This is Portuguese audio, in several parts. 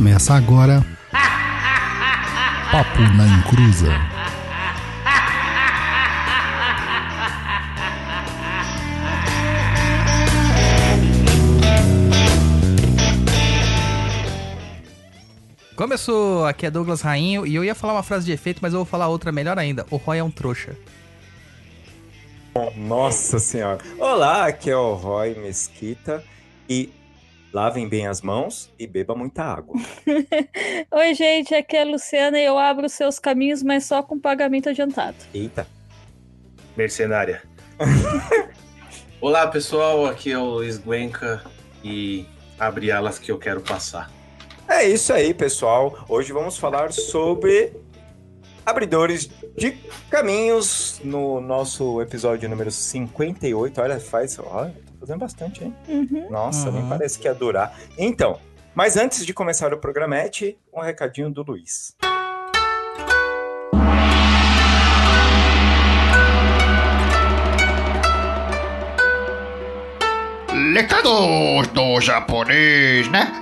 Começa agora. Papo na Encruza. Começou, aqui é Douglas Rainho e eu ia falar uma frase de efeito, mas eu vou falar outra melhor ainda. O Roy é um trouxa. Nossa senhora. Olá, aqui é o Roy Mesquita e lavem bem as mãos e beba muita água. Oi, gente, aqui é a Luciana e eu abro os seus caminhos, mas só com pagamento adiantado. Eita. Mercenária. Olá, pessoal, aqui é o Luiz Guenca e abre alas que eu quero passar. É isso aí, pessoal. Hoje vamos falar sobre abridores de caminhos no nosso episódio número 58. Olha, faz. Olha, fazendo bastante, hein? Uhum. Nossa, nem Uhum. parece que ia durar. Então, mas antes de começar o programete, um recadinho do Luiz. Recados do japonês, né?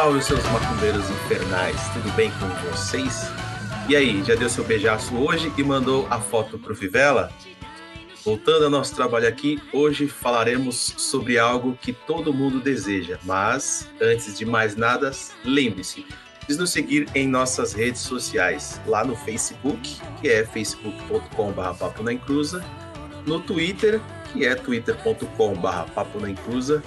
Salve, seus macumbeiros infernais, tudo bem com vocês? E aí, já deu seu beijaço hoje e mandou a foto pro Fivela? Voltando ao nosso trabalho aqui, hoje falaremos sobre algo que todo mundo deseja, mas antes de mais nada, lembre-se de nos seguir em nossas redes sociais, lá no Facebook, que é facebook.com.br papo na encruza, no Twitter, que é twitter.com.br papo na encruza,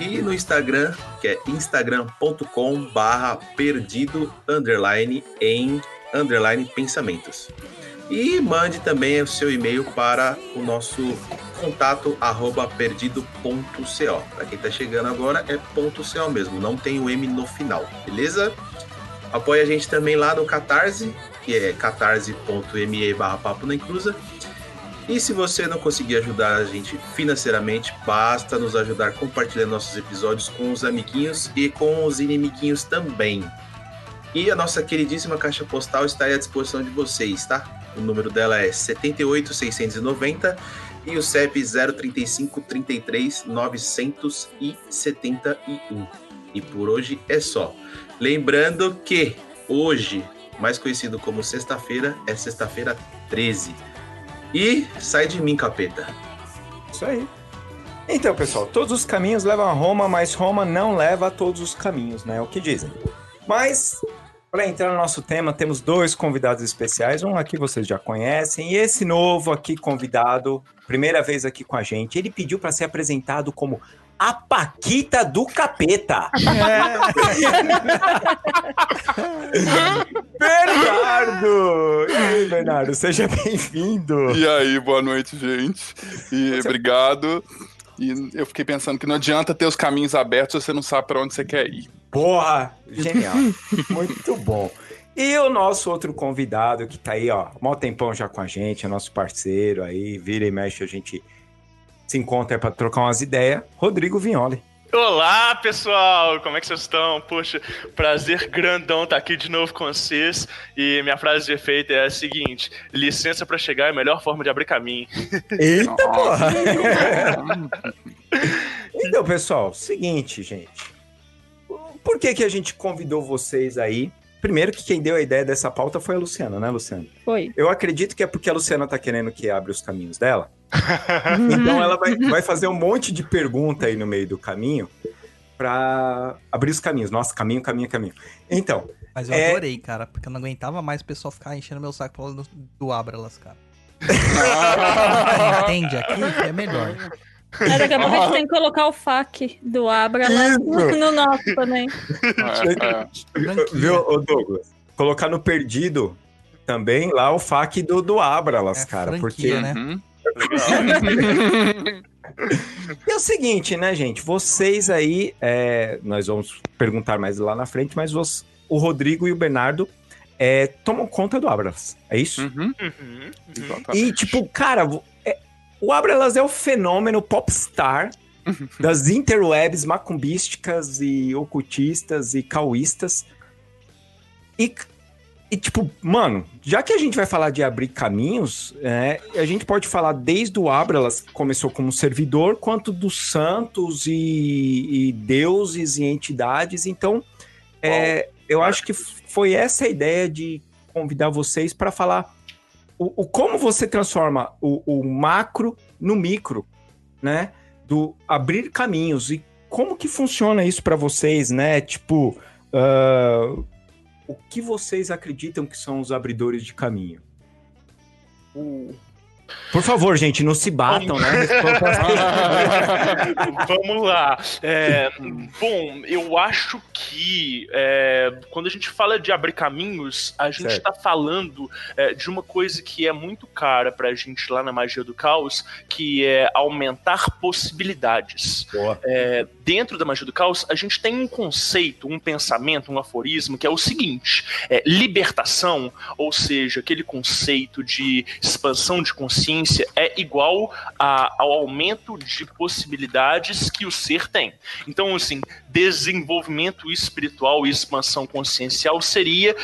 e no Instagram, que é instagram.com barra perdido underline em underline pensamentos. E mande também o seu e-mail para o nosso contato arroba perdido.co. Para quem está chegando agora é .co mesmo, não tem o M no final, beleza? Apoie a gente também lá no Catarse, que é catarse.me barra papo na encruza. E se você não conseguir ajudar a gente financeiramente, basta nos ajudar compartilhando nossos episódios com os amiguinhos e com os inimiguinhos também. E a nossa queridíssima caixa postal está à disposição de vocês, tá? O número dela é 78690 e o CEP 035 33 971. E por hoje é só. Lembrando que hoje, mais conhecido como sexta-feira, é sexta-feira 13. E sai de mim, capeta. Isso aí. Então, pessoal, todos os caminhos levam a Roma, mas Roma não leva a todos os caminhos, né? É o que dizem. Mas, para entrar no nosso tema, temos dois convidados especiais. Um aqui vocês já conhecem, e esse novo aqui convidado, primeira vez aqui com a gente, ele pediu para ser apresentado como a Paquita do Capeta. Bernardo! E aí, Bernardo, seja bem-vindo. E aí, boa noite, gente. E obrigado. E eu fiquei pensando que não adianta ter os caminhos abertos se você não sabe para onde você quer ir. Porra, genial. Muito bom. E o nosso outro convidado que tá aí, ó, mó tempão já com a gente, é nosso parceiro aí, vira e mexe, a gente se encontra pra trocar umas ideias, Rodrigo Vignoli. Olá, pessoal! Como é que vocês estão? Poxa, prazer grandão estar aqui de novo com vocês. E minha frase de efeito é a seguinte: licença pra chegar é a melhor forma de abrir caminho. Eita, porra! então, pessoal, seguinte, gente. Por que que a gente convidou vocês aí? Primeiro que quem deu a ideia dessa pauta foi a Luciana, né, Luciana? Foi. Eu acredito que é porque a Luciana tá querendo que abra os caminhos dela. Então ela vai, vai fazer um monte de pergunta aí no meio do caminho pra abrir os caminhos. Nossa, caminho, caminho, caminho. Então, Mas eu É. adorei, cara, porque eu não aguentava mais o pessoal ficar enchendo meu saco falando do Abralas, cara. Entende aqui que é melhor. Aí daqui a pouco a gente tem que colocar o FAQ do Abra no nosso também. É, é. Viu, Douglas? Colocar no perdido também lá o FAQ do, do Abralas, É cara. franquia, Porque né? Uhum. é o seguinte, né, gente? Vocês aí, é, nós vamos perguntar mais lá na frente, mas vos- o Rodrigo e o Bernardo é, tomam conta do Abralas. É isso? Uhum. Uhum. E, tipo, cara, é- o Abralas é o fenômeno popstar das interwebs macumbísticas e ocultistas e cauístas. E, E, tipo, mano, já que a gente vai falar de abrir caminhos, é, a gente pode falar desde o Abralas, que começou como servidor, quanto dos santos e, e deuses e entidades. Então, é, eu acho que foi essa a ideia de convidar vocês para falar o, o, como você transforma o, o macro no micro, né? Do abrir caminhos e como que funciona isso para vocês, né? Tipo, uh, o que vocês acreditam que são os abridores de caminho? Por favor, gente, não se batam, né? Vamos lá. É, bom, eu acho que é, quando a gente fala de abrir caminhos, a gente está falando é, de uma coisa que é muito cara para a gente lá na Magia do Caos, que é aumentar possibilidades. É, dentro da Magia do Caos, a gente tem um conceito, um pensamento, um aforismo que é o seguinte: é, libertação, ou seja, aquele conceito de expansão de consciência consciência é igual a, ao aumento de possibilidades que o ser tem. Então, assim, desenvolvimento espiritual e expansão consciencial seria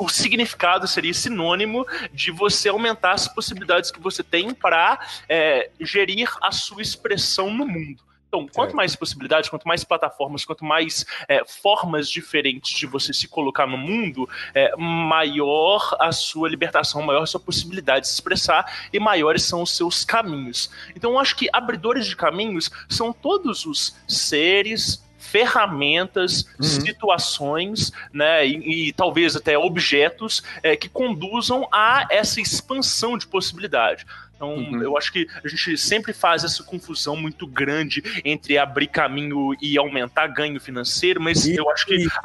o significado seria sinônimo de você aumentar as possibilidades que você tem para é, gerir a sua expressão no mundo. Então, quanto mais possibilidades, quanto mais plataformas, quanto mais é, formas diferentes de você se colocar no mundo, é, maior a sua libertação, maior a sua possibilidade de se expressar e maiores são os seus caminhos. Então, eu acho que abridores de caminhos são todos os seres, ferramentas, uhum. situações, né, e, e, talvez até objetos é, que conduzam a essa expansão de possibilidade. Então, uhum. eu acho que a gente sempre faz essa confusão muito grande entre abrir caminho e aumentar ganho financeiro, mas isso, eu acho que. Isso.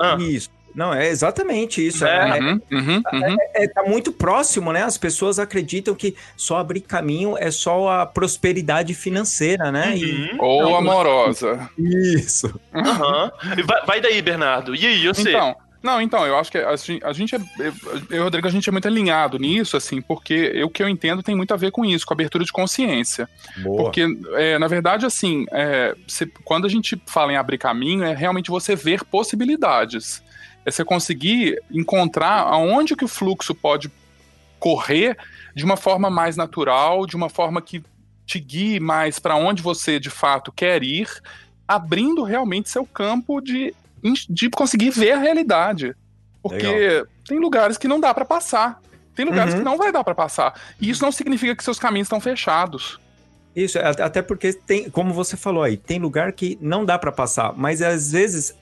Ah. isso. Não, é exatamente isso. É, é, uhum, uhum, uhum. É, é, tá muito próximo, né? As pessoas acreditam que só abrir caminho é só a prosperidade financeira, né? E, uhum. Ou não, amorosa. Isso. Vai, vai, daí, Bernardo. E aí, eu sei. Então, não, então, eu acho que a, a gente é. Eu e o Rodrigo, a gente é muito alinhado nisso, assim, porque o que eu entendo tem muito a ver com isso, com a abertura de consciência. Boa. Porque, é, na verdade, assim, é, você, quando a gente fala em abrir caminho, é realmente você ver possibilidades. É você conseguir encontrar aonde que o fluxo pode correr de uma forma mais natural, de uma forma que te guie mais para onde você de fato quer ir, abrindo realmente seu campo de de conseguir ver a realidade. Porque Legal. tem lugares que não dá para passar. Tem lugares uhum. que não vai dar para passar. E isso não significa que seus caminhos estão fechados. Isso, até porque tem, como você falou aí, tem lugar que não dá para passar, mas às vezes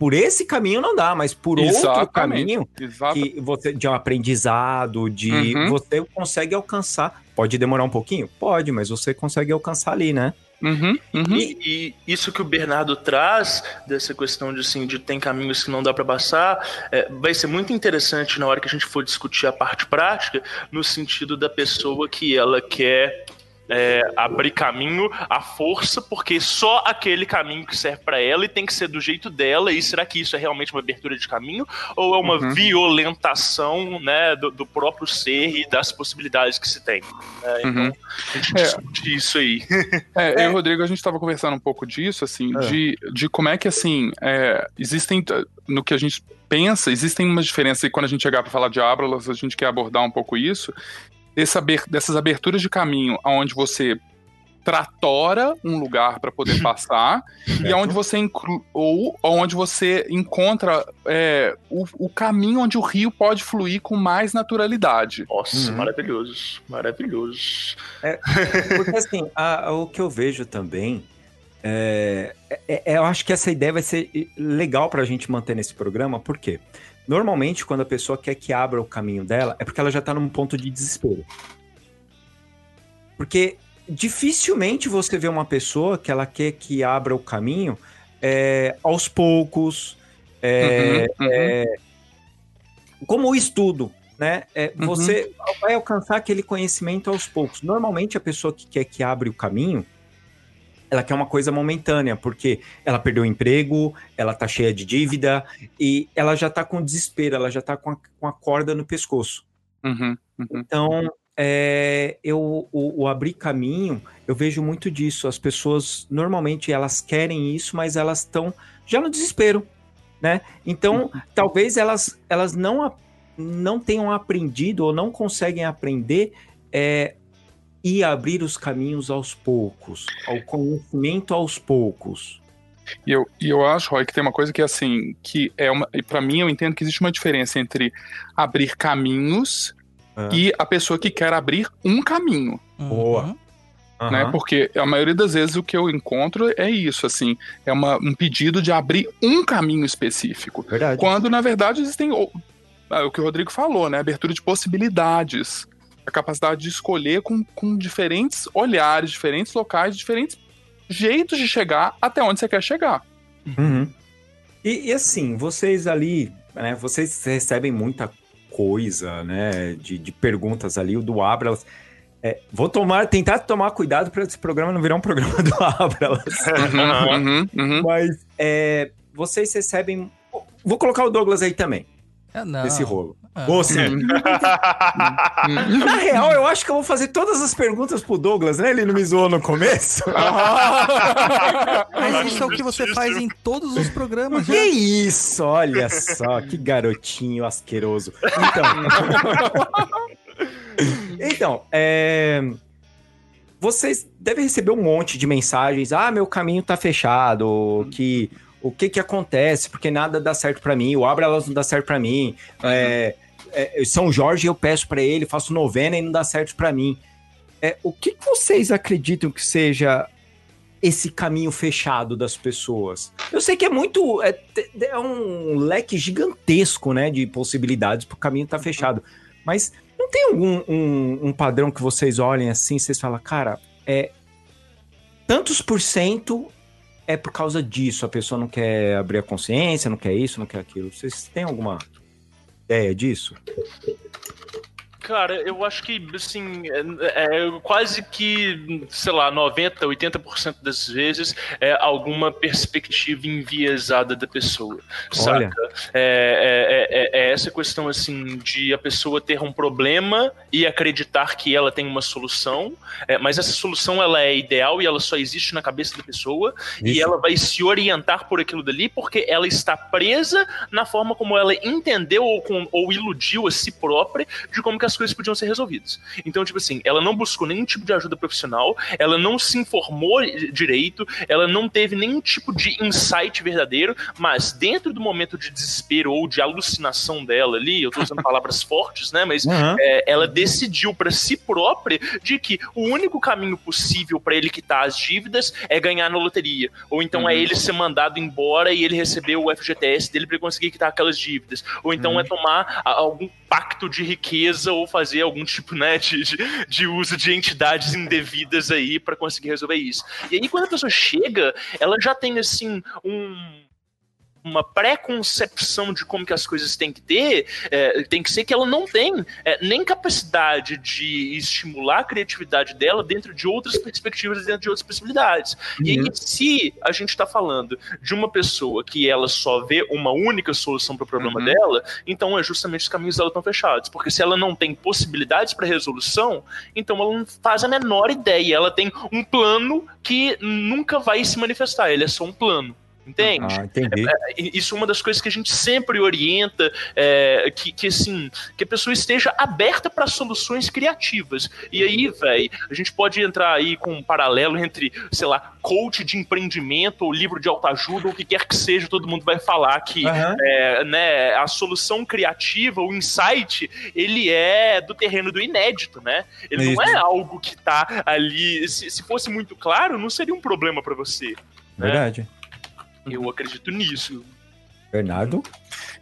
por esse caminho não dá, mas por Exatamente. outro caminho Exatamente. que você de um aprendizado, de uhum. você consegue alcançar. Pode demorar um pouquinho? Pode, mas você consegue alcançar ali, né? Uhum, uhum. E, e, isso que o Bernardo traz, dessa questão de, assim, de tem caminhos que não dá para passar, é, vai ser muito interessante na hora que a gente for discutir a parte prática, no sentido da pessoa que ela quer é, abrir caminho à força, porque só aquele caminho que serve para ela e tem que ser do jeito dela. E será que isso é realmente uma abertura de caminho ou é uma uhum. violentação né, do, do, próprio ser e das possibilidades que se tem? É, então, uhum. a gente é. discute isso aí. É, eu e o Rodrigo, a gente estava conversando um pouco disso, assim, é. de, de como é que, assim, é, existem, no que a gente pensa, existem umas diferenças, e quando a gente chegar para falar de Abralas, a gente quer abordar um pouco isso, dessas aberturas de caminho onde você tratora um lugar para poder passar e onde você inclu ou onde você encontra é, o, o, caminho onde o rio pode fluir com mais naturalidade. Nossa, uhum. maravilhoso, maravilhoso. É, porque assim, a, o que eu vejo também é, é, é, eu acho que essa ideia vai ser legal para a gente manter nesse programa, por quê? Porque Normalmente, quando a pessoa quer que abra o caminho dela, é porque ela já tá num ponto de desespero. Porque dificilmente você vê uma pessoa que ela quer que abra o caminho é, aos poucos, é, uhum, uhum. É, como o estudo, né? É, uhum. Você vai alcançar aquele conhecimento aos poucos. Normalmente a pessoa que quer que abra o caminho, ela quer uma coisa momentânea, porque ela perdeu o emprego, ela tá cheia de dívida e ela já tá com desespero, ela já tá com a, com a corda no pescoço. Uhum, uhum. Então, é, eu, o, o, abrir caminho, eu vejo muito disso. As pessoas, normalmente, elas querem isso, mas elas estão já no desespero, né? Então, uhum. talvez elas, elas não, não tenham aprendido ou não conseguem aprender é, e abrir os caminhos aos poucos, ao conhecimento aos poucos. E eu, e eu acho, Roy, que tem uma coisa que assim, que é uma. E pra mim eu entendo que existe uma diferença entre abrir caminhos Ah. e a pessoa que quer abrir um caminho. Boa. Uhum. Né? Porque a maioria das vezes o que eu encontro é isso, assim, é uma, um pedido de abrir um caminho específico. Verdade. Quando, na verdade, existem o, é o que o Rodrigo falou, né? Abertura de possibilidades. A capacidade de escolher com, com diferentes olhares, diferentes locais, diferentes jeitos de chegar até onde você quer chegar. Uhum. E, e assim, vocês ali, né? Vocês recebem muita coisa, né? De, de perguntas ali. O do Abralas. É, vou tomar, tentar tomar cuidado para esse programa não virar um programa do Abralas. Uhum, uhum, uhum. Mas é, vocês recebem. Vou colocar o Douglas aí também, É, não. nesse rolo. Ah. Ou sim. Na real, eu acho que eu vou fazer todas as perguntas pro Douglas, né? Ele não me zoou no começo. Mas isso é o que você faz em todos os programas. Que já. isso, olha só, que garotinho asqueroso. Então, então é, vocês devem receber um monte de mensagens. Ah, meu caminho tá fechado, que o que que acontece? Porque nada dá certo pra mim, o Abralas não dá certo pra mim. É, é, São Jorge eu peço pra ele, faço novena e não dá certo pra mim. É, o que, que vocês acreditam que seja esse caminho fechado das pessoas? Eu sei que é muito. É, é um leque gigantesco, né? De possibilidades pro caminho estar fechado. Mas não tem algum um, um padrão que vocês olhem assim, vocês falam, cara, é. Tantos por cento é por causa disso. A pessoa não quer abrir a consciência, não quer isso, não quer aquilo. Vocês têm alguma ideia disso? Cara, eu acho que, assim, é, é quase que, sei lá, 90, 80% das vezes é alguma perspectiva enviesada da pessoa, Olha. saca? É, é, é, é essa questão, assim, de a pessoa ter um problema e acreditar que ela tem uma solução, é, mas essa solução, ela é ideal e ela só existe na cabeça da pessoa e Isso. ela vai se orientar por aquilo dali porque ela está presa na forma como ela entendeu ou, com- ou iludiu a si própria de como que as coisas podiam ser resolvidas. Então, tipo assim, ela não buscou nenhum tipo de ajuda profissional, ela não se informou direito, ela não teve nenhum tipo de insight verdadeiro, mas dentro do momento de desespero ou de alucinação dela ali, eu tô usando palavras fortes, né, mas Uhum. é, ela decidiu para si própria de que o único caminho possível para ele quitar as dívidas é ganhar na loteria, ou então é ele ser mandado embora e ele receber o FGTS dele para conseguir quitar aquelas dívidas, ou então é tomar algum pacto de riqueza ou fazer algum tipo né, de, de, uso de entidades indevidas aí para conseguir resolver isso. E aí quando a pessoa chega, ela já tem assim um uma pré-concepção de como que as coisas têm que ter, é, tem que ser que ela não tem é, nem capacidade de estimular a criatividade dela dentro de outras perspectivas, dentro de outras possibilidades. E aí, se a gente está falando de uma pessoa que ela só vê uma única solução para o problema Uhum. dela, então é justamente os caminhos dela estão fechados. Porque se ela não tem possibilidades para resolução, então ela não faz a menor ideia. Ela tem um plano que nunca vai se manifestar, ele é só um plano. Entende? Ah, entendi. E Isso é uma das coisas que a gente sempre orienta, é, que, que assim, que a pessoa esteja aberta para soluções criativas. E aí, velho, a gente pode entrar aí com um paralelo entre, sei lá, coach de empreendimento ou livro de autoajuda ou o que quer que seja, todo mundo vai falar que Aham. é, né, a solução criativa, o insight, ele é do terreno do inédito, né? Ele não Isso. é algo que tá ali. Se, se fosse muito claro, não seria um problema para você. Verdade. Eu acredito nisso. Bernardo?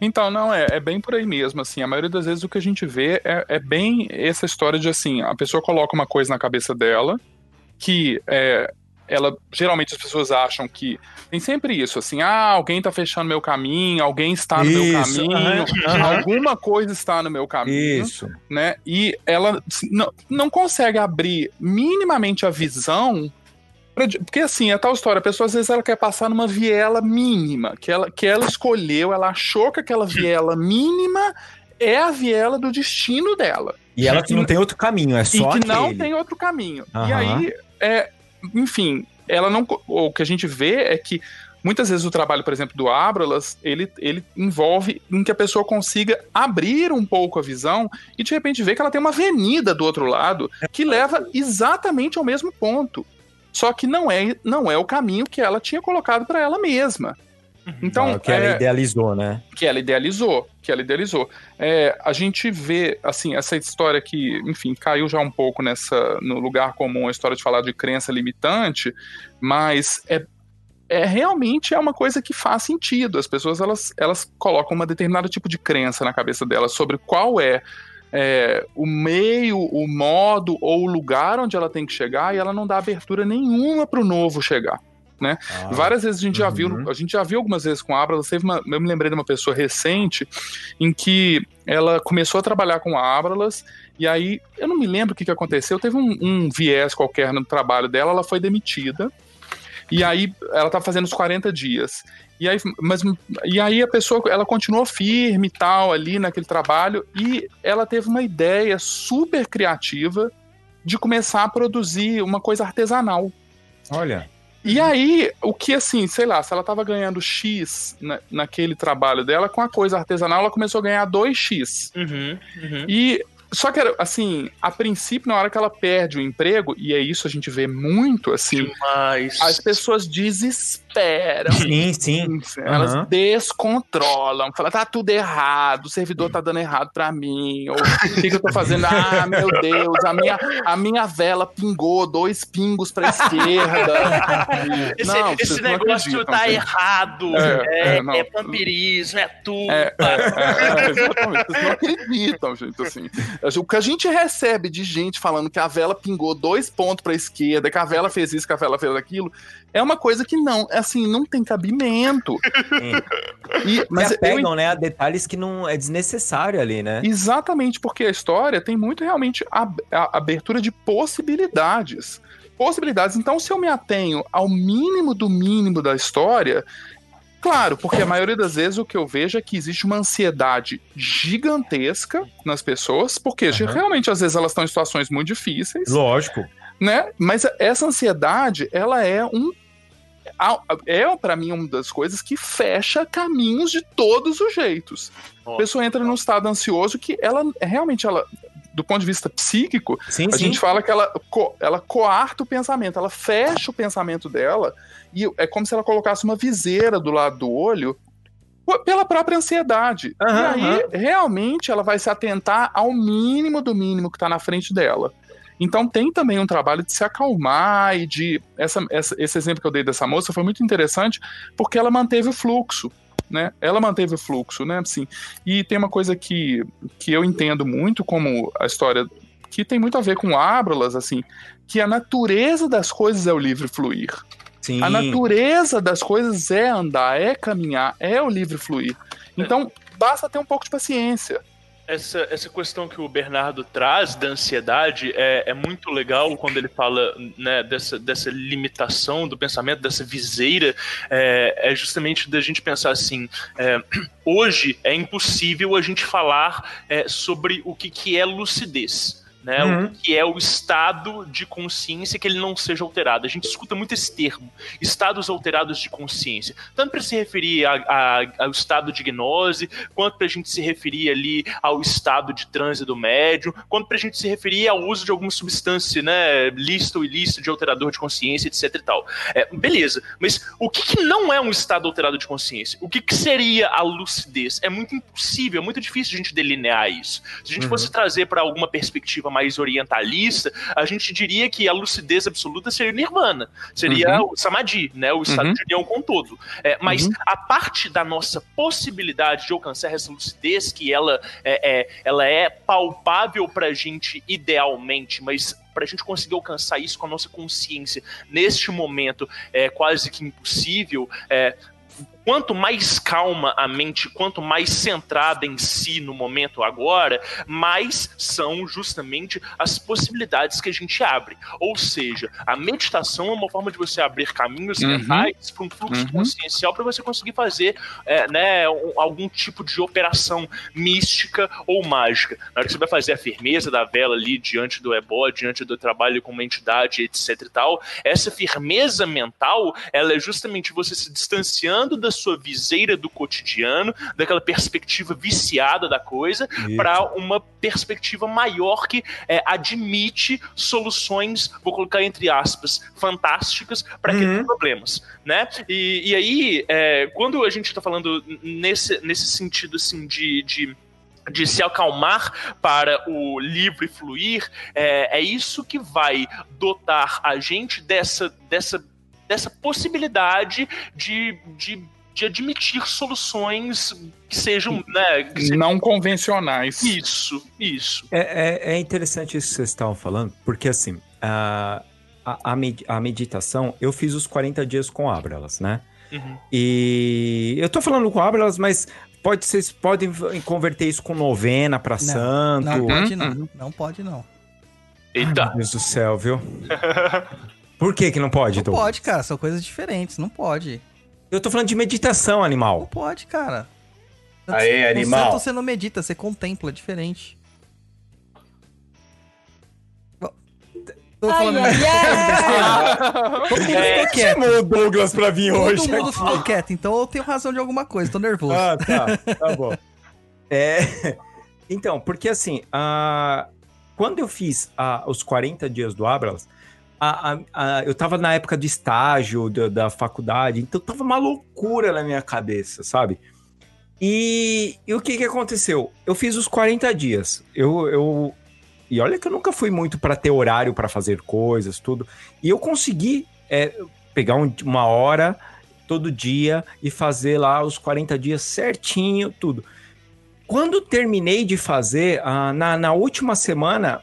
Então, não, é, é bem por aí mesmo, assim, a maioria das vezes o que a gente vê é, é bem essa história de, assim, a pessoa coloca uma coisa na cabeça dela, que é, ela, geralmente as pessoas acham que, tem sempre isso, assim, ah, alguém tá fechando meu caminho, alguém está no meu Isso, caminho, aham, aham. alguma coisa está no meu caminho, Isso. né, e ela não, não consegue abrir minimamente a visão porque assim, é tal história, a pessoa às vezes ela quer passar numa viela mínima, que ela, que ela escolheu, ela achou que aquela viela mínima é a viela do destino dela. E ela que não tem outro caminho, é e só que não aquele. tem outro caminho. E Aham. aí, é, enfim, ela não. O que a gente vê é que muitas vezes o trabalho, por exemplo, do Abralas, ele, ele envolve em que a pessoa consiga abrir um pouco a visão e de repente ver que ela tem uma avenida do outro lado que leva exatamente ao mesmo ponto. Só que não é, não é o caminho que ela tinha colocado para ela mesma. Então, Ah, que ela é, idealizou, né? que ela idealizou, que ela idealizou. É, a gente vê, assim, essa história que, enfim, caiu já um pouco nessa, no lugar comum, a história de falar de crença limitante, mas é, é realmente é uma coisa que faz sentido. As pessoas, elas, elas colocam um determinado tipo de crença na cabeça delas sobre qual é, é, o meio, o modo ou o lugar onde ela tem que chegar e ela não dá abertura nenhuma para o novo chegar. Né? Ah, Várias vezes a gente já uhum. viu, a gente já viu algumas vezes com a teve uma, eu me lembrei de uma pessoa recente em que ela começou a trabalhar com a Abralas e aí, eu não me lembro o que, que aconteceu, teve um, um viés qualquer no trabalho dela, ela foi demitida e aí ela tá fazendo os 40 dias. E aí, mas, e aí a pessoa, ela continuou firme e tal ali naquele trabalho e ela teve uma ideia super criativa de começar a produzir uma coisa artesanal. Olha. E aí, o que assim, sei lá, se ela tava ganhando X na, naquele trabalho dela, com a coisa artesanal, ela começou a ganhar 2X. Uhum, uhum. E só que, assim, a princípio, na hora que ela perde o emprego, e é isso a gente vê muito, assim, Demais. as pessoas desesperam. Sim, sim. Elas Aham. descontrolam, falam, tá tudo errado, o servidor tá dando errado pra mim, ou o que, que eu tô fazendo? Ah, meu Deus, a minha, a minha vela pingou dois pingos pra esquerda. Esse, Não, esse não negócio acreditam, tá errado. É, É, é, não. é vampirismo, é tudo. É, é, é, é, exatamente. Vocês não acreditam, gente. Assim, o que a gente recebe de gente falando que a vela pingou dois pontos pra esquerda, que a vela fez isso, que a vela fez aquilo, é uma coisa que não, assim, não tem cabimento. E, Mas mas eu pegam, né, a detalhes que não é desnecessário ali, né? Exatamente, porque a história tem muito realmente a, a- abertura de possibilidades. Possibilidades. Então, se eu me atenho ao mínimo do mínimo da história, claro, porque a maioria das vezes o que eu vejo é que existe uma ansiedade gigantesca nas pessoas, porque Aham. realmente às vezes elas estão em situações muito difíceis Lógico. né? Mas essa ansiedade, ela é um é para mim uma das coisas que fecha caminhos de todos os jeitos. A pessoa entra num estado ansioso que ela realmente ela do ponto de vista psíquico, Sim, a sim. gente fala que ela, co- ela coarta o pensamento, ela fecha o pensamento dela e é como se ela colocasse uma viseira do lado do olho pela própria ansiedade. Aham, e aí, realmente, ela vai se atentar ao mínimo do mínimo que está na frente dela. Então tem também um trabalho de se acalmar e de. Essa, essa- esse exemplo que eu dei dessa moça foi muito interessante porque ela manteve o fluxo. Né? Ela manteve o fluxo, né? Assim, e tem uma coisa que, que eu entendo muito como a história que tem muito a ver com Ábralas, assim, que a natureza das coisas é o livre fluir. Sim. A natureza das coisas é andar, é caminhar, é o livre fluir. Então, basta ter um pouco de paciência. Essa, essa questão que o Bernardo traz da ansiedade é, é muito legal quando ele fala né, dessa, dessa limitação do pensamento, dessa viseira. É, é justamente da gente pensar assim: é, hoje é impossível a gente falar é, sobre o que, que é lucidez. Né, Uhum. O que é o estado de consciência que ele não seja alterado. A gente escuta muito esse termo, estados alterados de consciência. Tanto para se referir a- a- ao estado de gnose, quanto para a gente se referir ali ao estado de transe do médium, quanto para a gente se referir ao uso de alguma substância, né, lícita ou ilícita de alterador de consciência, etc e tal. É, beleza, mas o que, que não é um estado alterado de consciência? O que, que seria a lucidez? É muito impossível, é muito difícil a gente delinear isso. Se a gente Uhum. fosse trazer para alguma perspectiva mais orientalista, a gente diria que a lucidez absoluta seria nirvana, seria o samadhi, né, o estado Uhum. de união com todo. É, mas Uhum. a parte da nossa possibilidade de alcançar essa lucidez, que ela é, é- ela é palpável pra gente idealmente, mas pra gente conseguir alcançar isso com a nossa consciência neste momento é quase que impossível. É, quanto mais calma a mente, quanto mais centrada em si no momento agora, mais são justamente as possibilidades que a gente abre. Ou seja, a meditação é uma forma de você abrir caminhos Uhum. mentais para um fluxo Uhum. consciencial para você conseguir fazer é, né, um- algum tipo de operação mística ou mágica. Na hora que você vai fazer a firmeza da vela ali diante do ebó, diante do trabalho com uma entidade, etc e tal, essa firmeza mental, ela é justamente você se distanciando da sua viseira do cotidiano, daquela perspectiva viciada da coisa, para uma perspectiva maior que é, admite soluções, vou colocar entre aspas, fantásticas para aqueles Uhum. problemas, né? E, e aí, é, quando a gente está falando nesse, nesse sentido assim de, de de se acalmar para o livre fluir, é, é isso que vai dotar a gente dessa, dessa, dessa possibilidade de, de, de admitir soluções que sejam, né, que sejam Não convencionais. isso, isso. É, é, é interessante isso que vocês estavam falando, porque assim, a, a, a med- a meditação, eu fiz os 40 dias com Ábralas, né? Uhum. E eu tô falando com Ábralas, mas pode, vocês podem converter isso com novena pra santo. Não pode Uhum. não. Não pode não. Eita. Meu Deus do céu, viu? Por que que não pode, Não Douglas? pode, cara. São coisas diferentes. Não pode. Eu tô falando de meditação, Não animal. pode, cara. Aê, No animal. santo você não medita, você contempla, é diferente. Tô falando ai, ai. Todo mundo É, ficou quieto. Chamou o Douglas pra vir Todo hoje. mundo ficou quieto, então eu tenho razão de alguma coisa, tô nervoso. Ah, tá. Tá bom. É, então, porque assim, a, quando eu fiz a- os 40 dias do Abralas, a- a- a- eu tava na época de estágio da, da faculdade, então tava uma loucura na minha cabeça, sabe? E, e o que que aconteceu? Eu fiz os 40 dias. Eu, eu e olha que eu nunca fui muito para ter horário para fazer coisas, tudo. E eu consegui é, pegar um- uma hora todo dia e fazer lá os 40 dias certinho, tudo. Quando terminei de fazer, ah, na, na última semana,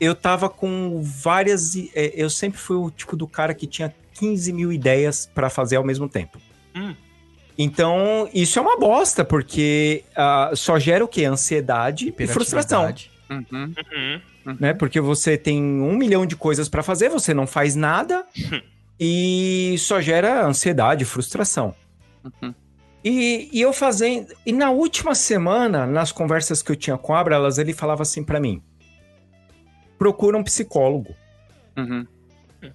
eu tava com várias. é, eu sempre fui o tipo do cara que tinha 15 mil ideias para fazer ao mesmo tempo. Hum. Então, isso é uma bosta, porque ah, só gera o quê? Ansiedade e frustração. Uhum. Uhum. né? Porque você tem um milhão de coisas pra fazer, você não faz nada e só gera ansiedade, frustração. Uhum. E, e eu fazendo. E na última semana, nas conversas que eu tinha com a Abralas, ele falava assim pra mim: procura um psicólogo. Uhum.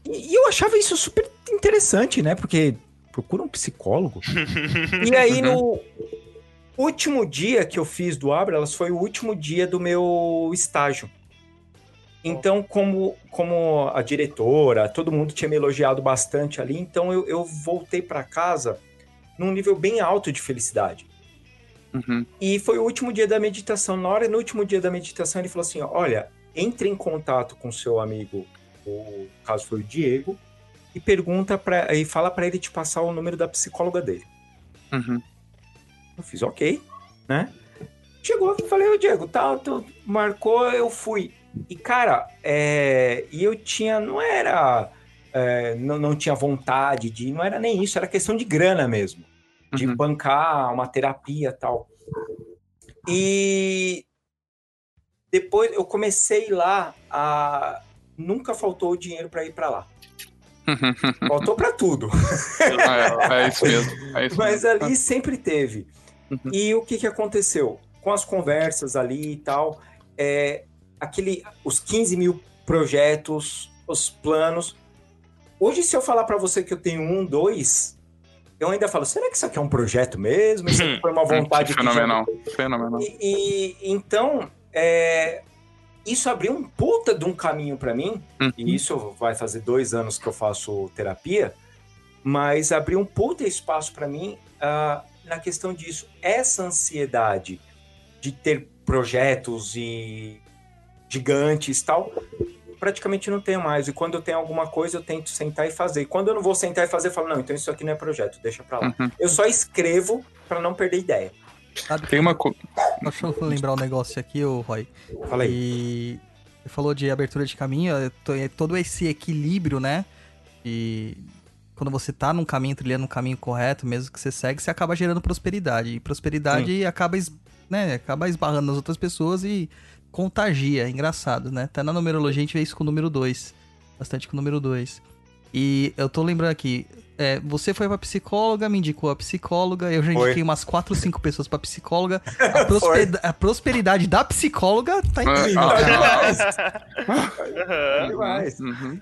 E, e eu achava isso super interessante, né? Porque procura um psicólogo. e aí, no último dia que eu fiz do Abralas, foi o último dia do meu estágio. Então, como, como a diretora, todo mundo tinha me elogiado bastante ali, então eu, eu voltei para casa num nível bem alto de felicidade. Uhum. E foi o último dia da meditação. Na hora, no último dia da meditação, ele falou assim: olha, entre em contato com seu amigo, o caso foi o Diego, e pergunta para e fala para ele te passar o número da psicóloga dele. Uhum. Eu fiz ok, né? Chegou, falei, ô Diego, tal, tu marcou, eu fui. E, cara, é, e eu tinha, não era, é, não, não tinha vontade de, não era nem isso, era questão de grana mesmo, de Uhum. bancar uma terapia tal. E depois eu comecei lá a, nunca faltou dinheiro para ir para lá. Faltou para tudo. É, é isso mesmo. É isso Mas mesmo. ali sempre teve. Uhum. E o que, que aconteceu? Com as conversas ali e tal, é, aquele, os 15 mil projetos, os planos. Hoje, se eu falar para você que eu tenho um, dois, eu ainda falo, será que isso aqui é um projeto mesmo? Isso aqui foi uma vontade que já- Fenomenal. Fenomenal. e, e- então, é, isso abriu um puta de um caminho para mim, Uhum. e isso vai fazer dois anos que eu faço terapia, mas abriu um puta espaço para mim ah, na questão disso. Essa ansiedade de ter projetos e gigantes tal, praticamente não tenho mais. E quando eu tenho alguma coisa, eu tento sentar e fazer. E quando eu não vou sentar e fazer, eu falo, não, então isso aqui não é projeto, deixa pra lá. Uhum. Eu só escrevo para não perder ideia. Sabe? Tem uma coisa. Deixa eu lembrar um negócio aqui, ô Roy. Fala aí. E você falou de abertura de caminho, é to- todo esse equilíbrio, né? E quando você tá num caminho, trilhando um caminho correto, mesmo que você segue, você acaba gerando prosperidade. E prosperidade acaba, es, né, acaba esbarrando nas outras pessoas e contagia. É engraçado, né? Até na numerologia a gente vê isso com o número 2. Bastante com o número 2. E eu tô lembrando aqui, é, você foi pra psicóloga, me indicou a psicóloga, eu já Foi. indiquei umas 4 ou 5 pessoas pra psicóloga. A, prospe- a prosperidade da psicóloga tá incrível. Ah, cara. Aham. Demais. Uhum.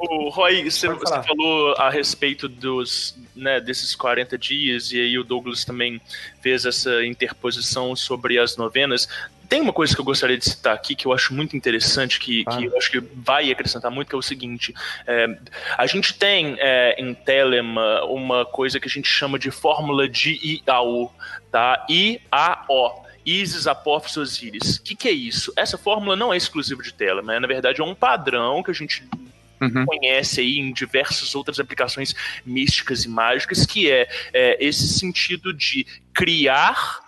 O, o Roy, você, você falou a respeito dos, né, desses 40 dias, e aí o Douglas também fez essa interposição sobre as novenas. Tem uma coisa que eu gostaria de citar aqui que eu acho muito interessante, que, Ah. que eu acho que vai acrescentar muito, que é o seguinte: é, a gente tem é, em Telema uma coisa que a gente chama de fórmula de IAO, tá? I-A-O. Isis, Apophis, Osíris. O que, que é isso? Essa fórmula não é exclusiva de Telema, né? na verdade é um padrão que a gente Uhum. conhece aí em diversas outras aplicações místicas e mágicas, que é, é, esse sentido de criar,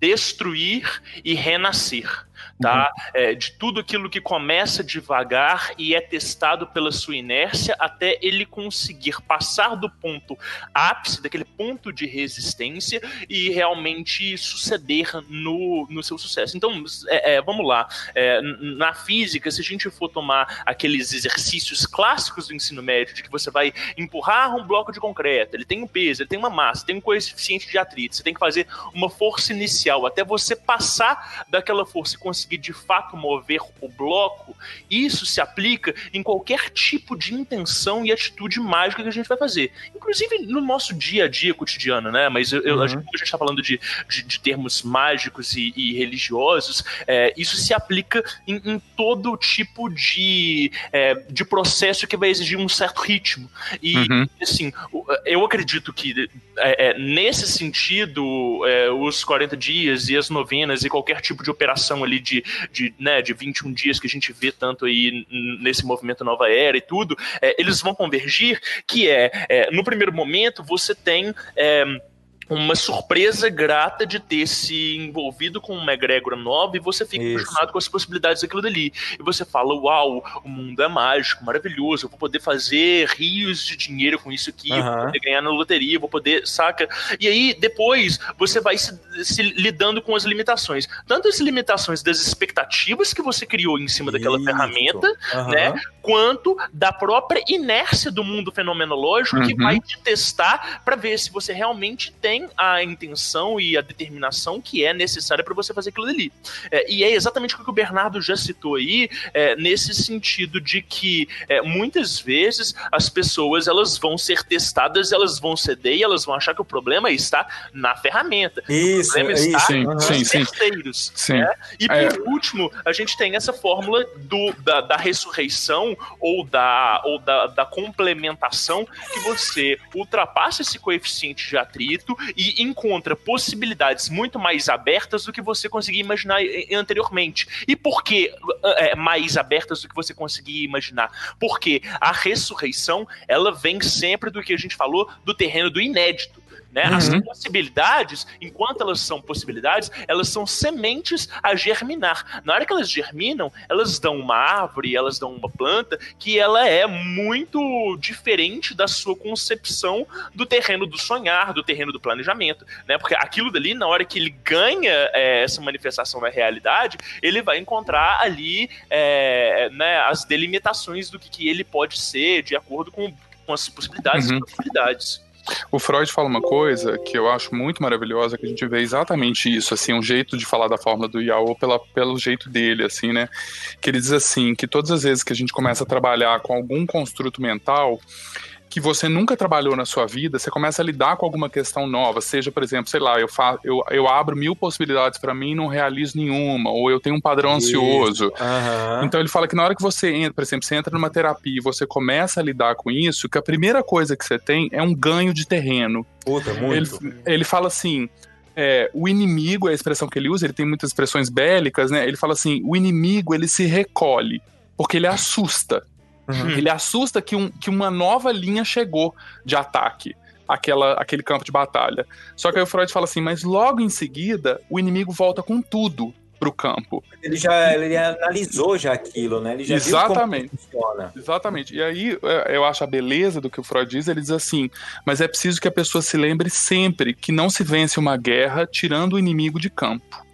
destruir e renascer. Tá? É, de tudo aquilo que começa devagar e é testado pela sua inércia até ele conseguir passar do ponto ápice, daquele ponto de resistência e realmente suceder no, no seu sucesso. Então, é, é, vamos lá. É, na física, se a gente for tomar aqueles exercícios clássicos do ensino médio, de que você vai empurrar um bloco de concreto, ele tem um peso, ele tem uma massa, tem um coeficiente de atrito, você tem que fazer uma força inicial até você passar daquela força e conseguir de fato mover o bloco, isso se aplica em qualquer tipo de intenção e atitude mágica que a gente vai fazer. Inclusive no nosso dia a dia cotidiano, né? Mas eu, Uhum. a gente, está falando de, de, de termos mágicos e, e religiosos, é, isso se aplica em, em todo tipo de, é, de processo que vai exigir um certo ritmo. E, Uhum. assim, eu acredito que é, é, nesse sentido, é, os 40 dias e as novenas e qualquer tipo de operação ali de, de, né, de 21 dias que a gente vê tanto aí nesse movimento Nova Era e tudo, é, eles vão convergir, que é, é, no primeiro momento, você tem. Uma surpresa grata de ter se envolvido com uma egrégora nova e você fica Isso. impressionado com as possibilidades daquilo dali. E você fala, uau, o mundo é mágico, maravilhoso, eu vou poder fazer rios de dinheiro com isso aqui, vou poder ganhar na loteria, vou poder, saca? E aí, depois, você vai se, se lidando com as limitações. Tanto as limitações das expectativas que você criou em cima daquela Isso. ferramenta, né? quanto da própria inércia do mundo fenomenológico que Uhum. vai te testar para ver se você realmente tem a intenção e a determinação que é necessária para você fazer aquilo ali. É, e é exatamente o que o Bernardo já citou aí, é, nesse sentido de que é, muitas vezes as pessoas elas vão ser testadas, elas vão ceder e elas vão achar que o problema está na ferramenta. Isso, O problema é está isso. Sim, nos terceiros. Sim. né? E por É. último, a gente tem essa fórmula do, da, da ressurreição ou, da, ou da, da complementação que você ultrapassa esse coeficiente de atrito e encontra possibilidades muito mais abertas do que você conseguia imaginar eh, anteriormente. E por que eh, mais abertas do que você conseguia imaginar? Porque a ressurreição, ela vem sempre do que a gente falou do terreno do inédito. Né? As Uhum. possibilidades, enquanto elas são possibilidades, elas são sementes a germinar. Na hora que elas germinam, elas dão uma árvore, elas dão uma planta que ela é muito diferente da sua concepção do terreno do sonhar, do terreno do planejamento, né? Porque aquilo dali, na hora que ele ganha é, essa manifestação na realidade, ele vai encontrar ali é, né, as delimitações do que, que ele pode ser de acordo com, com as possibilidades Uhum. e possibilidades. O Freud fala uma coisa que eu acho muito maravilhosa, que a gente vê exatamente isso, assim, um jeito de falar da fórmula do Yao pela, pelo jeito dele, assim, né? Que ele diz assim, que todas as vezes que a gente começa a trabalhar com algum construto mental que você nunca trabalhou na sua vida, você começa a lidar com alguma questão nova, seja, por exemplo, sei lá, eu, fa eu, eu abro mil possibilidades para mim e não realizo nenhuma, ou eu tenho um padrão Isso. ansioso. Aham. Então ele fala que na hora que você entra, por exemplo, você entra numa terapia e você começa a lidar com isso, que a primeira coisa que você tem é um ganho de terreno. Puta, muito. Ele, ele fala assim. é, o inimigo, é a expressão que ele usa, ele tem muitas expressões bélicas, né? Ele fala assim: o inimigo ele se recolhe, porque ele assusta. Uhum. Ele assusta que, um, que uma nova linha chegou de ataque. Aquela, aquele campo de batalha. Só que aí o Freud fala assim, mas logo em seguida o inimigo volta com tudo. para o campo. Ele já ele analisou já aquilo, né? Ele já Exatamente. funciona. Exatamente. E aí é, eu acho a beleza do que o Freud diz, ele diz assim, mas é preciso que a pessoa se lembre sempre que não se vence uma guerra tirando o inimigo de campo.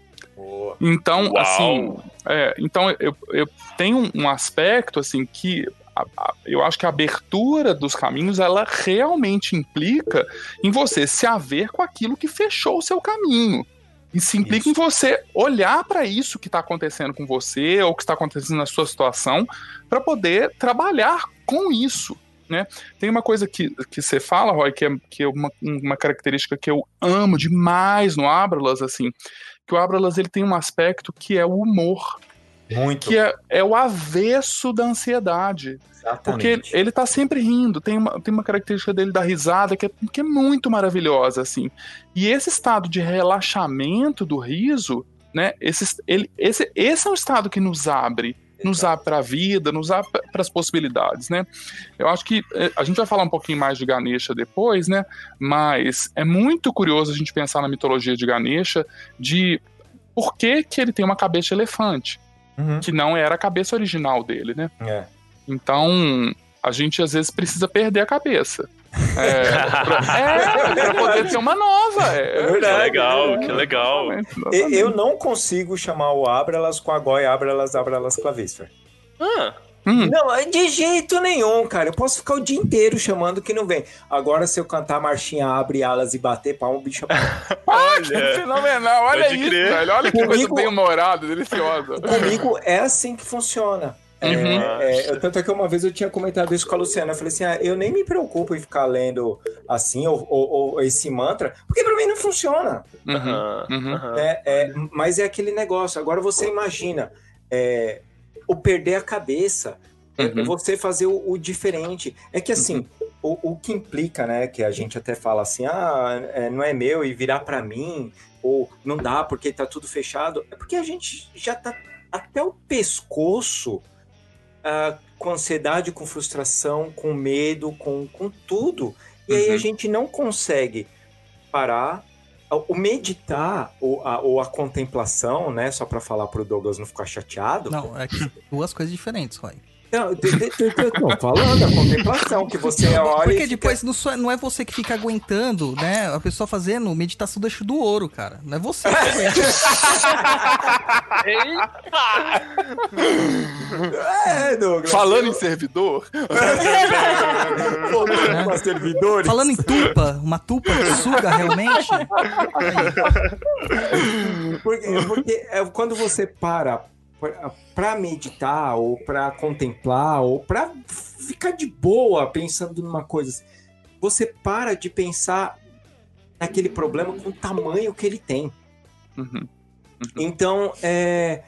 Então, Uau. assim, é, então eu, eu tenho um aspecto assim que a- a- eu acho que a abertura dos caminhos ela realmente implica em você se haver com aquilo que fechou o seu caminho. E se implica Isso. em você olhar para isso que está acontecendo com você ou que está acontecendo na sua situação para poder trabalhar com isso. Né? Tem uma coisa que, que você fala, Roy, que é, que é uma, uma característica que eu amo demais no Abralas, assim, que o Abralas ele tem um aspecto que é o humor, Muito. que é, é o avesso da ansiedade. Porque ele, Exatamente. ele tá sempre rindo, tem uma, tem uma característica dele da risada que é, que é muito maravilhosa, assim. E esse estado de relaxamento do riso, né? Esse, ele, esse, esse é um estado que nos abre, nos abre para a vida, nos abre para as possibilidades, né? Eu acho que eh, a gente vai falar um pouquinho mais de Ganesha depois, né? Mas é muito curioso a gente pensar na mitologia de Ganesha de por que, que ele tem uma cabeça de elefante, Uhum. que não era a cabeça original dele, né? É. Então, a gente às vezes precisa perder a cabeça. É, pra, é, pra poder ter uma nova. É, É verdade. Que legal, que legal. Exatamente, exatamente. Eu não consigo chamar o Abralas com a Goi Abralas Abralas Clavísfer. Ah, Hum, Não, é de jeito nenhum, cara. Eu posso ficar o dia inteiro chamando que não vem. Agora, se eu cantar marchinha, abre alas e bater palma, o bicho que olha. fenomenal, olha isso, crer. velho. Olha que coisa Comigo- bem humorada, deliciosa. Comigo é assim que funciona. É, Uhum. é, eu- tanto é que uma vez eu tinha comentado isso com a Luciana. Eu falei assim: ah, eu nem me preocupo em ficar lendo assim, ou, ou- ou esse mantra, porque pra mim não funciona. Uhum, uhum. né? É, mas é aquele negócio. Agora você imagina é, o perder a cabeça, é, Uhum. você fazer o, o diferente. É que assim, o, o que implica, né? Que a gente até fala assim, ah, é, não é meu e virar pra mim, ou não dá porque tá tudo fechado. É porque a gente já tá até o pescoço ah, com ansiedade, com frustração, com medo, com, com tudo. E aí a Uhum. gente não consegue parar. O meditar ou a, ou a contemplação, né? Só para falar pro Douglas não ficar chateado. Não, é duas coisas diferentes, Roy. Não, tô falando a contemplação, que você olha. Porque e fica- depois não, só- não é você que fica aguentando, né? A pessoa fazendo meditação do eixo do ouro, cara. Não é você que aguenta. É, Douglas. Falando em servidor, servidores. Falando em tupa, uma tupa que suga realmente. Porque, porque é, quando você para pra meditar, ou pra contemplar, ou pra ficar de boa pensando numa coisa, assim, você para de pensar naquele problema com o tamanho que ele tem. Uhum. Então, é.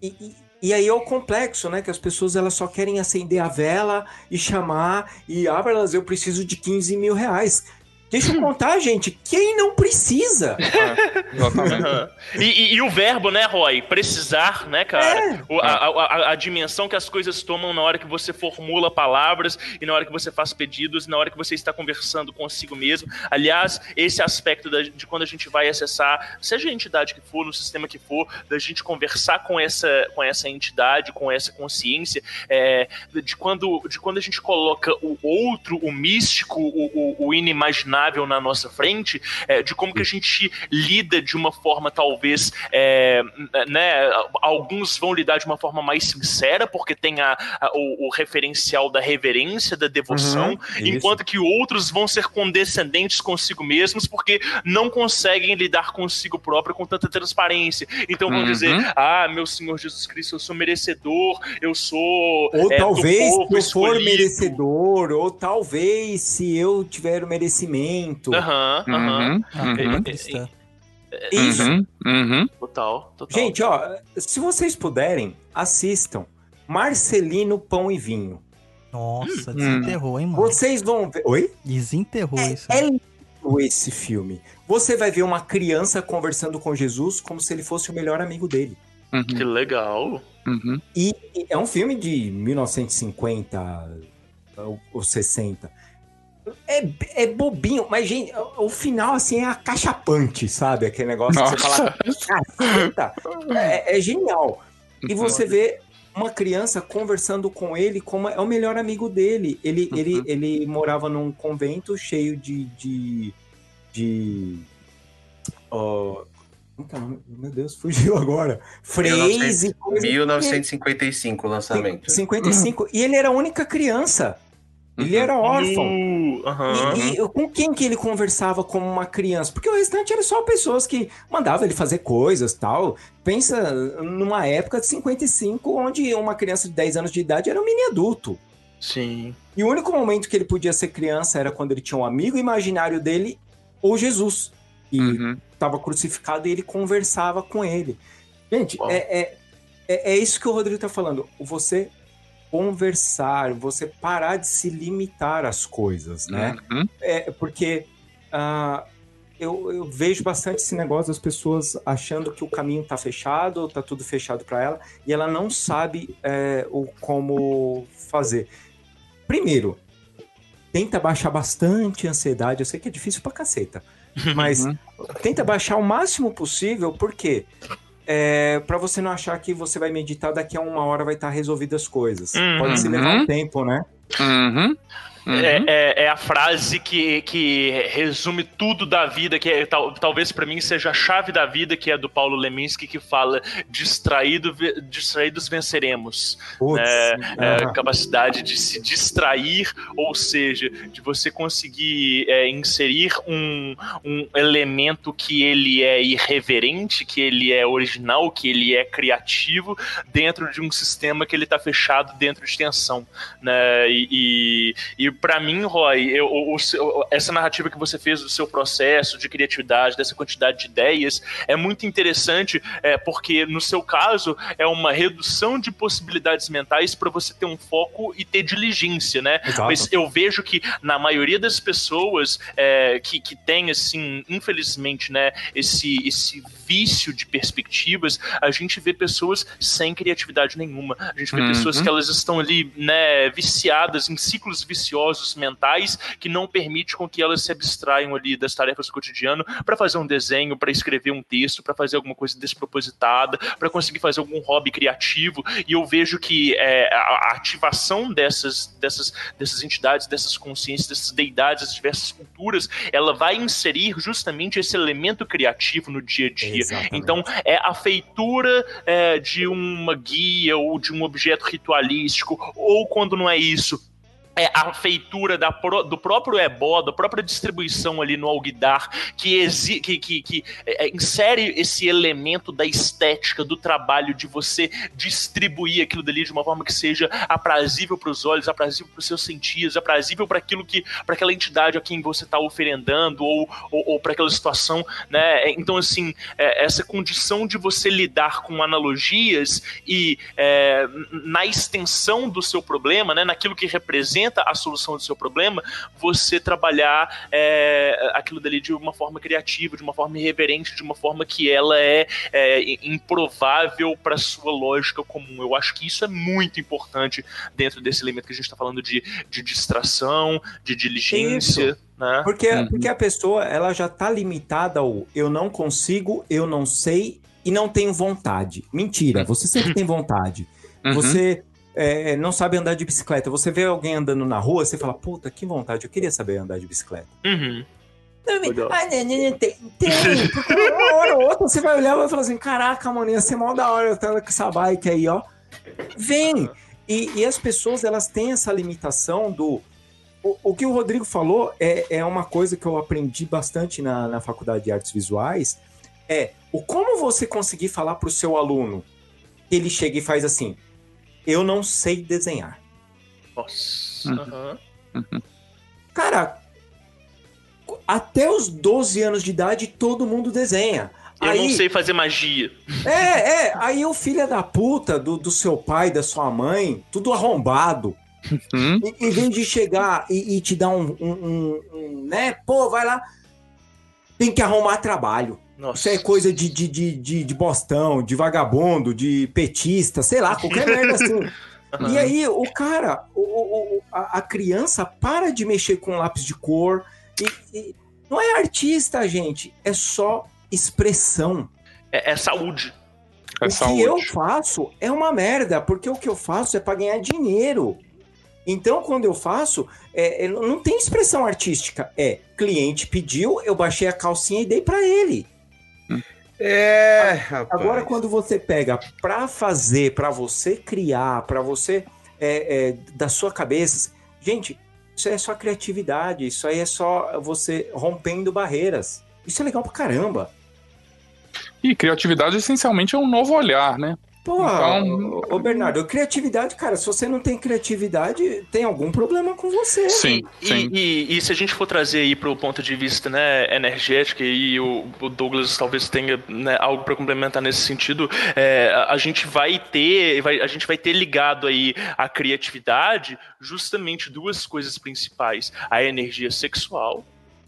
E, e- aí é o complexo, né? Que as pessoas elas só querem acender a vela e chamar e abra-las, eu preciso de 15 mil reais. Deixa eu contar, gente, quem não precisa? exatamente. Aham. E, e- e o verbo, né, Roy? Precisar, né, cara? É. O- a, a- a- a dimensão que as coisas tomam na hora que você formula palavras e na hora que você faz pedidos, e na hora que você está conversando consigo mesmo. Aliás, esse aspecto da- de quando a gente vai acessar, seja a entidade que for, no sistema que for, da gente conversar com essa, com essa entidade, com essa consciência, é, de, quando, de quando a gente coloca o outro, o místico, o, o- o inimaginável na nossa frente, é, de como que a gente lida de uma forma talvez, é, né, alguns vão lidar de uma forma mais sincera, porque tem a, a- o, o referencial da reverência, da devoção, Uhum, enquanto que outros vão ser condescendentes consigo mesmos, porque não conseguem lidar consigo próprio com tanta transparência. Então vão Uhum. dizer, ah, meu Senhor Jesus Cristo, eu sou merecedor, eu sou Ou é, talvez se eu for merecedor, ou talvez se eu tiver o merecimento. Aham, aham. Uhum, Ah, uhum, cristã. Isso. Total, total. Gente, ó, se vocês puderem, assistam Marcelino Pão e Vinho. Nossa, desenterrou, hein, mano? Vocês vão ver. Oi? Desenterrou isso. É lindo esse filme. Você vai ver uma criança conversando com Jesus como se ele fosse o melhor amigo dele. Uhum, Que legal. uhum. E e é um filme de 1950 ou- ou 60. É, é bobinho, mas, gente, o final, assim, é acachapante, sabe? Aquele negócio que você fala, caceta, é, é genial. E você vê uma criança conversando com ele como é o melhor amigo dele. Ele, Uhum. ele, ele morava num convento cheio de. de. de. nome? Meu Deus, fugiu agora. Freis e coisa. 1955 o lançamento. 55. E ele era a única criança. Ele era órfão. Uh, aham. E, e com quem que ele conversava como uma criança? Porque o restante era só pessoas que mandavam ele fazer coisas tal. Pensa numa época de 55, onde uma criança de 10 anos de idade era um mini adulto. Sim. E o único momento que ele podia ser criança era quando ele tinha um amigo imaginário dele, ou Jesus. E Uhum. estava crucificado e ele conversava com ele. Gente, é, é, é, é isso que o Rodrigo tá falando. Você conversar, você parar de se limitar às coisas, né? Uhum. É porque ah, eu, eu vejo bastante esse negócio das pessoas achando que o caminho tá fechado, tá tudo fechado para ela, e ela não sabe é, o como fazer. Primeiro, tenta baixar bastante a ansiedade. Eu sei que é difícil pra caceta, mas Uhum. tenta baixar o máximo possível, porque é, para você não achar que você vai meditar daqui a uma hora vai estar resolvidas as coisas. Uhum. Pode se levar um tempo, né? Uhum. Uhum. É, é- é a frase que, que resume tudo da vida, que é, tal- talvez pra mim seja a chave da vida, que é do Paulo Leminski, que fala distraído, distraídos venceremos. Putz, É, é, aham. capacidade de se distrair, ou seja, de você conseguir é, inserir um, um elemento que ele é irreverente, que ele é original, que ele é criativo, dentro de um sistema que ele está fechado dentro de tensão. Né? E, e, e para mim, Roy, eu, o- o essa narrativa que você fez do seu processo de criatividade, dessa quantidade de ideias, é muito interessante, é, porque no seu caso é uma redução de possibilidades mentais para você ter um foco e ter diligência, né? Exato. Mas eu vejo que na maioria das pessoas é, que, que tem, assim, infelizmente, né, esse, esse vício de perspectivas, a gente vê pessoas sem criatividade nenhuma. A gente vê Uhum. pessoas que elas estão ali, né, viciadas em ciclos viciosos mentais que não permite com que elas se abstraiam ali das tarefas do cotidiano para fazer um desenho, para escrever um texto, para fazer alguma coisa despropositada, para conseguir fazer algum hobby criativo. E eu vejo que é, a ativação dessas, dessas, dessas entidades, dessas consciências, dessas deidades, das diversas culturas, ela vai inserir justamente esse elemento criativo no dia a dia. Exatamente. Então, é a feitura é, de uma guia ou de um objeto ritualístico, ou quando não é isso, é a feitura da pro- do próprio ebó, da própria distribuição ali no alguidar, que, exi- que, que, que, é, insere esse elemento da estética, do trabalho, de você distribuir aquilo dali de uma forma que seja aprazível para os olhos, aprazível para os seus sentidos, aprazível para aquilo que, para aquela entidade a quem você está oferendando, ou, ou, ou para aquela situação, né? Então, assim, é, essa condição de você lidar com analogias e é, na extensão do seu problema, né, naquilo que representa a solução do seu problema, você trabalhar é, aquilo dali de uma forma criativa, de uma forma irreverente, de uma forma que ela é, é, improvável para sua lógica comum. Eu acho que isso é muito importante dentro desse elemento que a gente está falando de, de distração, de diligência. Né? Porque, Uhum. porque a pessoa ela já tá limitada ao eu não consigo, eu não sei e não tenho vontade. Mentira, você sempre tem vontade. Uhum. Você é, não sabe andar de bicicleta. Você vê alguém andando na rua, você fala, puta, que vontade, eu queria saber andar de bicicleta. Uhum. Não, me-. Ah, não, não, não, tem, tem. Porque uma hora ou outra você vai olhar e vai falar assim: caraca, mano, ia ser mó da hora eu estar com essa bike aí, ó. Vem! E, e as pessoas, elas têm essa limitação do. O, o que o Rodrigo falou é, é uma coisa que eu aprendi bastante na, na faculdade de artes visuais: é o como você conseguir falar para o seu aluno que ele chega e faz assim: eu não sei desenhar. Nossa. Uhum. aham. Cara, até os 12 anos de idade todo mundo desenha. Eu aí, não sei fazer magia. É, é, aí o filho da puta do, do seu pai, da sua mãe, tudo arrombado, Uhum. em, em vez de chegar e, e te dar um, um- um- um, né, pô, vai lá, tem que arrumar trabalho. Nossa. Isso é coisa de, de, de, de, de bostão, de vagabundo, de petista, sei lá, qualquer merda assim. Uhum. E aí o cara, o, o, a, a, criança para de mexer com lápis de cor. E, e não é artista, gente. É só expressão. É, é saúde. É o saúde. que eu faço é uma merda, porque o que eu faço é para ganhar dinheiro. Então, quando eu faço, é, é, não tem expressão artística. É, cliente pediu, eu baixei a calcinha e dei para ele. É, rapaz. Agora, quando você pega para fazer, para você criar, para você é, é, da sua cabeça, gente, isso aí é só criatividade, isso aí é só você rompendo barreiras. Isso é legal pra caramba. E criatividade essencialmente é um novo olhar, né? Pô, então... ô Bernardo, criatividade, cara, se você não tem criatividade, tem algum problema com você. Sim, e, sim. E, e, e, se a gente for trazer aí para o ponto de vista né, energético, e o, o Douglas talvez tenha né, algo para complementar nesse sentido, é, a gente vai ter, vai, a gente vai ter ligado aí a criatividade justamente duas coisas principais: a energia sexual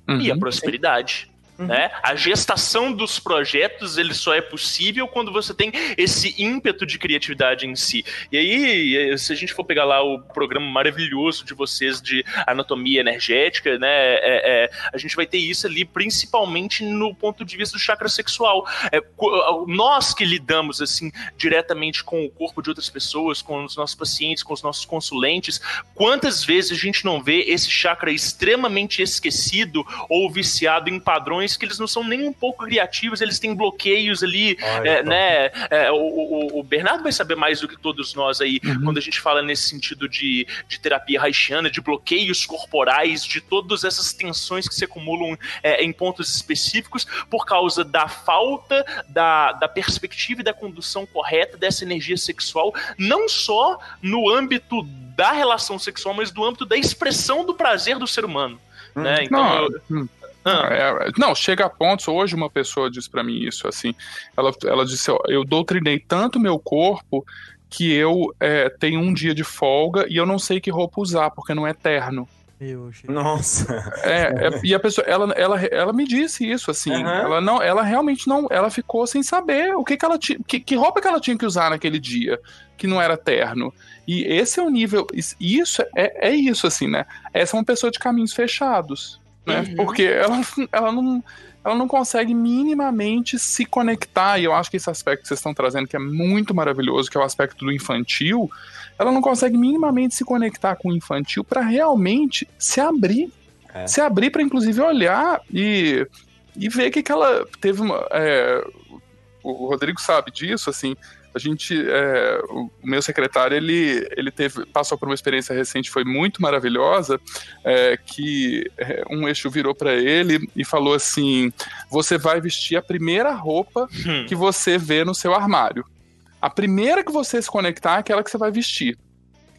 uhum. e a uhum. prosperidade. Uhum. Né? A gestação dos projetos ele só é possível quando você tem esse ímpeto de criatividade em si. E aí, se a gente for pegar lá o programa maravilhoso de vocês de anatomia energética, né, é, é, a gente vai ter isso ali principalmente no ponto de vista do chakra sexual. É, nós que lidamos assim diretamente com o corpo de outras pessoas, com os nossos pacientes, com os nossos consulentes, quantas vezes a gente não vê esse chakra extremamente esquecido ou viciado em padrões que eles não são nem um pouco criativos, eles têm bloqueios ali, Ai, é, né? É, o, o, o, Bernardo vai saber mais do que todos nós aí, uhum. quando a gente fala nesse sentido de, de terapia haitiana, de bloqueios corporais, de todas essas tensões que se acumulam é, em pontos específicos por causa da falta da, da perspectiva e da condução correta dessa energia sexual, não só no âmbito da relação sexual, mas do âmbito da expressão do prazer do ser humano. Né? Hum. Então, não, eu, hum. Ah. É, não, chega a pontos. Hoje uma pessoa disse para mim isso assim. Ela, ela disse: ó, eu doutrinei tanto meu corpo que eu é, tenho um dia de folga e eu não sei que roupa usar porque não é eterno. Nossa. É, é, e a pessoa, ela, ela, ela me disse isso assim. Uhum. Ela não, ela realmente não, ela ficou sem saber o que, que ela tinha, que, que roupa que ela tinha que usar naquele dia que não era terno. E esse é o nível, isso é, é isso assim, né? Essa é uma pessoa de caminhos fechados né? Uhum. Porque ela, ela, não, ela não consegue minimamente se conectar, e eu acho que esse aspecto que vocês estão trazendo, que é muito maravilhoso, que é o aspecto do infantil, ela não consegue minimamente se conectar com o infantil para realmente se abrir. É. Se abrir para, inclusive, olhar e, e ver que, que ela teve uma. É, o Rodrigo sabe disso, assim a gente, é, o meu secretário, ele, ele teve, passou por uma experiência recente, foi muito maravilhosa, é, que é, um eixo virou para ele e falou assim, você vai vestir a primeira roupa hum. que você vê no seu armário. A primeira que você se conectar é aquela que você vai vestir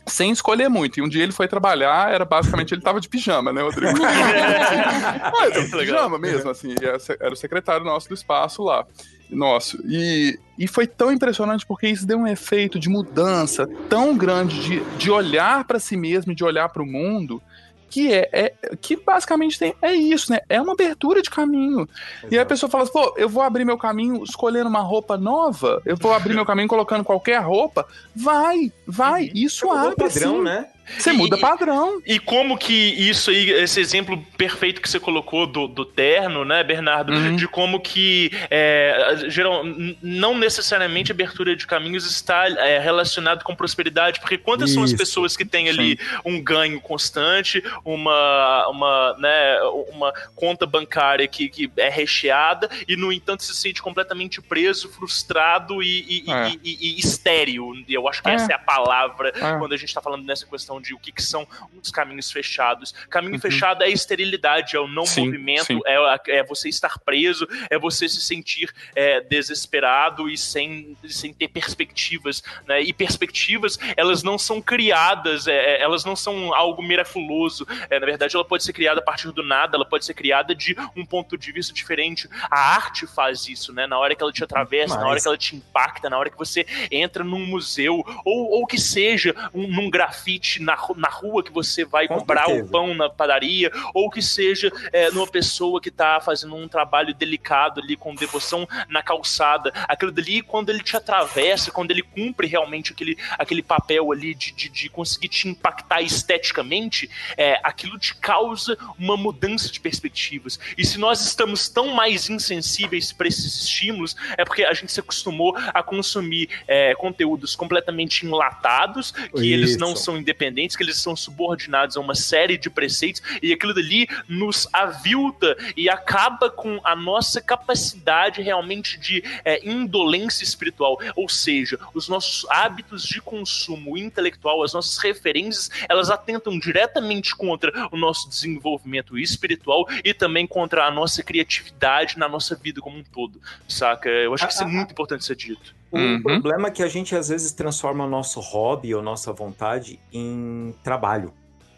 sem escolher muito. E um dia ele foi trabalhar, era basicamente ele tava de pijama, né, Rodrigo? Mas, pijama mesmo, assim, era o secretário nosso do espaço lá. Nosso. E, e foi tão impressionante porque isso deu um efeito de mudança tão grande de, de olhar para si mesmo, de olhar para o mundo, que é, é, que basicamente tem, é isso, né? É uma abertura de caminho. Exato. E aí a pessoa fala assim, pô, eu vou abrir meu caminho escolhendo uma roupa nova, eu vou abrir meu caminho colocando qualquer roupa. Vai, vai, uhum. isso abre padrão, sim. né? Você muda padrão. E como que isso aí, esse exemplo perfeito que você colocou do, do terno, né, Bernardo? Uhum. De como que é, geral, não necessariamente abertura de caminhos está é, relacionado com prosperidade, porque quantas isso. são as pessoas que têm ali Sim. um ganho constante, uma, uma, né, uma conta bancária que, que é recheada e, no entanto, se sente completamente preso, frustrado e, e, é. e, e estéreo. Eu acho que essa é, é a palavra é. quando a gente está falando nessa questão de o que, que são os caminhos fechados. Caminho uhum. fechado é a esterilidade, é o não sim, movimento, sim. É, é você estar preso, é você se sentir é, desesperado e sem, sem ter perspectivas. Né? E perspectivas, elas não são criadas, é, é elas não são algo miraculoso. É, na verdade, ela pode ser criada a partir do nada, ela pode ser criada de um ponto de vista diferente. A arte faz isso, né? Na hora que ela te atravessa, Mas... na hora que ela te impacta, na hora que você entra num museu, ou, ou que seja um, num grafite na, na rua que você vai Com comprar certeza. o pão na padaria, ou que seja é, numa pessoa que tá fazendo um trabalho delicado ali com devoção na calçada. Aquilo dali, quando ele te atravessa, quando ele cumpre realmente aquele, aquele papel ali de, de, de conseguir te impactar esteticamente, é, aquilo te causa uma mudança de perspectivas. E se nós estamos tão mais insensíveis para esses estímulos, é porque a gente se acostumou a consumir é, conteúdos completamente enlatados, que eles Isso. não são independentes, que eles são subordinados a uma série de preceitos, e aquilo dali nos avilta e acaba com a nossa capacidade realmente de é, indolência espiritual. Ou seja, os nossos hábitos de consumo intelectual, as nossas referências, elas atentam diretamente contra o nosso desenvolvimento espiritual e também contra a nossa criatividade na nossa vida como um todo, saca? Eu acho que isso é Ah, ah, muito importante ser dito. O Uhum. problema é que a gente às vezes transforma o nosso hobby ou nossa vontade em trabalho.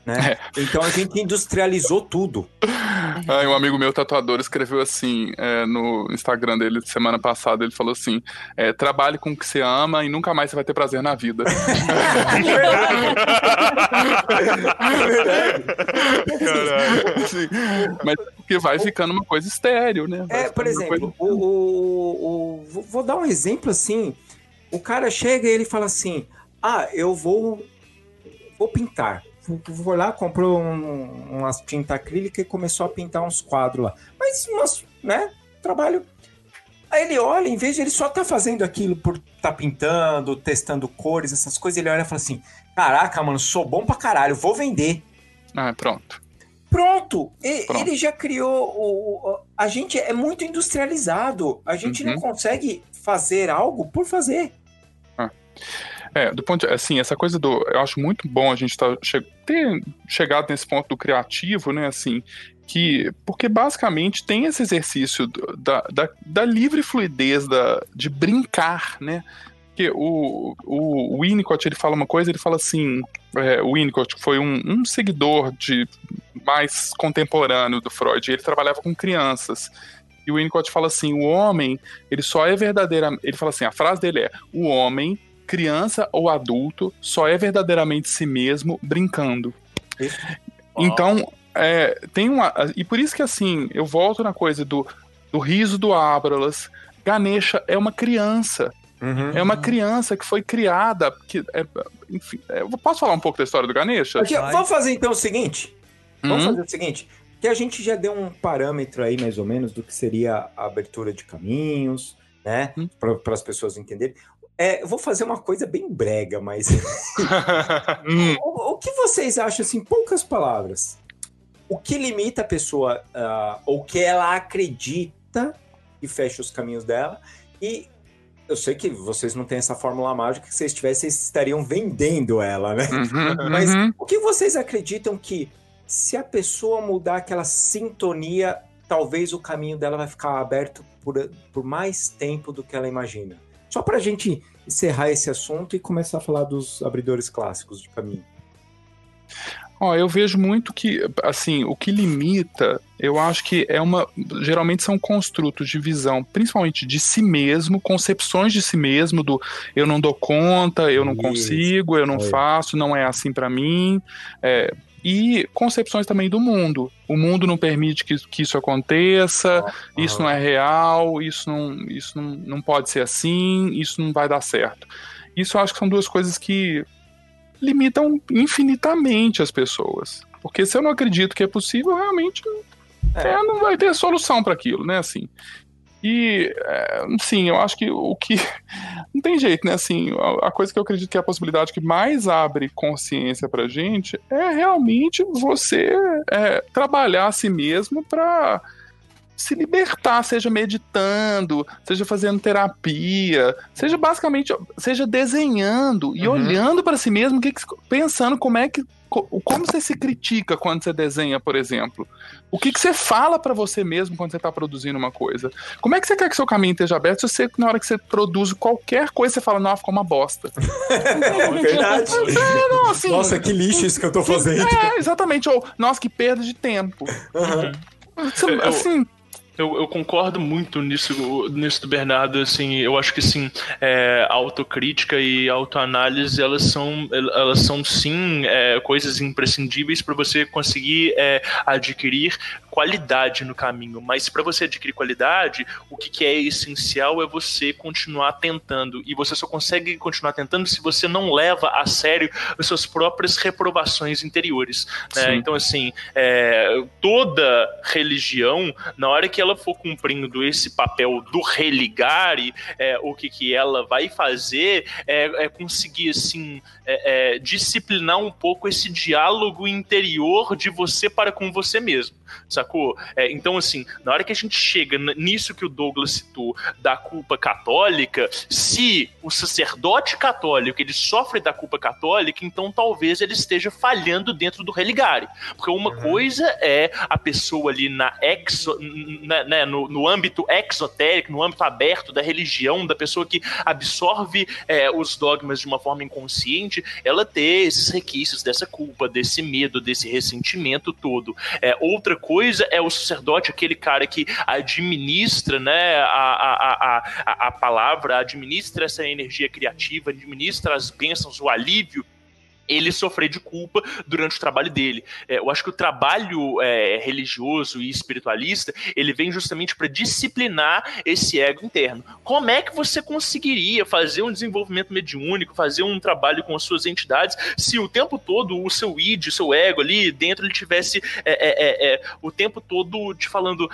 Né? Então a gente industrializou tudo. Aí um amigo meu tatuador escreveu assim é, no Instagram dele semana passada, ele falou assim: é, trabalhe com o que você ama e nunca mais você vai ter prazer na vida. Mas porque vai ficando uma coisa estéreo, né? Vai É, por exemplo, coisa- o, o- o- vou- vou dar um exemplo assim. O cara chega e ele fala assim: Ah, eu vou, vou pintar. Vou- Vou lá, comprou um- umas tinta acrílica e começou a pintar uns quadros lá. Mas, umas, né? Trabalho. Aí ele olha, em vez de ele só tá fazendo aquilo por tá pintando, testando cores, essas coisas, ele olha e fala assim: Caraca, mano, sou bom pra caralho, vou vender. Ah, pronto. Pronto, E- Pronto. ele já criou. O, o- a gente é muito industrializado. A gente não Uhum. consegue fazer algo por fazer. É, do ponto de, assim, essa coisa do. Eu acho muito bom a gente tá, che- ter chegado nesse ponto do criativo, né? Assim, que. Porque basicamente tem esse exercício da, da, da livre fluidez, da, de brincar, né? Porque o, o, o Winnicott ele fala uma coisa, ele fala assim. é, o Winnicott foi um, um seguidor de mais contemporâneo do Freud, ele trabalhava com crianças. E o Winnicott fala assim: o homem, ele só é verdadeiramente. Ele fala assim: a frase dele é: o homem criança ou adulto, só é verdadeiramente si mesmo brincando. Então, é, tem uma. E por isso que assim, eu volto na coisa do, do riso do Ábralas. Ganesha é uma criança. É uma criança que foi criada. Que, é, enfim, é, eu posso falar um pouco da história do Ganesha? Aqui, vamos fazer então o seguinte. Vamos Uhum. fazer o seguinte. Que a gente já deu um parâmetro aí, mais ou menos, do que seria a abertura de caminhos, né? Hum. Para as pessoas entenderem. É, vou fazer uma coisa bem brega, mas. O, o que vocês acham, assim, poucas palavras? O que limita a pessoa, ah, ou que ela acredita e fecha os caminhos dela? E eu sei que vocês não têm essa fórmula mágica, que se vocês tivessem, vocês estariam vendendo ela, né? uhum, Mas uhum. o que vocês acreditam que, se a pessoa mudar aquela sintonia, talvez o caminho dela vai ficar aberto por, por mais tempo do que ela imagina? Só para a gente encerrar esse assunto e começar a falar dos abridores clássicos de caminho. Ó, eu vejo muito que, assim, o que limita, eu acho que é uma. Geralmente são construtos de visão, principalmente de si mesmo, concepções de si mesmo, do eu não dou conta, eu não Isso. consigo, eu não faço, não é assim pra mim. é, e concepções também do mundo. O mundo não permite que, que isso aconteça, isso não é real, isso não, isso não, não pode ser assim, isso não vai dar certo. Isso eu acho que são duas coisas que limitam infinitamente as pessoas. Porque se eu não acredito que é possível, realmente É. é, não vai ter solução para aquilo, né? Assim. E, é, sim, eu acho que o que. Não tem jeito, né? Assim, a, coisa que eu acredito que é a possibilidade que mais abre consciência pra gente é realmente você é, trabalhar a si mesmo para se libertar, seja meditando, seja fazendo terapia, seja basicamente, seja desenhando e Uhum. olhando para si mesmo, que pensando como é que como você se critica quando você desenha, por exemplo? O que, que você fala para você mesmo quando você está produzindo uma coisa? Como é que você quer que seu caminho esteja aberto se você, na hora que você produz qualquer coisa, você fala, não, ficou uma bosta. É verdade. É, não, assim, Nossa, que lixo isso que eu tô fazendo. é, exatamente. Ou, nossa, que perda de tempo. Eu- assim, Eu, eu, concordo muito nisso, nisso do Bernardo, assim, eu acho que sim, é, autocrítica e autoanálise, elas são, elas são sim é, coisas imprescindíveis para você conseguir é, adquirir qualidade no caminho, mas para você adquirir qualidade, o que, que, é essencial é você continuar tentando, e você só consegue continuar tentando se você não leva a sério as suas próprias reprovações interiores, né? Então, assim, é, toda religião, na hora que ela for cumprindo esse papel do religare, é, o que, que ela vai fazer é, é conseguir, assim, é, é, disciplinar um pouco esse diálogo interior de você para com você mesmo, sacou? É, então, assim, na hora que a gente chega nisso que o Douglas citou, da culpa católica, se o sacerdote católico ele sofre da culpa católica, então talvez ele esteja falhando dentro do religare. Porque uma uhum. coisa é a pessoa ali na exo, na, né, no, no âmbito exotérico, no âmbito aberto da religião, da pessoa que absorve é, os dogmas de uma forma inconsciente, ela ter esses requisitos dessa culpa, desse medo, desse ressentimento todo. É, outra coisa é o sacerdote, aquele cara que administra né, a, a, a, a palavra, administra essa energia criativa, administra as bênçãos, o alívio ele sofrer de culpa durante o trabalho dele. É, eu acho que o trabalho é, religioso e espiritualista ele vem justamente para disciplinar esse ego interno. Como é que você conseguiria fazer um desenvolvimento mediúnico, fazer um trabalho com as suas entidades, se o tempo todo o seu id, o seu ego ali dentro ele tivesse é, é, é, é o tempo todo te falando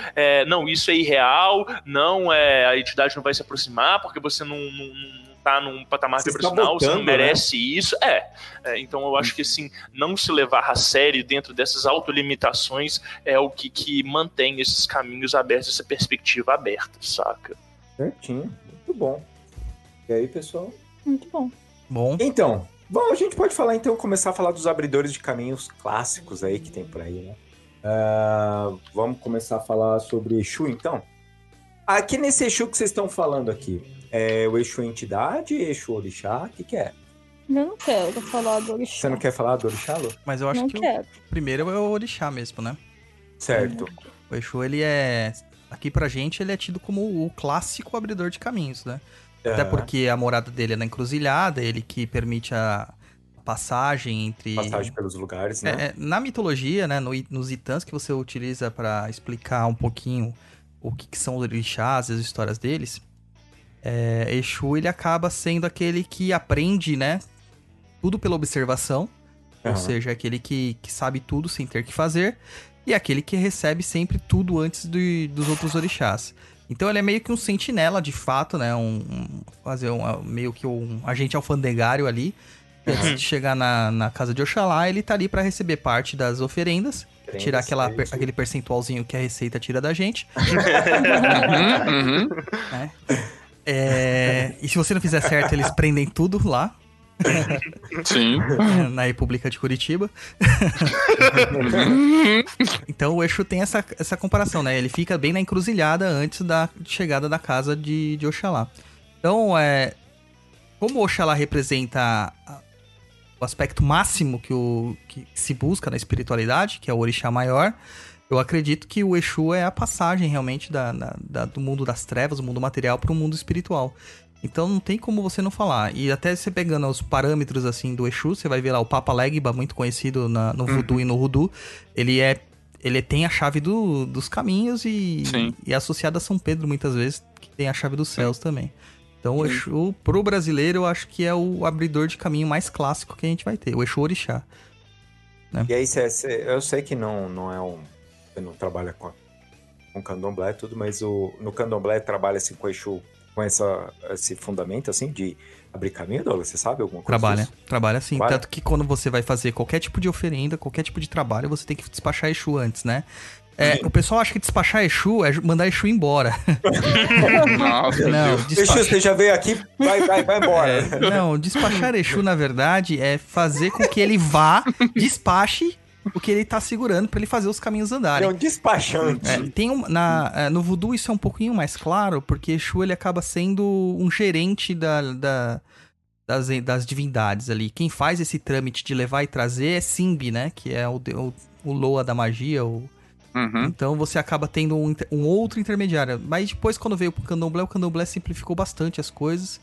não isso é irreal, não é a entidade não vai se aproximar porque você não, não tá num patamar você vibracional, tá você não merece né? isso. É, é, então eu acho que assim, não se levar a sério dentro dessas autolimitações é o que, que mantém esses caminhos abertos, essa perspectiva aberta, saca? Certinho, muito bom. E aí, pessoal? Muito bom. Bom. Então, bom, a gente pode falar então, começar a falar dos abridores de caminhos clássicos aí que tem por aí, né? Uh, vamos começar a falar sobre Exu, então? Aqui nesse Exu que vocês estão falando aqui, é o Exu entidade, Exu orixá, o que, que é? Eu não quero falar do orixá. Você não quer falar do orixá, Lu? Mas eu acho não que quero. o primeiro é o orixá mesmo, né? Certo. O Exu, ele é... Aqui pra gente, ele é tido como o clássico abridor de caminhos, né? Uhum. Até porque a morada dele é na encruzilhada, ele que permite a passagem entre... Passagem pelos lugares, né? É, é, na mitologia, né, no, nos itãs que você utiliza para explicar um pouquinho o que, que são os orixás e as histórias deles, é, Exu ele acaba sendo aquele que aprende, né? Tudo pela observação. Uhum. Ou seja, aquele que, que sabe tudo sem ter que fazer. E aquele que recebe sempre tudo antes de, dos outros orixás. Então ele é meio que um sentinela, de fato, né? Um, um fazer um, meio que um agente alfandegário ali. Uhum. Antes de chegar na, na casa de Oxalá, ele tá ali para receber parte das oferendas. tirar aquela, per, aquele percentualzinho que a receita tira da gente. uhum, uhum. É. É... E se você não fizer certo, eles prendem tudo lá. Sim. Na República de Curitiba. então o Exu tem essa, essa comparação, né? Ele fica bem na encruzilhada antes da chegada da casa de, de Oxalá. Então, é, como Oxalá representa o aspecto máximo que, o, que se busca na espiritualidade, que é o orixá maior, eu acredito que o Exu é a passagem realmente da, da, da do mundo das trevas, do mundo material, para o mundo espiritual. Então não tem como você não falar. E até você pegando os parâmetros assim do Exu, você vai ver lá o Papa Legba, muito conhecido na, no uhum. Voodoo e no Rudu. Ele é ele tem a chave do, dos caminhos e, e é associado a São Pedro muitas vezes, que tem a chave dos céus Sim. também. Então o Exu, pro brasileiro, eu acho que é o abridor de caminho mais clássico que a gente vai ter, o Exu Orixá. Né? E aí, cê, cê, eu sei que não, não é um você não trabalha com, com candomblé e tudo, mas o, no candomblé trabalha assim com Exu, com essa, esse fundamento assim de abrir caminho, Douglas? Você sabe alguma coisa Trabalha, disso? trabalha sim. Trabalha? Tanto que quando você vai fazer qualquer tipo de oferenda, qualquer tipo de trabalho, você tem que despachar Exu antes, né? É, o pessoal acha que despachar Exu é mandar Exu embora. Nossa, não, despacha... Exu, você já veio aqui, vai, vai, vai embora. É, não, despachar Exu, na verdade, é fazer com que ele vá, despache o que ele tá segurando para ele fazer os caminhos andarem. É um despachante. É, tem um, na, é, no voodoo isso é um pouquinho mais claro, porque Exu ele acaba sendo um gerente da, da das, das divindades ali. Quem faz esse trâmite de levar e trazer é Simbi, né? Que é o, o, o Loa da magia, o, Uhum. Então você acaba tendo um, um outro intermediário. Mas depois, quando veio pro candomblé, o candomblé simplificou bastante as coisas.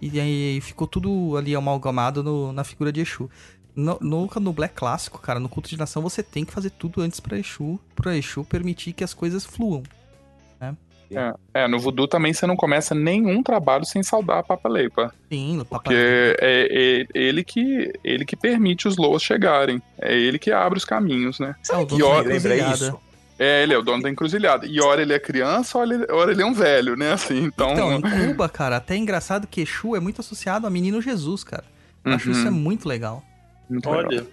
E aí ficou tudo ali amalgamado no- na figura de Exu. No, no candomblé clássico, cara, no culto de nação, você tem que fazer tudo antes pra Exu, pra Exu permitir que as coisas fluam. É, é, no voodoo também você não começa nenhum trabalho sem saudar a Papa Leipa. Sim, o Porque é, é ele, que, ele que permite os loas chegarem. É ele que abre os caminhos, né? Sabe que me me lembra encruzilhada. isso? É, ele é o dono da encruzilhada. E ora ele é criança, ora ele, ora ele é um velho, né? Assim, então. Então, em Cuba, cara, até é engraçado que Exu é muito associado a Menino Jesus, cara. Eu acho Uhum. isso é muito legal. Muito legal. Olha,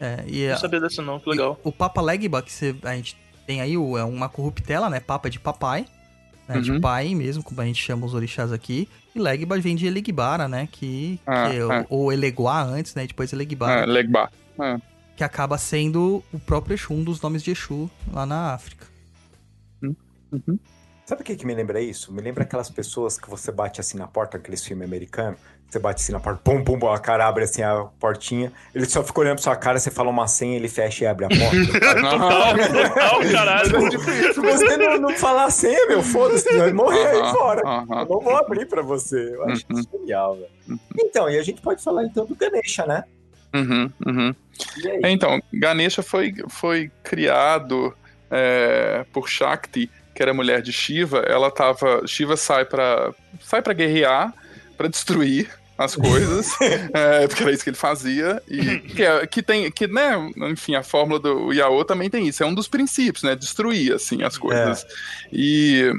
É, e não a- sabia dessa não, que legal. o Papa Legba, que você, a gente tem aí, o- é uma corruptela, né? Papa de papai, né? De Uhum. pai mesmo, como a gente chama os orixás aqui. E Legba vem de Elegbara, né? Que, Ah, que é, é. ou Eleguá antes, né? Depois Elegbara. É, Legba. É. Que acaba sendo o próprio Exu, um dos nomes de Exu lá na África. Uhum. Sabe o que, que me lembra isso? Me lembra aquelas pessoas que você bate assim na porta, aqueles filmes americanos. Você bate assim na porta, pum, pum, pum, a cara abre assim a portinha. Ele só fica olhando pra sua cara, você fala uma senha, ele fecha e abre a porta. Aham. Total, caralho. Se você não, não falar a senha, meu, foda-se, vai morrer aí fora. Eu não vou abrir pra você. Eu acho Uhum. isso genial, velho. Então, e a gente pode falar então do Ganesha, né? Uhum, uhum. É, Então, Ganesha foi, foi criado é, por Shakti, que era mulher de Shiva. Ela tava. Shiva sai pra, sai pra guerrear, pra destruir as coisas, é, porque era isso que ele fazia. E que, é- que tem. Que, né, enfim, a fórmula do Yao também tem isso. É um dos princípios, né? Destruir, assim, as coisas. E.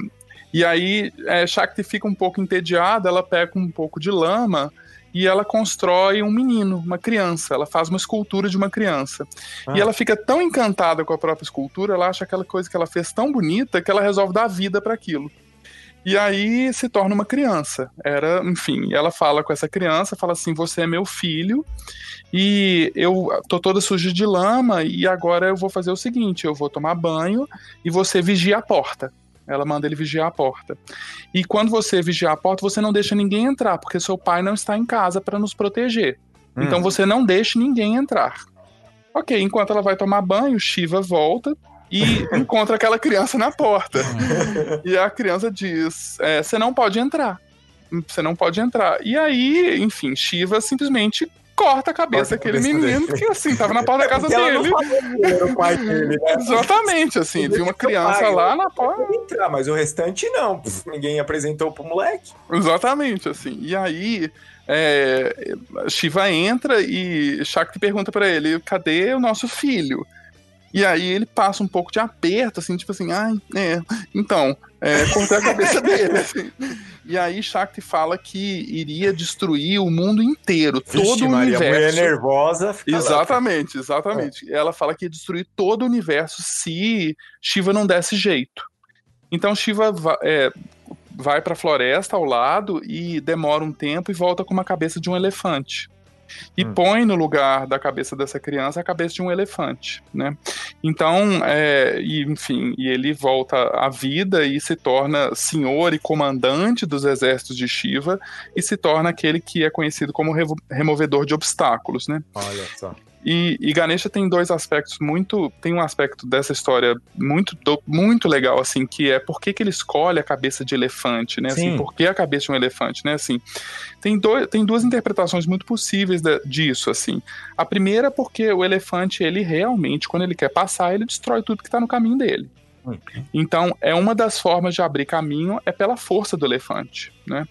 E aí, é, Shakti fica um pouco entediada, ela pega um pouco de lama e ela constrói um menino, uma criança. Ela faz uma escultura de uma criança. Ah. E ela fica tão encantada com a própria escultura, ela acha aquela coisa que ela fez tão bonita que ela resolve dar vida para aquilo. E aí se torna uma criança. Era, enfim, ela fala com essa criança, fala assim: "Você é meu filho e eu tô toda suja de lama e agora eu vou fazer o seguinte, eu vou tomar banho e você vigia a porta". Ela manda ele vigiar a porta. E quando você vigiar a porta, você não deixa ninguém entrar, porque seu pai não está em casa para nos proteger. Então Hum. você não deixe ninguém entrar. Ok, enquanto ela vai tomar banho, Shiva volta e encontra aquela criança na porta. E a criança diz: é, Você não pode entrar. Você não pode entrar. E aí, enfim, Shiva simplesmente corta a cabeça daquele cabeça menino dele. que assim, tava na porta da casa dele. pai dele, né? Exatamente, assim, viu uma criança lá na porta. Entrar, mas o restante não. Pff, ninguém apresentou pro moleque. Exatamente, assim. E aí, é, Shiva entra e Shakti pergunta pra ele: cadê o nosso filho? E aí ele passa um pouco de aperto, assim, tipo assim, ai, é, então, é, cortei a cabeça dele. assim. E aí Shakti fala que iria destruir o mundo inteiro, todo Vixe, o Maria, mulher universo. nervosa. Fica lá. Exatamente, exatamente. Ela fala que ia destruir todo o universo se Shiva não desse jeito. Então Shiva va- é, vai pra floresta ao lado e demora um tempo e volta com uma cabeça de um elefante. E Hum. põe no lugar da cabeça dessa criança a cabeça de um elefante, né? Então, é, e, enfim, e ele volta à vida e se torna senhor e comandante dos exércitos de Shiva e se torna aquele que é conhecido como removedor de obstáculos, né? Olha só. E, e Ganesha tem dois aspectos muito. Tem um aspecto dessa história muito, muito legal, assim, que é por que, que ele escolhe a cabeça de elefante, né? Assim, Sim. por que a cabeça de um elefante, né? Assim, tem, dois, tem duas interpretações muito possíveis da- disso, assim. A primeira é porque o elefante, ele realmente, quando ele quer passar, ele destrói tudo que tá no caminho dele. Hum. Então, é uma das formas de abrir caminho é pela força do elefante, né?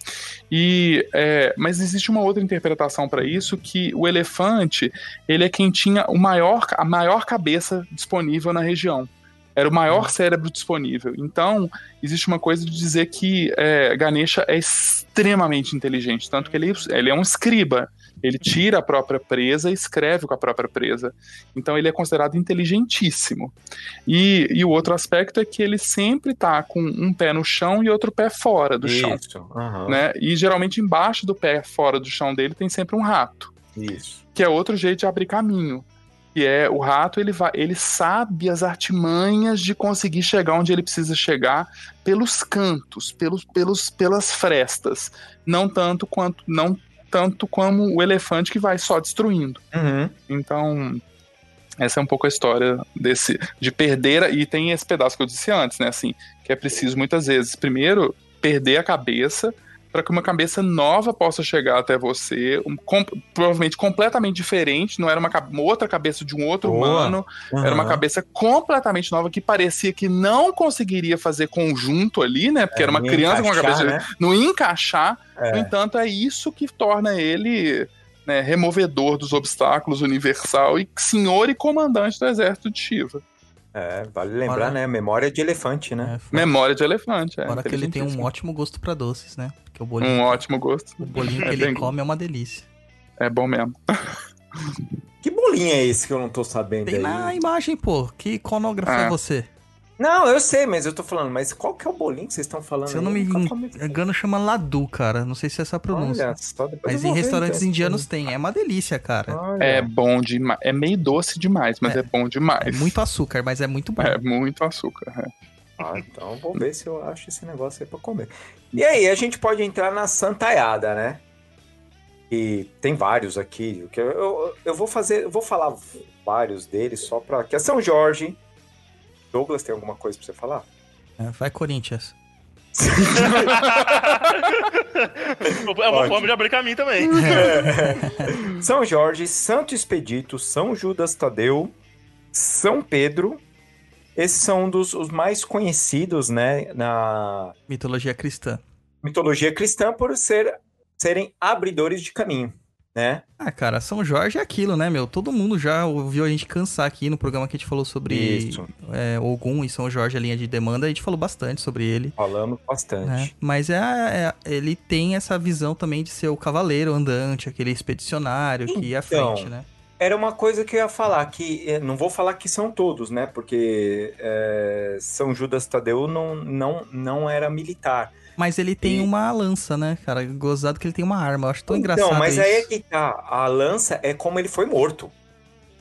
E, é, mas existe uma outra interpretação para isso que o elefante ele é quem tinha o maior, a maior cabeça disponível na região. Era o maior cérebro disponível. Então, existe uma coisa de dizer que é, Ganesha é extremamente inteligente, tanto que ele, ele é um escriba. Ele tira a própria presa e escreve com a própria presa. Então, ele é considerado inteligentíssimo. E, e o outro aspecto é que ele sempre está com um pé no chão e outro pé fora do chão. Isso. aham, Né? E geralmente embaixo do pé fora do chão dele tem sempre um rato Isso. que é outro jeito de abrir caminho. Que é o rato, ele vai, ele sabe as artimanhas de conseguir chegar onde ele precisa chegar pelos cantos, pelos, pelos, pelas frestas, não tanto quanto não tanto como o elefante que vai só destruindo. Uhum. Então, Essa é um pouco a história desse de perder e tem esse pedaço que eu disse antes, né, assim, que é preciso muitas vezes primeiro perder a cabeça para que uma cabeça nova possa chegar até você, um, com, provavelmente completamente diferente, não era uma, uma, outra cabeça de um outro Boa. humano, Uhum. era uma cabeça completamente nova que parecia que não conseguiria fazer conjunto ali, né? Porque É, era uma criança com uma cabeça né? não ia encaixar. É. No entanto, é isso que torna ele né, removedor dos obstáculos, universal e senhor e comandante do exército de Shiva. É, vale lembrar, né? Memória de elefante, né? É, fora, Memória de elefante. É, fora que ele tem um ótimo gosto pra doces, né? Porque o bolinho, um ótimo gosto. o bolinho que É ele bem- come é uma delícia. É bom mesmo. Que bolinho é esse que eu não tô sabendo Tem aí? na imagem, pô. Que iconógrafo é Ah. você? Não, eu sei, mas eu tô falando, mas qual que é o bolinho que vocês estão falando Se eu aí? não me nunca tomei- engano, chama Ladu, cara. Não sei se é essa a pronúncia. Olha, só Mas em vou ver, restaurantes então, indianos tem. É uma delícia, cara. Olha. É bom demais. É meio doce demais, mas É. é, bom É demais. muito açúcar, mas é muito bom. É muito açúcar. é. Ah, então vou ver se eu acho esse negócio aí pra comer. E aí, a gente pode entrar na santaiada, né? E tem vários aqui. que Eu, eu, eu vou fazer, eu vou falar vários deles só pra. Que é São Jorge. Douglas, tem alguma coisa pra você falar? É, vai, Corinthians. É uma Ótimo. forma de abrir caminho também. São Jorge, Santo Expedito, São Judas Tadeu, São Pedro. Esses são um dos os mais conhecidos, né, na Mitologia cristã. mitologia cristã por ser, serem abridores de caminho, né? Ah, cara, São Jorge é aquilo, né, meu? Todo mundo já ouviu a gente cansar aqui no programa que a gente falou sobre Isso. é, Ogum e São Jorge, a linha de demanda. A gente falou bastante sobre ele. Falamos bastante. né? Mas é, é- ele tem essa visão também de ser o cavaleiro andante, aquele expedicionário que ia à Então, frente, né? Era uma coisa que eu ia falar, que eh, não vou falar que são todos, né? Porque eh, São Judas Tadeu não, não, não era militar. Mas ele tem E- uma lança, né, cara? Gozado que ele tem uma arma. Eu acho tão Então, engraçado mas isso. aí é que tá. A lança é como ele foi morto.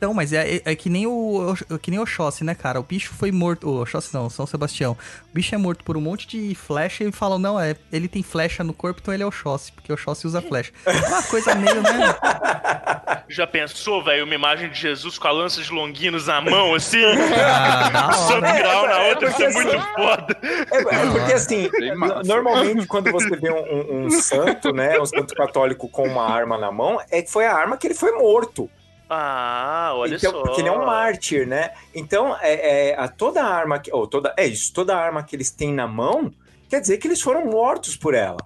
Então, mas é, é- é que nem o é que nem o Oxóssi, né, cara? O bicho foi morto. O Oxóssi não, São Sebastião. O bicho é morto por um monte de flecha e falam, não, é, ele tem flecha no corpo, então ele é o Oxóssi, porque o Oxóssi usa flecha. É uma coisa meio, né? Já pensou, velho, uma imagem de Jesus com a lança de Longinos na mão, assim? Ah, Santo hora. grau na É, outra, isso é assim- muito foda. É, é porque assim, normalmente quando você vê um, um- um santo, né, um santo católico com uma arma na mão, é que foi a arma que ele foi morto. Ah, olha então, só. Porque ele é um mártir, né? Então, é, é, a toda a arma que. Ou toda, é isso, toda a arma que eles têm na mão, quer dizer que eles foram mortos por ela.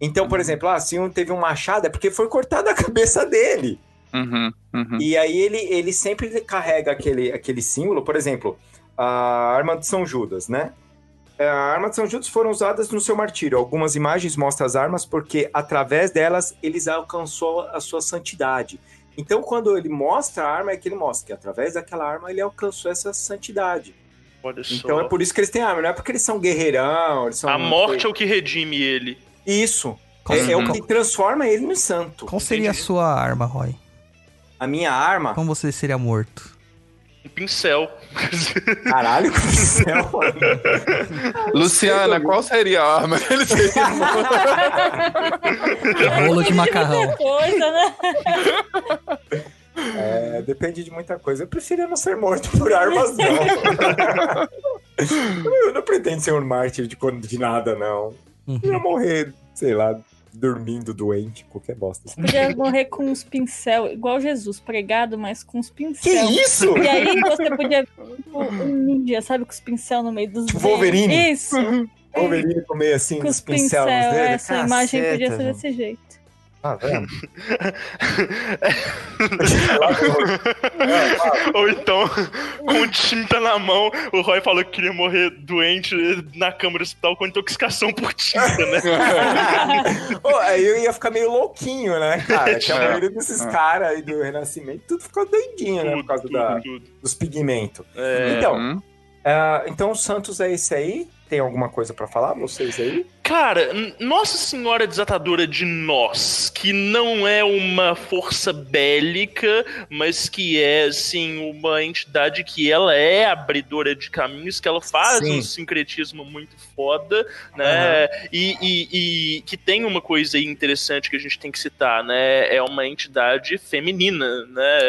Então, por exemplo, ah, se um teve um machado, é porque foi cortada a cabeça dele. Uhum, uhum. E aí ele, ele sempre carrega aquele, aquele símbolo, por exemplo, a arma de São Judas, né? É, A arma de São Judas foram usadas no seu martírio. Algumas imagens mostram as armas porque através delas eles alcançou a sua santidade. Então, quando ele mostra a arma, é que ele mostra que através daquela arma ele alcançou essa santidade. Olha só. Então é por isso que eles têm arma, não é porque eles são guerreirão, eles são. A morte é o que redime ele. Isso. Qual, É, é o que transforma ele no santo. qual seria a Entendi. sua arma, Roy? A minha arma. Como você seria morto? Um pincel. Caralho, mano. Luciana, qual seria a arma que ele seria Rolo de macarrão. Coisa, né? É, depende de muita coisa. Eu preferia não ser morto por armas, não. eu não pretendo ser um mártir de, de nada, não. Eu ia Uhum. morrer, sei lá, dormindo, doente, qualquer bosta. assim. Podia morrer com uns pincel, igual Jesus, pregado, mas com uns pincel. isso? E aí você podia. tipo, Um ninja, sabe, com os pincel no meio dos dedos. Wolverine? Isso, Wolverine com meio assim, com os pincel. pincéis nos dedos. Essa imagem podia ser Caceta, desse jeito. Ah, vendo? Ou então, com tinta na mão, o Roy falou que queria morrer doente na cama do hospital com intoxicação por tinta, né? Pô, aí eu ia ficar meio louquinho, né, cara? Que a É. maioria desses caras aí do Renascimento, tudo ficou doidinho, né? Por causa da, tudo. dos pigmentos. É, Então, Uhum. ah, então o Santos é esse aí? Tem alguma coisa pra falar, vocês aí? Cara, Nossa Senhora Desatadora de Nós, que não é uma força bélica, mas que é, assim, uma entidade que ela é abridora de caminhos, que ela faz Sim. um sincretismo muito foda, né? Uhum. E, e, e, que tem uma coisa aí interessante que a gente tem que citar, né? É uma entidade feminina, né?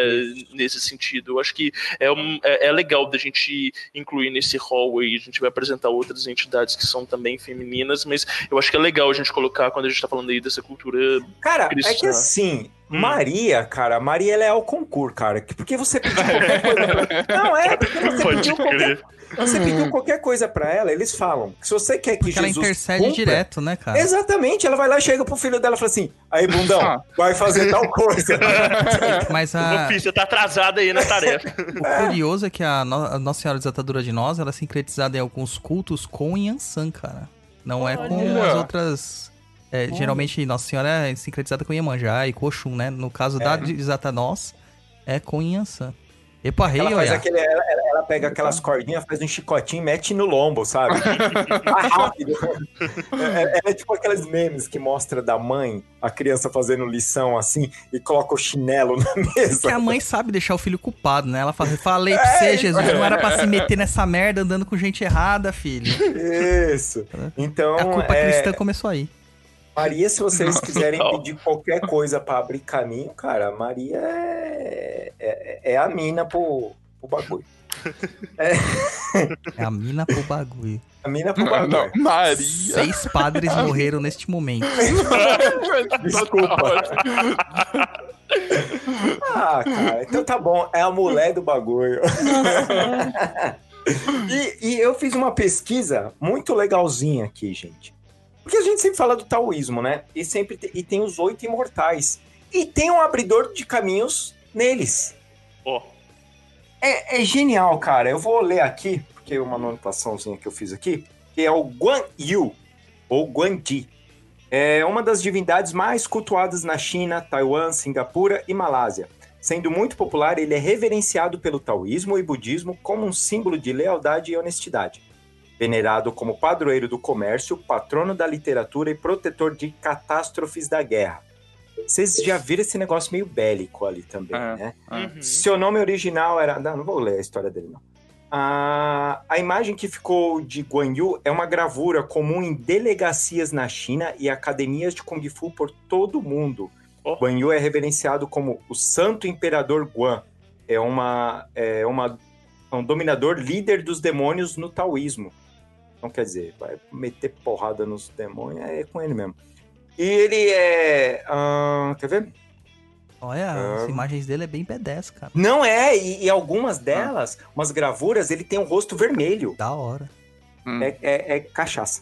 Nesse sentido. Eu acho que é, um, é, é legal da gente incluir nesse hall aí. A gente vai apresentar outras entidades que são também femininas, mas eu acho que é legal a gente colocar quando a gente tá falando aí dessa cultura. Cara, cristã. é que assim, hum. Maria, cara, Maria ela é ao concurso, cara. Porque você pediu qualquer coisa. Não, é, porque você Pode pediu qualquer. Você pediu qualquer coisa para ela, eles falam. Se você quer que Porque Jesus ela intercede cumpra, direto, né, cara? Exatamente. Ela vai lá, chega pro filho dela e fala assim: aí, bundão, ah. vai fazer tal coisa. Mas a. Filho, você tá atrasado aí na tarefa. o curioso é que a, Nossa Senhora Desatadora de Nós, ela é sincretizada em alguns cultos com Yansan, cara. Não é com as outras. É, geralmente, Nossa Senhora é sincretizada com Iemanjá e Coxum, né? No caso é. da Desata Nós, é com Yansan. Epa, rei, ela, faz aquele, ela, ela, pega aquelas cordinhas, faz um chicotinho e mete no lombo, sabe? Mais rápido. É, é, é, tipo aqueles memes que mostra da mãe, a criança fazendo lição assim, e coloca o chinelo na mesa. Porque a mãe sabe deixar o filho culpado, né? Ela fala, falei pra você, é, Jesus, não era pra se meter nessa merda andando com gente errada, filho. Isso. Então. A culpa é... cristã começou aí. Maria, se vocês quiserem pedir qualquer coisa para abrir caminho, cara, Maria é, é, é a mina pro, pro bagulho. É. é. a mina pro bagulho. A mina pro bagulho. Não, não, Maria. Seis padres morreram neste momento. Desculpa. ah, cara, então tá bom. É a mulher do bagulho. e, e eu fiz uma pesquisa muito legalzinha aqui, gente. Porque a gente sempre fala do taoísmo, né? E sempre te, e tem os oito imortais. E tem um abridor de caminhos neles. Oh. É, é, genial, cara. Eu vou ler aqui, porque é uma anotaçãozinha que eu fiz aqui, que é o Guan Yu, ou Guanji. É uma das divindades mais cultuadas na China, Taiwan, Singapura e Malásia. Sendo muito popular, ele é reverenciado pelo taoísmo e budismo como um símbolo de lealdade e honestidade venerado como padroeiro do comércio, patrono da literatura e protetor de catástrofes da guerra. Vocês já viram esse negócio meio bélico ali também, é, né? É. Uhum. Seu nome original era. Não, não vou ler a história dele, não. A, a imagem que ficou de Guan Yu é uma gravura comum em delegacias na China e academias de Kung Fu por todo o mundo. Oh. Guan Yu é reverenciado como o Santo Imperador Guan. É, uma, é, uma, é um dominador líder dos demônios no taoísmo. Então, quer dizer, vai meter porrada nos demônios, é com ele mesmo. E ele é. Uh, quer ver? Olha, uh, as imagens dele é bem B10, cara. Não é, e, e algumas delas, ah. umas gravuras, ele tem um rosto vermelho. Da hora. Hum. É, é, é, cachaça.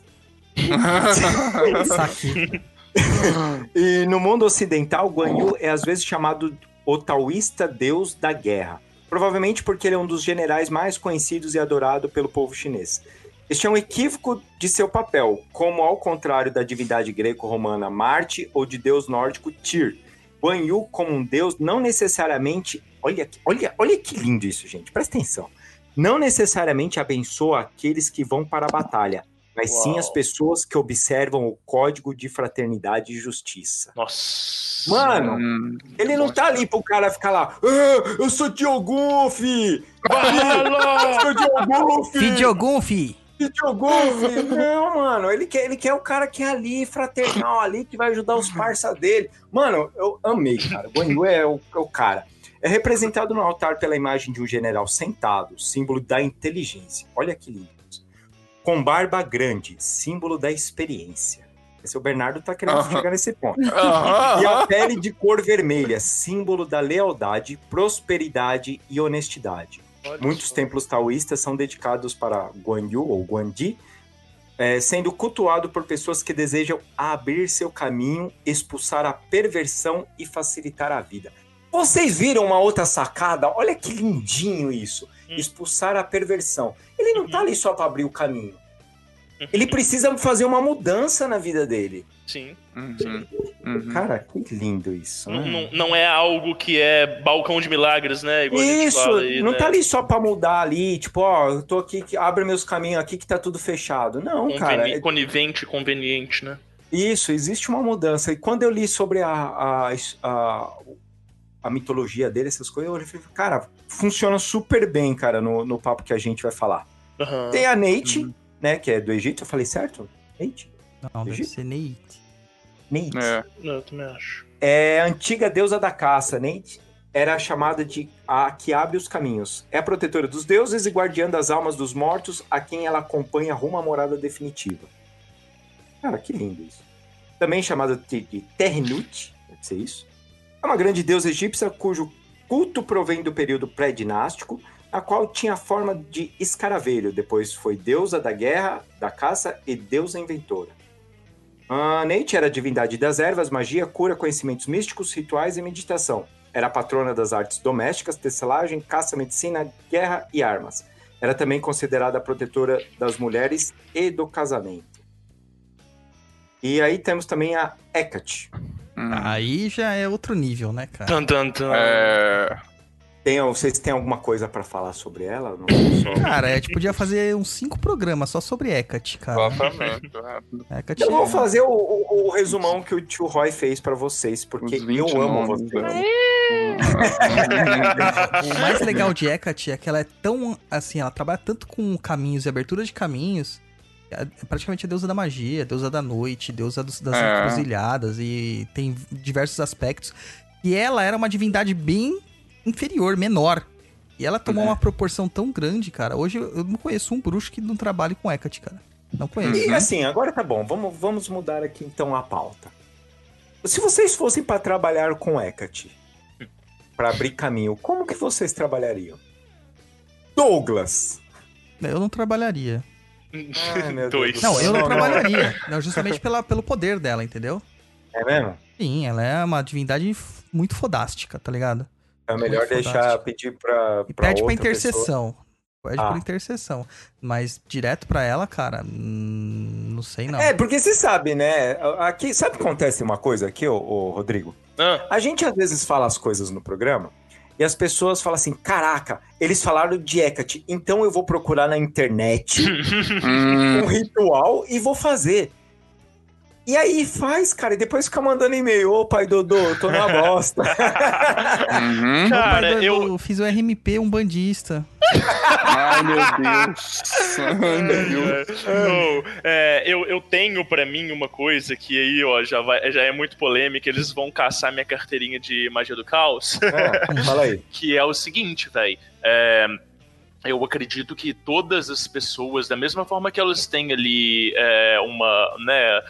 e no mundo ocidental, Guan Yu é às vezes chamado o taoísta deus da guerra. Provavelmente porque ele é um dos generais mais conhecidos e adorado pelo povo chinês. Este é um equívoco de seu papel, como ao contrário da divindade greco-romana Marte ou de deus nórdico Tyr. Guan Yu como um deus não necessariamente... Olha, olha, olha que lindo isso, gente. Presta atenção. Não necessariamente abençoa aqueles que vão para a batalha, mas Uau. sim as pessoas que observam o código de fraternidade e justiça. Nossa. Mano, hum, ele não tá ali pro cara ficar lá, ah, eu sou Diogun, fi! Vai lá! Eu sou Diogun, fi! Videogolfe! Não, mano, ele quer, ele quer o cara que é ali, fraternal ali, que vai ajudar os parça dele. Mano, eu amei, cara. O Guan é o, é o cara. É representado no altar pela imagem de um general sentado, símbolo da inteligência. Olha que lindo. Com barba grande, símbolo da experiência. Esse é o Bernardo tá querendo chegar nesse ponto. e a pele de cor vermelha, símbolo da lealdade, prosperidade e honestidade. Olha Muitos isso. templos taoístas são dedicados para Guan Yu ou Guandi, é, sendo cultuado por pessoas que desejam abrir seu caminho, expulsar a perversão e facilitar a vida. Vocês viram uma outra sacada? Olha que lindinho isso. Hum. Expulsar a perversão. Ele não tá ali só para abrir o caminho. Ele precisa fazer uma mudança na vida dele. Sim. Uhum, uhum. Cara, que lindo isso. Não, né? não, não é algo que é balcão de milagres, né? Igual a gente Isso, fala aí, não né? tá ali só pra mudar ali, tipo, ó, eu tô aqui, que abre meus caminhos aqui que tá tudo fechado. Não, cara. Conveni- é- Conivente, conveniente, né? Isso, existe uma mudança. E quando eu li sobre a, a, a, a mitologia dele, essas coisas, eu falei, cara, funciona super bem, cara, no, no papo que a gente vai falar. Aham. Tem a Neite, né, que é do Egito, eu falei certo? Neite? Não, deve Egito? ser Neite. Neite. É. Não, eu também acho. É a antiga deusa da caça, Neite. Era chamada de a que abre os caminhos. É a protetora dos deuses e guardiã das almas dos mortos, a quem ela acompanha rumo à morada definitiva. Cara, que lindo isso. Também chamada de, de Ternut, deve ser isso. É uma grande deusa egípcia cujo culto provém do período pré-dinástico, a qual tinha a forma de escaravelho. Depois foi deusa da guerra, da caça e deusa inventora. A Neite era a divindade das ervas, magia, cura, conhecimentos místicos, rituais e meditação. Era patrona das artes domésticas, tecelagem, caça, medicina, guerra e armas. Era também considerada a protetora das mulheres e do casamento. E aí temos também a Hecate. Hum. Aí já é outro nível, né, cara? Tan, tan, tan. É, Tem, vocês têm alguma coisa pra falar sobre ela? Não? Cara, a gente podia fazer uns cinco programas só sobre Hecate, cara. exatamente. é. Hecate Eu vou é- fazer o, o- o resumão que o tio Roy fez pra vocês, porque Uns 20 eu amo vocês. né? O mais legal de Hecate é que ela é tão, assim, ela trabalha tanto com caminhos e abertura de caminhos, é praticamente a deusa da magia, a deusa da noite, deusa dos- das É. encruzilhadas, e tem diversos aspectos. E ela era uma divindade bem inferior, menor. E ela tomou É. uma proporção tão grande, cara. Hoje eu não conheço um bruxo que não trabalhe com Hecate, cara. Não conheço. E assim, agora tá bom, vamos, vamos mudar aqui então a pauta. Se vocês fossem pra trabalhar com Hecate, pra abrir caminho, como que vocês trabalhariam? Douglas. Eu não trabalharia. Dois. do Não, eu não, Não, trabalharia. Não, justamente pela, pelo poder dela, entendeu? É mesmo? Sim, ela é uma divindade muito fodástica, tá ligado? É melhor deixar fantástico. pedir pra, E pra pede pra outra pessoa. intercessão. Pede Ah. por intercessão. Mas direto pra ela, cara, hum, não sei não. É, porque você sabe, né? Aqui, sabe o que acontece uma coisa aqui, ô, ô, Rodrigo? Ah, A gente às vezes fala as coisas no programa e as pessoas falam assim: caraca, eles falaram de Hecate, então eu vou procurar na internet um ritual e vou fazer. E aí faz, cara, e depois fica mandando e-mail, ô pai Dodô, eu tô na bosta. uhum. Cara, do- eu- eu fiz o RMP, um bandista. Ai, meu Deus. Ai, meu Deus. É, eu, eu tenho pra mim uma coisa que aí, ó, já, vai, já é muito polêmica. Eles vão caçar minha carteirinha de magia do caos. É, fala aí. que é o seguinte, velho. É, eu acredito que todas as pessoas, da mesma forma que elas têm ali é, uma, né?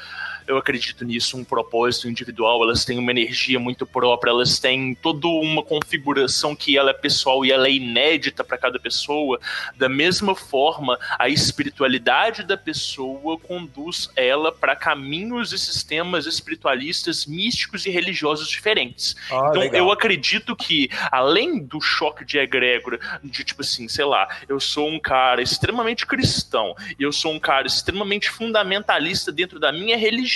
Eu acredito nisso, um propósito individual, elas têm uma energia muito própria, elas têm toda uma configuração que ela é pessoal e ela é inédita para cada pessoa. Da mesma forma, a espiritualidade da pessoa conduz ela para caminhos e sistemas espiritualistas, místicos e religiosos diferentes. Ah, Então, legal. eu acredito que, além do choque de egrégora, de tipo assim, sei lá, eu sou um cara extremamente cristão e eu sou um cara extremamente fundamentalista dentro da minha religião,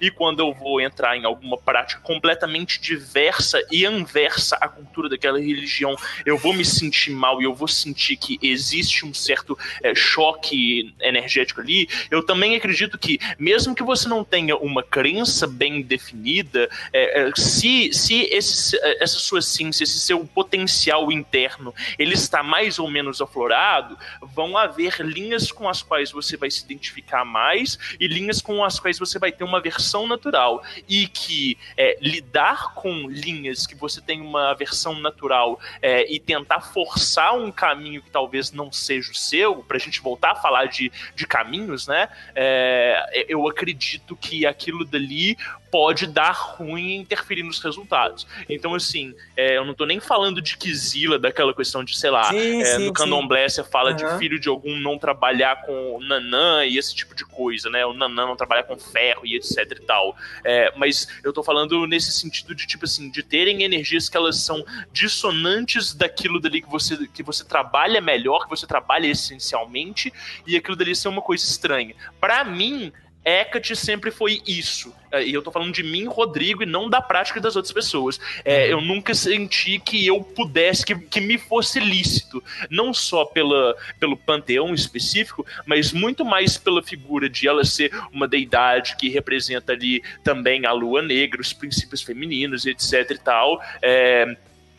e quando eu vou entrar em alguma prática completamente diversa e anversa à cultura daquela religião, eu vou me sentir mal e eu vou sentir que existe um certo é, choque energético ali, eu também acredito que, mesmo que você não tenha uma crença bem definida, é, é, se, se esse, essa sua ciência, esse seu potencial interno, ele está mais ou menos aflorado, vão haver linhas com as quais você vai se identificar mais e linhas com as quais você vai ter uma versão natural. E que é, lidar com linhas que você tem uma versão natural é, e tentar forçar um caminho que talvez não seja o seu, pra gente voltar a falar de, de caminhos, né? É, eu acredito que aquilo dali pode dar ruim e interferir nos resultados. Então, assim, é, eu não tô nem falando de Kizila, daquela questão de, sei lá, Sim, é, sim, no candomblé você fala de Aham. filho de algum não trabalhar com nanã e esse tipo de coisa, né? O nanã não trabalhar com ferro ferro e etc e tal. É, mas eu tô falando nesse sentido de, tipo assim, de terem energias que elas são dissonantes daquilo dali que você, que você trabalha melhor, que você trabalha essencialmente, e aquilo dali ser uma coisa estranha. Para mim, Hecate sempre foi isso. É, e eu tô falando de mim, Rodrigo, e não da prática das outras pessoas. É, eu nunca senti que eu pudesse, que, que me fosse lícito. Não só pela, pelo panteão específico, mas muito mais pela figura de ela ser uma deidade que representa ali também a lua negra, os princípios femininos, etc e tal. É,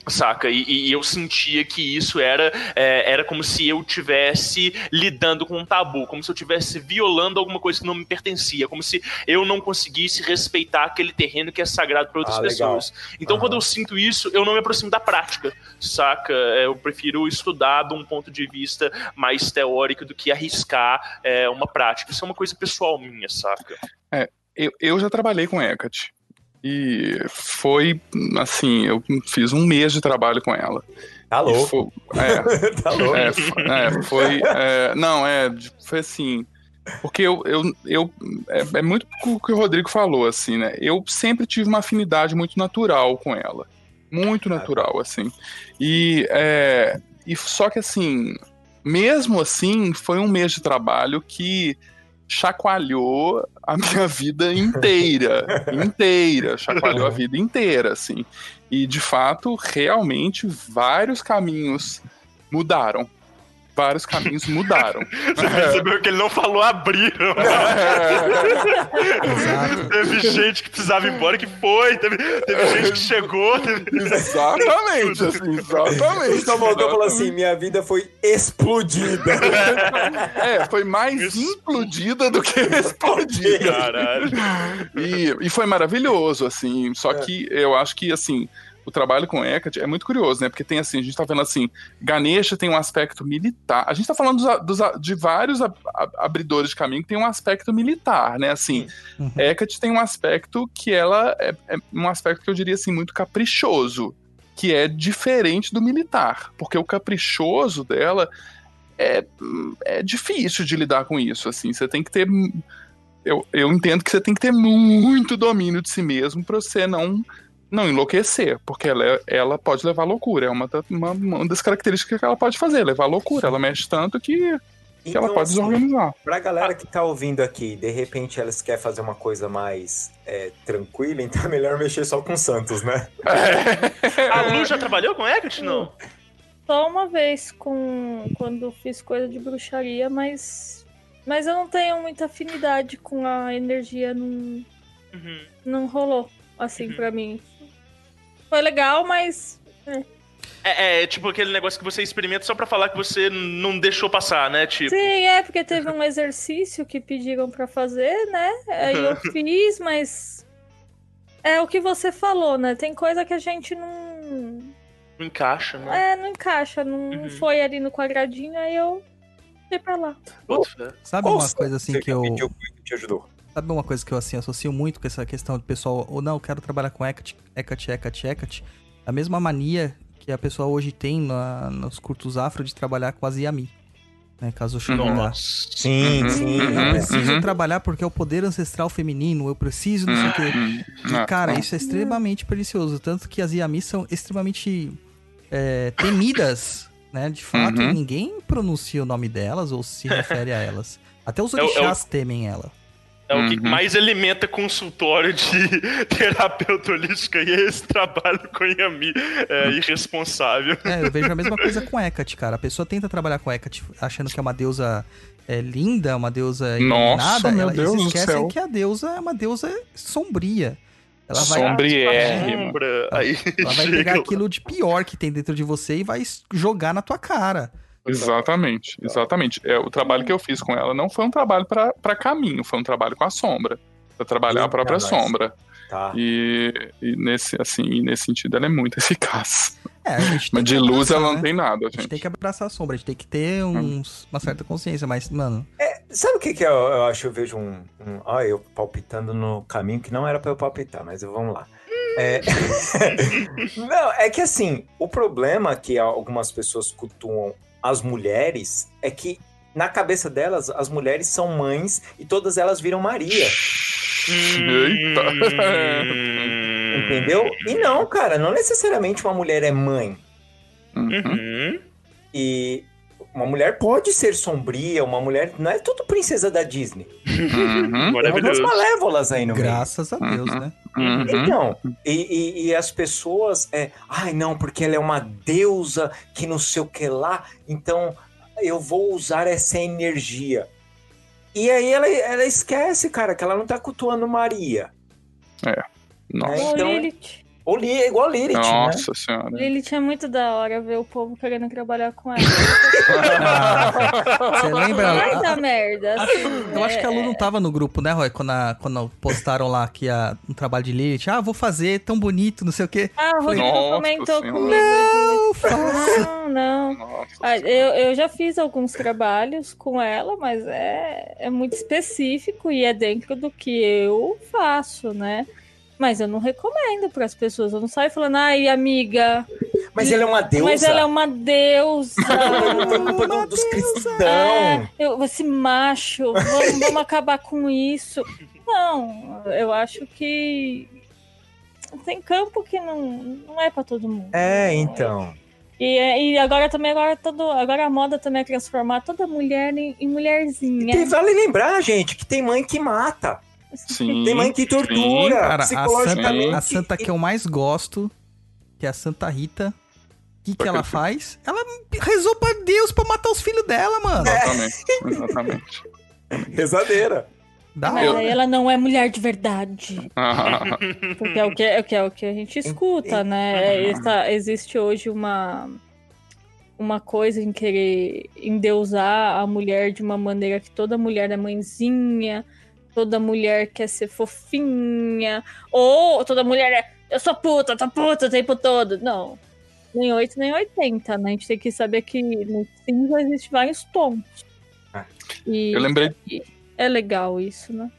Saca? E, e, eu sentia que isso era, é, era como se eu tivesse lidando com um tabu, como se eu tivesse violando alguma coisa que não me pertencia, como se eu não conseguisse respeitar aquele terreno que é sagrado para outras ah, pessoas. Então, uhum. quando eu sinto isso, eu não me aproximo da prática, saca? É, eu prefiro estudar de um ponto de vista mais teórico do que arriscar é, uma prática. Isso é uma coisa pessoal minha, saca? É, eu, eu já trabalhei com Hecate. E foi assim, eu fiz um mês de trabalho com ela. Tá louco. Foi, é, tá louco. É, é, foi. É, não, é, foi assim. Porque eu, eu, eu é, é, muito o que o Rodrigo falou, assim, né? Eu sempre tive uma afinidade muito natural com ela. Muito natural, assim. E, é, e só que assim, mesmo assim, foi um mês de trabalho que chacoalhou a minha vida inteira, inteira, chacoalhou a vida inteira, assim. E de fato, realmente vários caminhos mudaram vários caminhos mudaram. Você percebeu que ele não falou abriram. É. teve gente que precisava ir embora que foi, teve, teve gente que chegou. Teve... Exatamente, assim, exatamente. Só voltou e falou assim: minha vida foi explodida. É, foi mais implodida do que explodida. Caralho. E, e foi maravilhoso, assim. Só é. que eu acho que, assim, o trabalho com Hecate é muito curioso, né? Porque tem assim, a gente tá vendo assim, Ganesha tem um aspecto militar. A gente tá falando dos, dos, de vários ab, ab, abridores de caminho que tem um aspecto militar, né? Assim, uhum. Hecate tem um aspecto que ela é, é um aspecto que eu diria assim, muito caprichoso, que é diferente do militar, porque o caprichoso dela é, é difícil de lidar com isso, assim, você tem que ter eu, eu entendo que você tem que ter muito domínio de si mesmo para você não não enlouquecer, porque ela, é, ela pode levar loucura. É uma, uma, uma, das características que ela pode fazer, levar loucura. Ela mexe tanto que, que então, ela pode assim, desorganizar. Pra galera que tá ouvindo aqui, de repente elas querem fazer uma coisa mais é, tranquila, então é melhor mexer só com Santos, né? É. A Lu já trabalhou com Hecate, não? Só uma vez com quando fiz coisa de bruxaria, mas mas eu não tenho muita afinidade com a energia, não, uhum. não rolou assim uhum. para mim. Foi legal, mas. É. É, é, tipo aquele negócio que você experimenta só para falar que você não deixou passar, né? Tipo... Sim, é, porque teve um exercício que pediram para fazer, né? Aí eu fiz, mas. É o que você falou, né? Tem coisa que a gente não. Não encaixa, né? É, não encaixa, não uhum. foi ali no quadradinho, aí eu fui pra lá. Sabe uma coisa assim que eu. te ajudou? Sabe uma coisa que eu assim associo muito com essa questão do pessoal, ou não, eu quero trabalhar com Hecate, Hecate, Hecate, Hecate. A mesma mania que a pessoa hoje tem na, nos curtos afro de trabalhar com as Yami. Né, caso Shinoda. Sim, uhum, sim. Eu uhum, preciso uhum. trabalhar porque é o poder ancestral feminino, eu preciso não sei o quê. E, cara, isso é extremamente precioso. Tanto que as Yami são extremamente é, temidas, né? De fato, uhum. ninguém pronuncia o nome delas ou se refere a elas. Até os orixás é o... temem ela. É o que uhum. mais alimenta consultório de terapeuta holística e esse trabalho com Yami é irresponsável. É, eu vejo a mesma coisa com Hecate, cara. A pessoa tenta trabalhar com Hecate achando que é uma deusa é, linda, uma deusa iluminada. Nossa, Deus eles esquecem que a deusa é uma deusa sombria. Ela vai, Sombriérrima. Ela, ela vai pegar aquilo de pior que tem dentro de você e vai jogar na tua cara. Exatamente, exatamente. É, o trabalho que eu fiz com ela não foi um trabalho para caminho, foi um trabalho com a sombra. Pra trabalhar a própria sombra. Tá. E, e, nesse, assim, nesse sentido ela é muito eficaz. É, mas de luz abraçar, ela não né? tem nada, gente. A gente tem que abraçar a sombra, a gente tem que ter uns, hum. uma certa consciência, mas, mano. É, sabe o que, que eu, eu, acho? Eu vejo um. um ó, eu palpitando no caminho que não era para eu palpitar, mas vamos lá. É... não, é que assim, o problema que algumas pessoas cultuam as mulheres é que na cabeça delas as mulheres são mães e todas elas viram Maria. Eita. Hum. Entendeu? E não, cara, não necessariamente uma mulher é mãe. Uhum. E uma mulher pode ser sombria, uma mulher. Não é tudo princesa da Disney. Uhum. Tem algumas malévolas aí no meio. Graças a Deus, né? Uhum. Então, e, e- e as pessoas é, ai não, porque ela é uma deusa que não sei o que lá, então eu vou usar essa energia. E aí ela, ela esquece, cara, que ela não tá cultuando Maria. Nossa. É, então-. Ou Li, é igual a Lilith, né? Nossa senhora. Lilith é muito da hora ver o povo querendo trabalhar com ela. Você lembra? Vai dar merda. assim, Eu acho que a Lu é- não tava no grupo, né, Roy? Quando, a- quando postaram lá que a, um trabalho de Lilith. Ah, vou fazer, tão bonito, não sei o quê. Ah, o Rodrigo Nossa comentou Senhora. comigo. Não, faça. Não, não. Nossa Ah, eu, eu já fiz alguns trabalhos com ela, mas é, é muito específico e é dentro do que eu faço, né? Mas eu não recomendo para as pessoas. Eu não saio falando, ai, amiga, Mas ela é uma deusa. mas ela é uma deusa. Culpa do- dos cristãos. eu, esse macho, vamos, vamos acabar com isso. Não, eu acho que tem campo que não, não é para todo mundo. É, então. E, e agora também, agora todo, agora a moda também é transformar toda mulher em, em mulherzinha. E vale lembrar, gente, que tem mãe que mata. Sim. Tem mãe que tortura Cara, a santa, a santa que eu mais gosto, que é a Santa Rita, o que, que ela faz? Ela rezou pra Deus pra matar os filhos dela, mano. Exatamente. Exatamente. Rezadeira. Da Mas ela não é mulher de verdade. Ah, Porque é o que, é o que, é o que a gente escuta, né? Essa- existe hoje uma, uma coisa em querer endeusar a mulher de uma maneira que toda mulher é mãezinha, toda mulher quer ser fofinha, ou toda mulher é eu sou puta, tô puta o tempo todo. Não. Nem 8, nem 80, né? A gente tem que saber que no cinza existem vários tons. Ah. E eu lembrei é legal isso, né?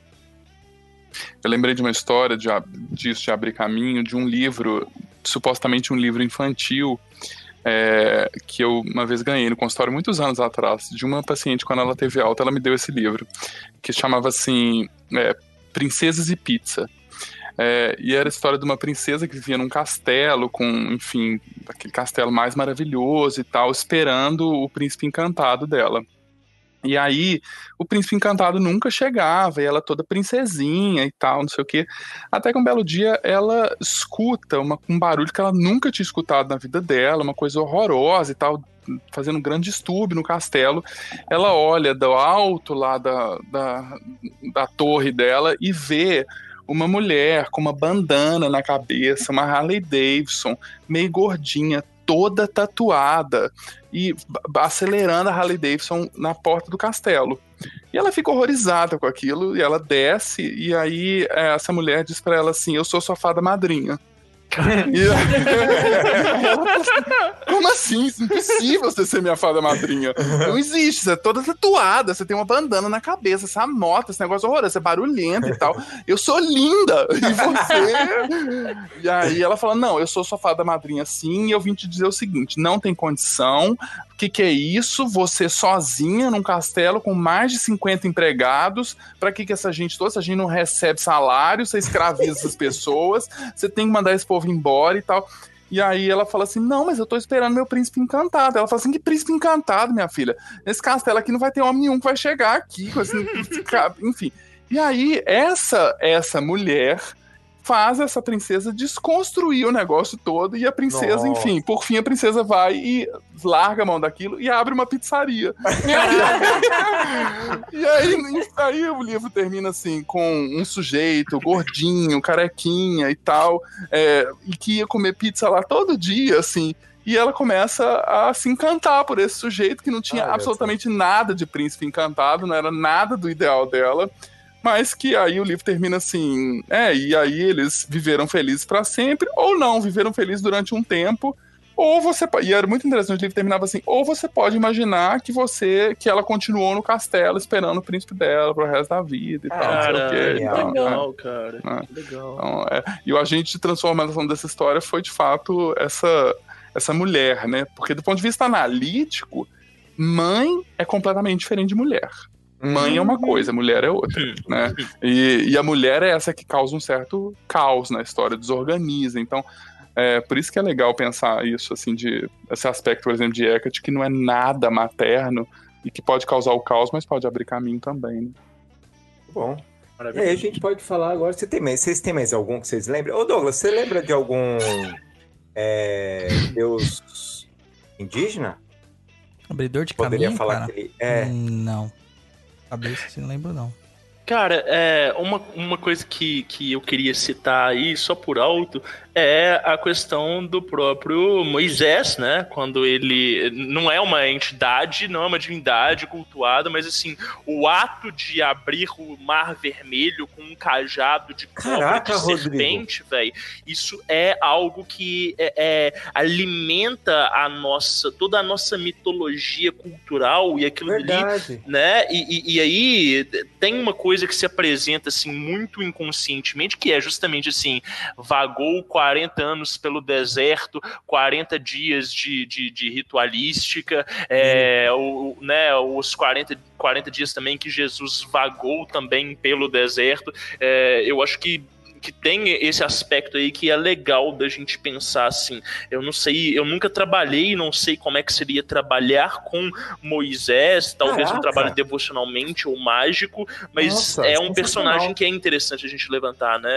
Eu lembrei de uma história de, disso, de abrir caminho, de um livro, supostamente um livro infantil, é, que eu uma vez ganhei no consultório muitos anos atrás, de uma paciente, quando ela teve alta, ela me deu esse livro, que chamava assim, é, Princesas e Pizza. É, e era a história de uma princesa que vivia num castelo, com, enfim, aquele castelo mais maravilhoso e tal, esperando o príncipe encantado dela. E aí, o príncipe encantado nunca chegava, e ela toda princesinha e tal, não sei o quê. Até que um belo dia ela escuta uma- um barulho que ela nunca tinha escutado na vida dela, uma coisa horrorosa e tal, fazendo um grande distúrbio no castelo. Ela olha do alto lá da, da, da torre dela e vê uma mulher com uma bandana na cabeça, uma Harley Davidson, meio gordinha, toda tatuada e acelerando a Harley Davidson na porta do castelo. E ela fica horrorizada com aquilo, e ela desce, e aí é, essa mulher diz pra ela assim: Eu sou sua fada madrinha. Como assim? Isso é impossível você ser minha fada madrinha. Não existe, você é toda tatuada, você tem uma bandana na cabeça, essa nota, esse negócio horroroso, você é barulhento e tal. Eu sou linda! E você. E aí ela fala: Não, eu sou sua fada madrinha sim, e eu vim te dizer o seguinte: não tem condição. O que, que é isso? Você sozinha num castelo com mais de 50 empregados. Pra que, que essa gente toda? Essa gente não recebe salário, você escraviza essas pessoas, você tem que mandar esse povo embora e tal. E aí ela fala assim: Não, mas eu tô esperando meu príncipe encantado. Ela fala assim: Que príncipe encantado, minha filha? Nesse castelo aqui não vai ter homem nenhum que vai chegar aqui. esse- Enfim. E aí, essa, essa mulher faz essa princesa desconstruir o negócio todo e a princesa, Nossa. enfim, por fim a princesa vai e larga a mão daquilo e abre uma pizzaria. E aí, aí o livro termina assim, com um sujeito gordinho, carequinha e tal, é, e que ia comer pizza lá todo dia, assim. E ela começa a se encantar por esse sujeito que não tinha Olha absolutamente nada de príncipe encantado, não era nada do ideal dela. Mas que aí o livro termina assim, é, e aí eles viveram felizes para sempre, ou não, viveram felizes durante um tempo, ou você e era muito interessante, o livro terminava assim, ou você pode imaginar que você, que ela continuou no castelo esperando o príncipe dela pro resto da vida e tal, Cara, e que legal. tal, né? legal, cara. Ah. Que legal. Então, é, e o agente de transformação dessa história foi, de fato, essa, essa mulher, né? Porque do ponto de vista analítico, mãe é completamente diferente de mulher. Mãe é uma Uhum. coisa, mulher é outra, né? E, e a mulher é essa que causa um certo caos na história, desorganiza. Então, é por isso que é legal pensar isso, assim, de esse aspecto, por exemplo, de Hecate, que não é nada materno e que pode causar o caos, mas pode abrir caminho também. Né? Bom. E aí a gente pode falar agora. Você tem mais, vocês têm mais algum que vocês lembram? Ô Douglas, você lembra de algum é, deus indígena? Abridor de Poderia caminho, falar cara? que ele é. Hum, Não. Cabeça, assim, não lembro, não. Cara, é, uma, uma coisa que, que eu queria citar aí, só por alto, é a questão do próprio Moisés, né? Quando ele não é uma entidade, não é uma divindade cultuada, mas assim, o ato de abrir o mar vermelho com um cajado de cobra de serpente, velho, isso é algo que é, é, alimenta a nossa, toda a nossa mitologia cultural e aquilo ali Verdade. né? E, e- e aí tem uma coisa que se apresenta assim muito inconscientemente, que é justamente assim, vagou 40 anos pelo deserto, 40 dias de, de, de ritualística, é, o- né, os 40, 40 dias também que Jesus vagou também pelo deserto. É, eu acho que que tem esse aspecto aí que é legal da gente pensar assim. Eu não sei, eu nunca trabalhei, não sei como é que seria trabalhar com Moisés, talvez um trabalho devocionalmente ou mágico, mas Nossa, é um personagem que é interessante a gente levantar, né?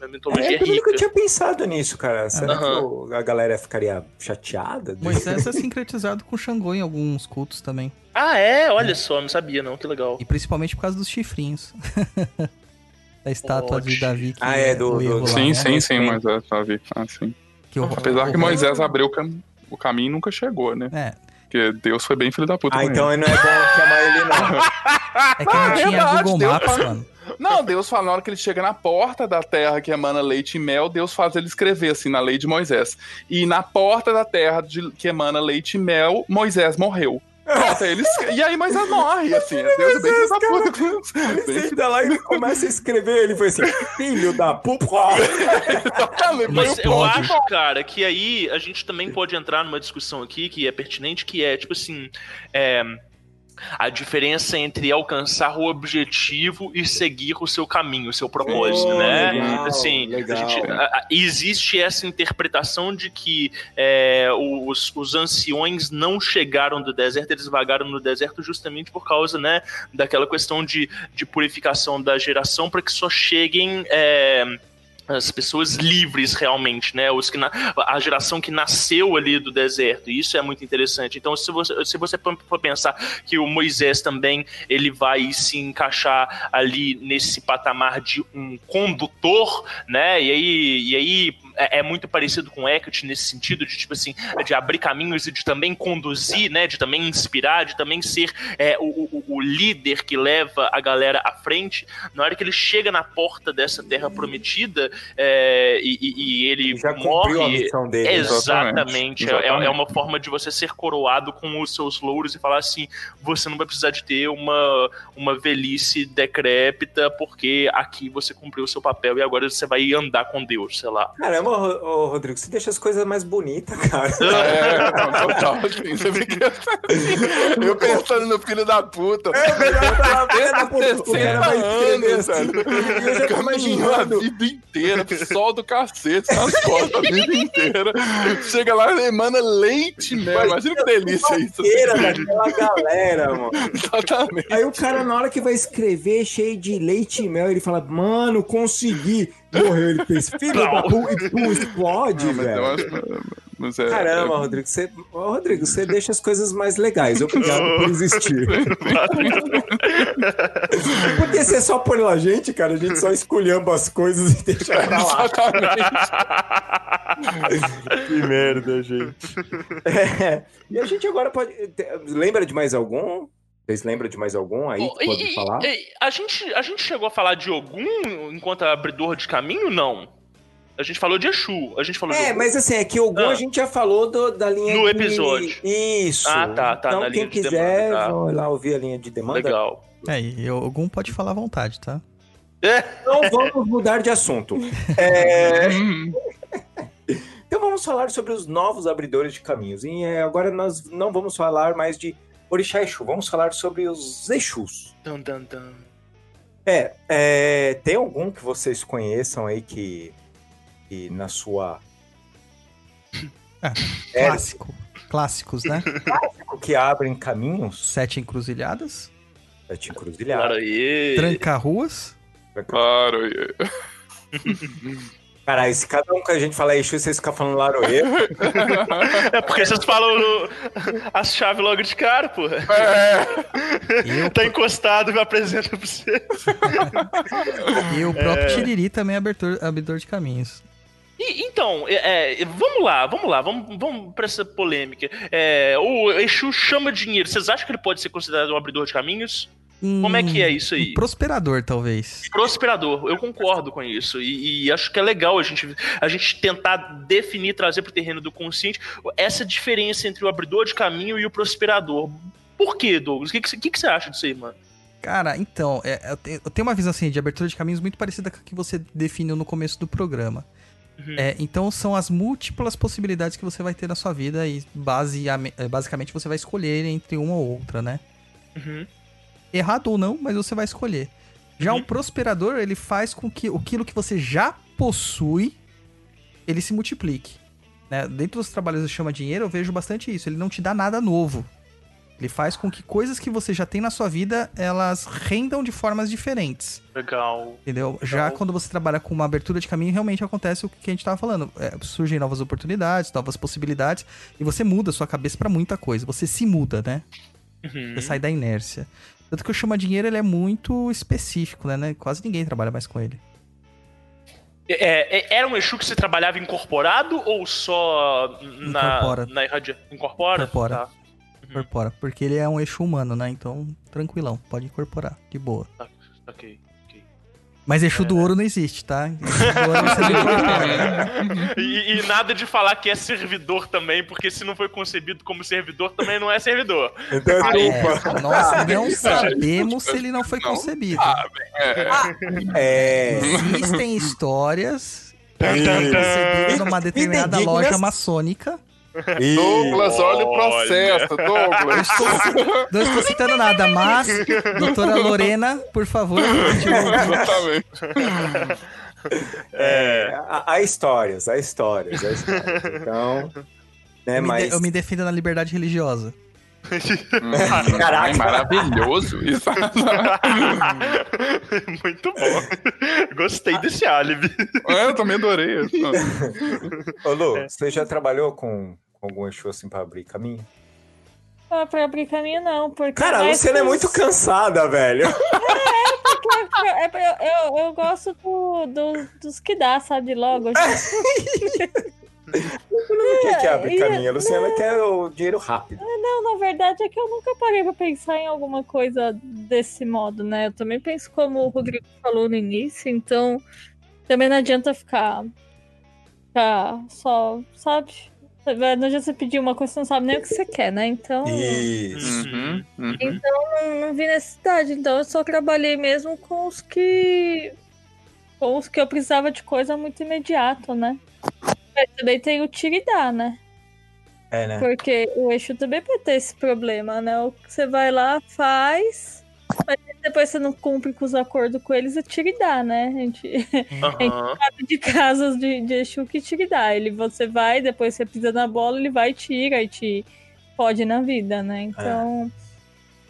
A É, mitologia é, eu nunca rica. tinha pensado nisso, cara. Será Aham. que a galera ficaria chateada? Moisés é sincretizado com Xangô em alguns cultos também. Ah, é? Olha só, não sabia não, que legal. E principalmente por causa dos chifrinhos. da estátua de Pode. Davi que Ah, é, do- o do- erro lá, sim, né? sim, sim, Sim. Moisés, Davi. Ah, sim. Que o- Apesar o- que Moisés abriu o, cam- o caminho e nunca chegou, né? É, Porque Deus foi bem filho da puta Ah, com então ele. não é bom chamar ele, não. é que não é tinha verdade, Google Deus Maps, fala- mano. Não, Deus fala, na hora que ele chega na porta da terra que emana leite e mel, Deus faz ele escrever assim na lei de Moisés. E na porta da terra de- que emana leite e mel, Moisés morreu. Pronto, aí ele escre- E aí Moisés morre, assim. Deus é bem filho da puta Ele senta lá e começa a escrever. Ele foi assim: Filho da puta. Mas eu acho, cara, que aí a gente também pode entrar numa discussão aqui que é pertinente, que é, tipo assim, é, a diferença entre alcançar o objetivo e seguir o seu caminho, o seu propósito, Oh, né? legal, assim, legal. a gente- a- a- existe essa interpretação de que é, os, os anciões não chegaram do deserto, eles vagaram no deserto justamente por causa, né, daquela questão de, de purificação da geração para que só cheguem é, as pessoas livres realmente, né? Os que na- a geração que nasceu ali do deserto. E isso é muito interessante. Então, se você, se você for pensar que o Moisés também ele vai se encaixar ali nesse patamar de um condutor, né? E aí, e aí é, é muito parecido com Hecate nesse sentido de tipo assim, de abrir caminhos e de também conduzir, né? De também inspirar, de também ser é, o, o- o líder que leva a galera à frente. Na hora que ele chega na porta dessa terra prometida é, e, e- e ele Já cumpriu a morre. missão dele. né? Exatamente. É- Exatamente. É, uma forma de você ser coroado com os seus louros e falar assim: você não vai precisar de ter uma, uma velhice decrépita, porque aqui você cumpriu o seu papel e agora você vai andar com Deus, sei lá. Caramba, ô, ô, Rodrigo, você deixa as coisas mais bonitas, cara. É, não, total, assim, você fica assim, Eu pensando no filho da puta. É, melhor falar, filha da puta, o cara vai assim. velho. E eu já tô Caminhou a imaginando. vida inteira, sol do cacete nas costas a vida inteira. Chega lá e emana leite mesmo. Imagina que delícia isso. Feira daquela galera, mano. Exatamente. Aí o cara, na hora que vai escrever, cheio de leite e mel, ele fala, mano, consegui. Morreu, ele pensa, filho da puta, e pum, explode, Não, mas velho. eu acho. Mas é, Caramba, é- Rodrigo, você... Ô, Rodrigo, você deixa as coisas mais legais. Obrigado por existir. Porque você só põe lá, gente, cara, a gente só esculhamba as coisas e deixa pra lá. Exatamente. Que merda, gente. É, e a gente agora pode. Lembra de mais algum? Vocês lembram de mais algum aí que E- pode e- falar? e- a, gente, a gente chegou a falar de Ogum enquanto abridor de caminho? Não. A gente falou de Exu. A gente falou de É, Ogum. mas assim, é que Ogum Ah. a gente já falou do- da linha No de... Episódio. Isso. Ah, tá, tá, Então, na quem linha de quiser, demanda, tá. vai lá ouvir a linha de demanda. Legal. É, e algum pode falar à vontade, tá? Então vamos mudar de assunto. É, Hum, Então vamos falar sobre os novos abridores de caminhos. E é, agora nós não vamos falar mais de Orixá Exu, vamos falar sobre os Exus. Dan, dan, dan. É, é, tem algum que vocês conheçam aí que, que na sua. Ah, É, Clássico. Clássicos, né? que abrem caminhos? Sete encruzilhadas. Sete encruzilhadas. Claro aí. Tranca-ruas. E- Caralho, se cada um que a gente fala Exu, vocês ficam falando Laroê. É porque vocês falam no- as chaves logo de cara, porra. É, Eu, Tá encostado e me apresenta pra você. e o próprio Tiriri também é abertor, abridor de caminhos. E, então, é, é, vamos lá, vamos lá, vamos, vamos pra essa polêmica. É, o Exu chama dinheiro. Vocês acham que ele pode ser considerado um abridor de caminhos? Como é que é isso aí? Um prosperador, talvez. Prosperador, eu concordo com isso. E, e acho que é legal a gente, a gente tentar definir, trazer pro terreno do consciente essa diferença entre o abridor de caminho e o prosperador. Por quê, Douglas? O que, que, você- o que você acha disso aí, mano? Cara, então, é, eu, te- eu tenho uma visão assim de abertura de caminhos muito parecida com a que você definiu no começo do programa. Uhum. É, então são as múltiplas possibilidades que você vai ter na sua vida e baseame- é, basicamente você vai escolher entre uma ou outra, né? Uhum. Errado ou não, mas você vai escolher. Já Uhum. o prosperador, ele faz com que aquilo que você já possui, ele se multiplique. Né? Dentro dos trabalhos do Chama Dinheiro, eu vejo bastante isso. Ele não te dá nada novo. Ele faz com que coisas que você já tem na sua vida, elas rendam de formas diferentes. Legal. Entendeu? Já quando você trabalha com uma abertura de caminho, realmente acontece o que a gente tava falando. É, surgem novas oportunidades, novas possibilidades, e você muda a sua cabeça pra muita coisa. Você se muda, né? Uhum. Você sai da inércia. Tanto que o Chama Dinheiro ele é muito específico, né? né? Quase ninguém trabalha mais com ele. É, é- era um Exu que você trabalhava incorporado ou só na, Incorpora. na irradia? Incorpora? Incorpora. Tá. Incorpora. Porque ele é um eixo humano, né? Então, tranquilão, pode incorporar, de boa. Ok. Mas eixo do ouro não existe, tá? E, e nada de falar que é servidor também, porque se não foi concebido como servidor, também não é servidor. Então é. É, nós não sabemos se ele não foi concebido. É. Existem histórias Isso. concebidas numa determinada loja maçônica. Douglas, olha o processo, Douglas. Não estou citando nada, mas, doutora Lorena, por favor. Exatamente. É, há, há histórias, há histórias, há histórias. Então, né, eu, me de- mas... eu me defendo na liberdade religiosa. Caraca. É maravilhoso isso. Muito bom. Gostei desse álibi. É, eu também adorei isso. Ô, Lu, você já trabalhou com algum Exu assim pra abrir caminho? Ah, pra abrir caminho, não. Porque Cara, a Luciana é muito cansada, velho. É, eu, eu, eu gosto do, do- dos que dá, sabe? Logo. Não quer que abre É, caminho. A Luciana quer o dinheiro rápido. Não, na verdade é que eu nunca parei pra pensar em alguma coisa desse modo, né? Eu também penso como o Rodrigo falou no início, então também não adianta ficar, ficar só, sabe? Não adianta você pedir uma coisa, você não sabe nem o que você quer, né? Então. Isso. Uhum, uhum. Então não, não vi necessidade. Então eu só trabalhei mesmo com os que. Com os que eu precisava de coisa muito imediata, né? Mas também tem o e dá, né? É, né? Porque o eixo também pode ter esse problema, né? O que você vai lá, faz, mas depois você não cumpre com os acordos com eles, é tira e dá, né? A gente Aham. sabe de casos de, de eixo que tira e dá. Ele, você vai, depois você pisa na bola, ele vai e tira e te pode na vida, né? Então.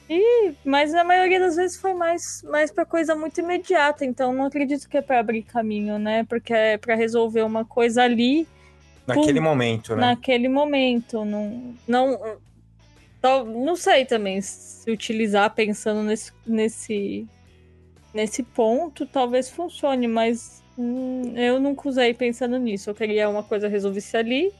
E, mas a maioria das vezes foi mais, mais pra coisa muito imediata, então não acredito que é pra abrir caminho, né? Porque é pra resolver uma coisa ali Naquele Pum. momento, né? naquele momento. Não, não, não sei também se utilizar pensando nesse, nesse, nesse ponto, talvez funcione, mas hum, eu nunca usei pensando nisso. Eu queria uma coisa resolvesse ali.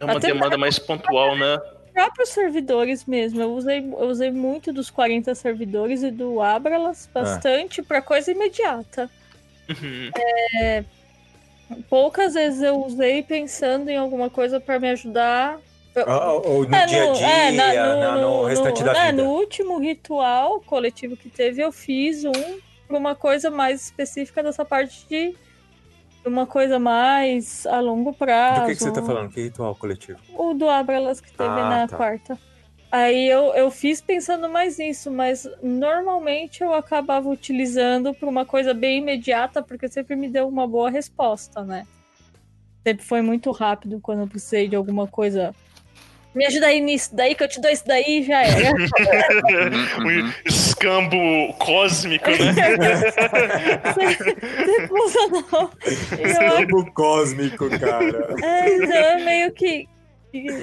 É uma Até demanda mais pontual, né? Próprios servidores mesmo. Eu usei, eu usei muito dos 40 servidores e do Abralas bastante pra coisa imediata. Uhum. Poucas vezes eu usei pensando em alguma coisa pra me ajudar Ou, ou no É, dia a dia, é, na- na- no, restante da é, vida. no último ritual coletivo que teve, eu fiz um uma coisa mais específica dessa parte de uma coisa mais a longo prazo. Do que, que você tá falando? Que ritual coletivo? O do Abralas que teve Ah, na tá. quarta. Aí eu, eu fiz pensando mais nisso, mas normalmente eu acabava utilizando para uma coisa bem imediata, porque sempre me deu uma boa resposta, né? Sempre foi muito rápido quando eu precisei de alguma coisa me ajuda aí nisso, daí que eu te dou isso daí já era. um escambo cósmico, né? Sensacional. Escambo cósmico, cara. É, então é meio que.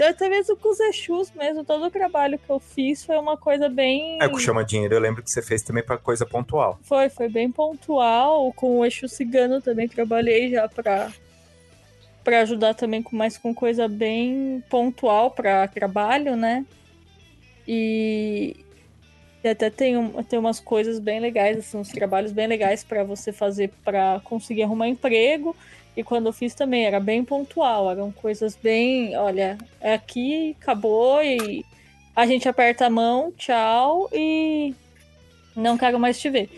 Até mesmo com os Exus mesmo, todo o trabalho que eu fiz foi uma coisa bem. É, com chama dinheiro, eu lembro que você fez também para coisa pontual. Foi, foi bem pontual. Com o Exu Cigano também trabalhei já para para ajudar também com mais com coisa bem pontual para trabalho, né? E, e até tem, um, tem umas coisas bem legais, assim, uns trabalhos bem legais para você fazer para conseguir arrumar emprego. E quando eu fiz também era bem pontual, eram coisas bem, olha, é aqui, acabou e a gente aperta a mão, tchau e não quero mais te ver.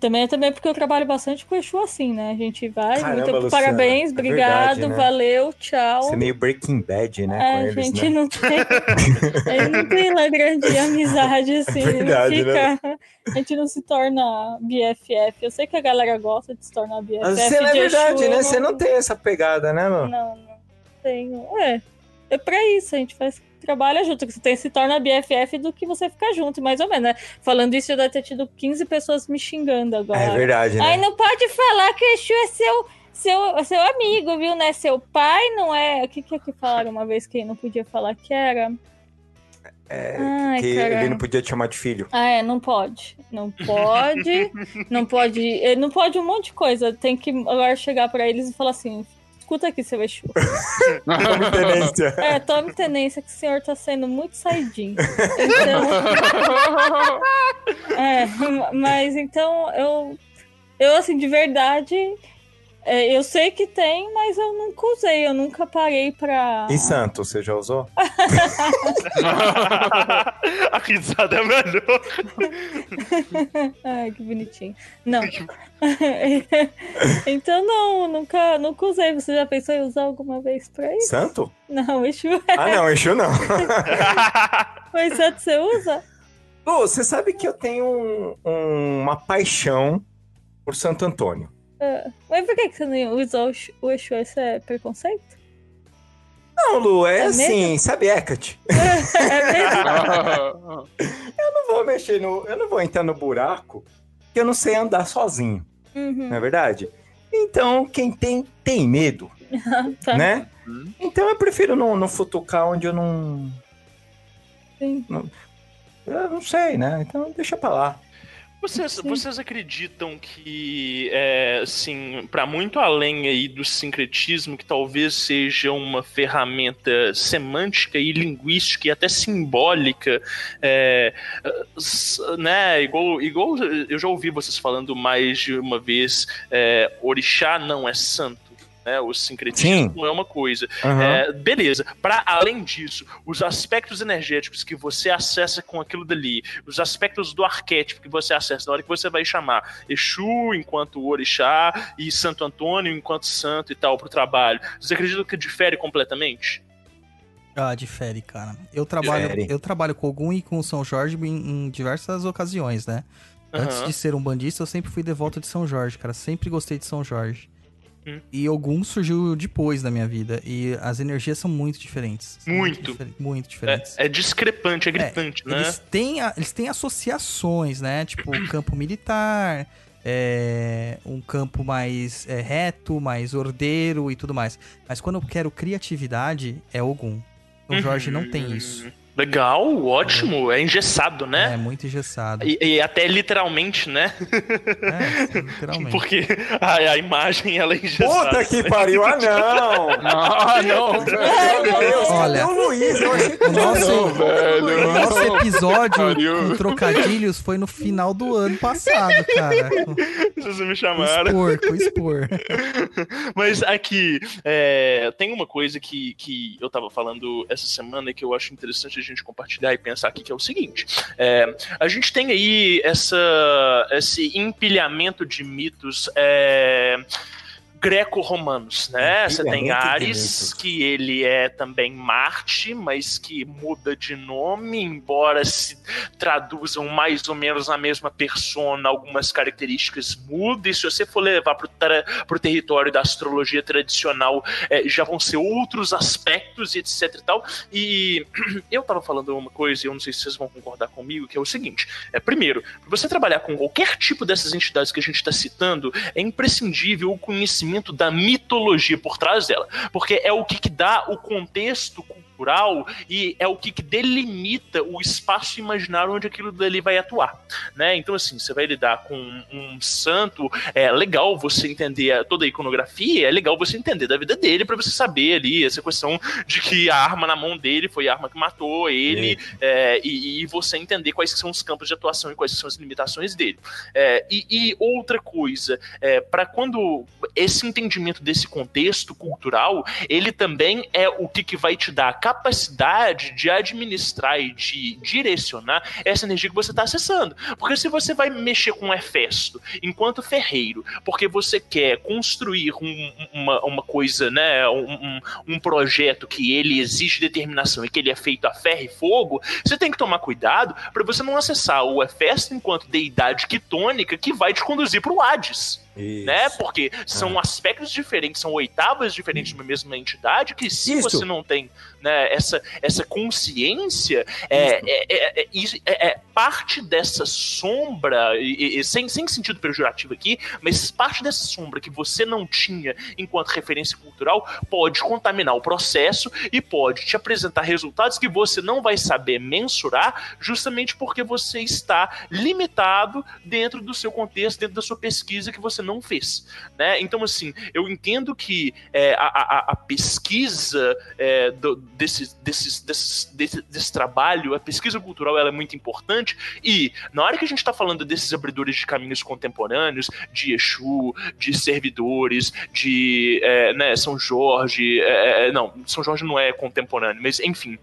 Também, também porque eu trabalho bastante com o Exu assim, né? A gente vai, Caramba, muito Luciana, parabéns, é obrigado, verdade, né? valeu, tchau. Você é meio Breaking Bad, né? É, a gente né? não tem. a gente não tem lá grande amizade, assim. É verdade, não né? fica, A gente não se torna BFF. Eu sei que a galera gosta de se tornar BFF. Mas Você não é de verdade, Exu, né? eu Você não tem essa pegada, né, mano? Não, não tenho. É. É pra isso, a gente faz trabalha junto, que você tem, se torna BFF do que você ficar junto, mais ou menos, né? Falando isso, já deve ter tido 15 pessoas me xingando agora. É verdade, né? Aí não pode falar que o Exu é seu, seu, seu amigo, viu, né? Seu pai não é. O que, que é que falaram uma vez que não podia falar que era? É, Ai, que caramba. ele não podia te chamar de filho. Ah, é, não pode. Não pode. não pode. eh, Não pode um monte de coisa. Tem que agora chegar pra eles e falar assim: escuta aqui, seu Exu. Tome tenência. É, tome tenência que o senhor tá sendo muito saidinho. Então. é, mas então eu. Eu, assim, de verdade. É, eu sei que tem, mas eu nunca usei, eu nunca parei pra. E santo, você já usou? a risada é melhor. Ai, que bonitinho. Não. então, não, nunca, nunca usei. Você já pensou em usar alguma vez pra isso? Santo? Não, Exu Ah, não, Exu não. Mas santo você usa? Lu, você sabe que eu tenho um- um- uma paixão por Santo Antônio. Ah, Mas por que que você não usa o Exu-? Isso é preconceito? Não, Lu, é, É assim, mesmo? sabe Hecate? É mesmo? Eu não vou mexer no. Eu não vou entrar no buraco que eu não sei andar sozinho, Uhum. não é verdade? Então, quem tem, tem medo, Tá. né? Então eu prefiro não, não futucar onde eu não. Sim. não- Eu não sei, né? Então deixa pra lá. Vocês, Sim. vocês acreditam que, é, assim, para muito além aí do sincretismo, que talvez seja uma ferramenta semântica e linguística e até simbólica, é, né, igual, igual eu já ouvi vocês falando mais de uma vez, é, orixá não é santo, né, o sincretismo Sim. é uma coisa. Aham. É, beleza. Para além disso, os aspectos energéticos que você acessa com aquilo dali, os aspectos do arquétipo que você acessa na hora que você vai chamar Exu enquanto orixá e Santo Antônio enquanto santo e tal pro trabalho. Você acredita que difere completamente? Ah, difere, cara. Eu trabalho, Difere. eu trabalho com Ogum e com São Jorge em, em diversas ocasiões, né? Antes Aham. de ser um bandista, eu sempre fui devoto de São Jorge, cara. Sempre gostei de São Jorge. Hum. E Ogum surgiu depois na minha vida. E as energias são muito diferentes. São Muito. diferen- muito diferentes. É, é discrepante, é gritante, né? Eles têm, eles têm associações, né? Tipo, campo militar, é, um campo mais é, reto, mais ordeiro e tudo mais. Mas quando eu quero criatividade, é Ogum. O Jorge não tem isso. Legal, ótimo, é engessado, É né? muito engessado. E, e até literalmente, né? É, literalmente. Porque a, a imagem ela é engessada. Puta que pariu! Ah, não! Ah, não, velho. Meu Deus, Olha, o Luiz? Eu achei que O nosso, Não, velho. o nosso episódio com trocadilhos foi no final do ano passado, cara. Vocês me chamaram. expor, com expor. Mas aqui, é, tem uma coisa que, que eu tava falando essa semana e que eu acho interessante a gente compartilhar e pensar aqui, que é o seguinte. é, a gente tem aí essa, esse empilhamento de mitos é, greco-romanos, né? Você tem Ares, que ele é também Marte, mas que muda de nome, embora se traduzam mais ou menos na mesma persona, algumas características mudam. E se você for levar para o território da astrologia tradicional, é, já vão ser outros aspectos e etc e tal. E eu tava falando uma coisa, e eu não sei se vocês vão concordar comigo, que é o seguinte: é, primeiro, para você trabalhar com qualquer tipo dessas entidades que a gente está citando, é imprescindível o conhecimento da mitologia por trás dela, porque é o que, que dá o contexto cultural e é o que, que delimita o espaço imaginário onde aquilo dali vai atuar, né? Então assim, você vai lidar com um santo, é legal você entender toda a iconografia, é legal você entender da vida dele para você saber ali essa questão de que a arma na mão dele foi a arma que matou ele é, e, e, você entender quais são os campos de atuação e quais são as limitações dele. É, e, e, outra coisa, é, para quando esse entendimento desse contexto cultural, ele também é o que, que vai te dar capacidade de administrar e de direcionar essa energia que você está acessando. Porque se você vai mexer com o Hefesto enquanto ferreiro, porque você quer construir um, uma, uma coisa, né, um, um projeto que ele exige determinação e que ele é feito a ferro e fogo, você tem que tomar cuidado para você não acessar o Hefesto enquanto deidade quitônica que vai te conduzir para o Hades. Isso. né? Porque são ah. aspectos diferentes, são oitavas diferentes de uma mesma entidade que se Isso. você não tem né, essa, essa consciência, é, é, é, é, é parte dessa sombra, e, e, sem, sem sentido pejorativo aqui, mas parte dessa sombra que você não tinha enquanto referência cultural pode contaminar o processo e pode te apresentar resultados que você não vai saber mensurar justamente porque você está limitado dentro do seu contexto, dentro da sua pesquisa que você não fez. Né? Então, assim, eu entendo que é, a, a, a, pesquisa é, do, desse, desse, desse, desse, trabalho, a pesquisa cultural, ela é muito importante. E na hora que a gente está falando desses abridores de caminhos contemporâneos, de Exu, de servidores, de é, né, São Jorge, é, não, São Jorge não é contemporâneo, mas enfim,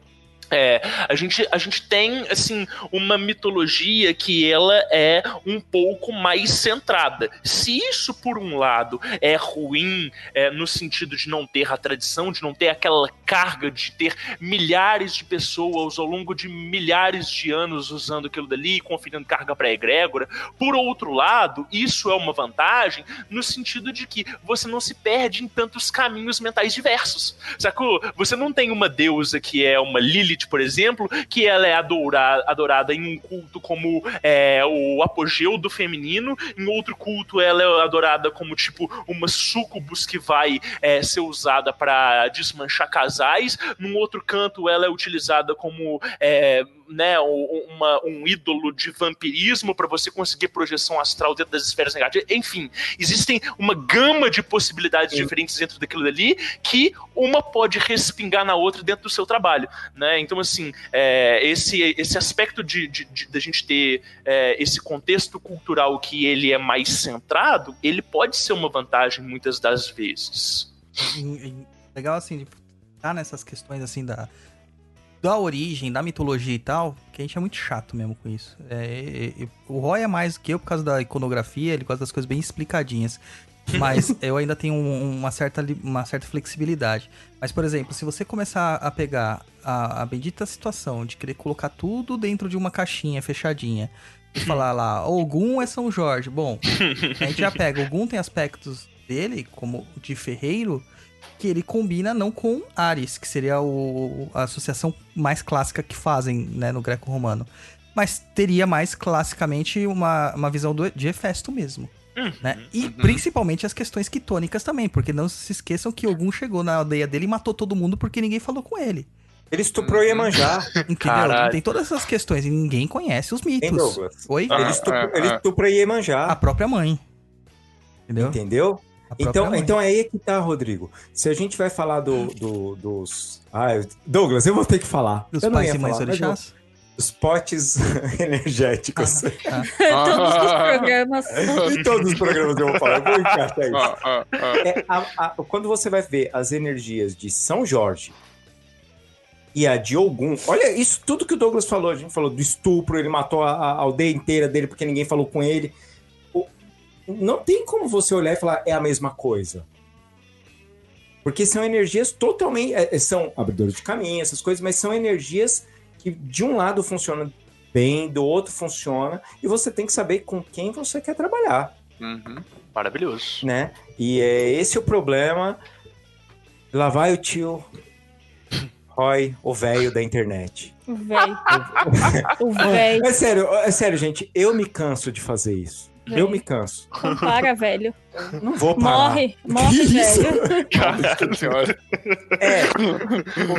é, a gente, a gente tem, assim, uma mitologia que ela é um pouco mais centrada. Se isso, por um lado, é ruim é, no sentido de não ter a tradição, de não ter aquela carga de ter milhares de pessoas ao longo de milhares de anos usando aquilo dali, conferindo carga para a egrégora, por outro lado, isso é uma vantagem no sentido de que você não se perde em tantos caminhos mentais diversos. Sacou? Você não tem uma deusa que é uma Lilith por exemplo, que ela é adorada, adorada em um culto como é, o apogeu do feminino, em outro culto ela é adorada como tipo uma sucubus que vai é, ser usada para desmanchar casais, num outro canto ela é utilizada como é, né, uma, um ídolo de vampirismo para você conseguir projeção astral dentro das esferas negativas. Enfim, existem uma gama de possibilidades Sim. diferentes dentro daquilo dali que uma pode respingar na outra dentro do seu trabalho. Né? Então, assim, é, esse, esse aspecto de, de, de, de gente ter é, esse contexto cultural que ele é mais centrado, ele pode ser uma vantagem muitas das vezes. Legal, assim, de estar nessas questões, assim, da da origem, da mitologia e tal, que a gente é muito chato mesmo com isso. É, é, é, o Roy é mais que eu por causa da iconografia, ele gosta das coisas bem explicadinhas. Mas eu ainda tenho uma, certa, uma certa flexibilidade. Mas, por exemplo, se você começar a pegar a, a bendita situação de querer colocar tudo dentro de uma caixinha fechadinha e falar lá, Ogum é São Jorge. Bom, a gente já pega, Ogum tem aspectos dele, como de ferreiro, que ele combina não com Ares, que seria o, a associação mais clássica que fazem né, no greco-romano. Mas teria mais classicamente uma, uma visão do, de Hefesto mesmo. Uhum, né? E uhum. principalmente as questões quitônicas também, porque não se esqueçam que algum chegou na aldeia dele e matou todo mundo porque ninguém falou com ele. Ele estuprou Iemanjá. Entendeu? Caralho. Tem todas essas questões e ninguém conhece os mitos. Oi? Ah, ele, estuprou, ah, ele estuprou Iemanjá. A própria mãe. Entendeu? Entendeu? Então, então é aí que tá, Rodrigo. Se a gente vai falar do, do dos. Ah, Douglas, eu vou ter que falar. Dos eu pais e mães orixás? Os potes energéticos. Ah, ah. todos os programas. em todos os programas eu vou falar. Eu vou encaixar isso. Ah, ah, ah. é, a, a, quando você vai ver as energias de São Jorge e a de Ogum, olha isso tudo que o Douglas falou. A gente falou do estupro, ele matou a, a aldeia inteira dele porque ninguém falou com ele não tem como você olhar e falar é a mesma coisa. Porque são energias totalmente. é, são abridores de caminho, essas coisas, mas são energias que de um lado funcionam bem, do outro funciona, e você tem que saber com quem você quer trabalhar, Uhum. Maravilhoso. né? E é esse o problema. Lá vai o tio Roy, o velho da internet. O velho. o velho. É sério, é sério, gente. Eu me canso de fazer isso. Eu me canso. Não para, velho. Não vou parar. Morre, morre, Que isso? velho. Nossa senhora. É,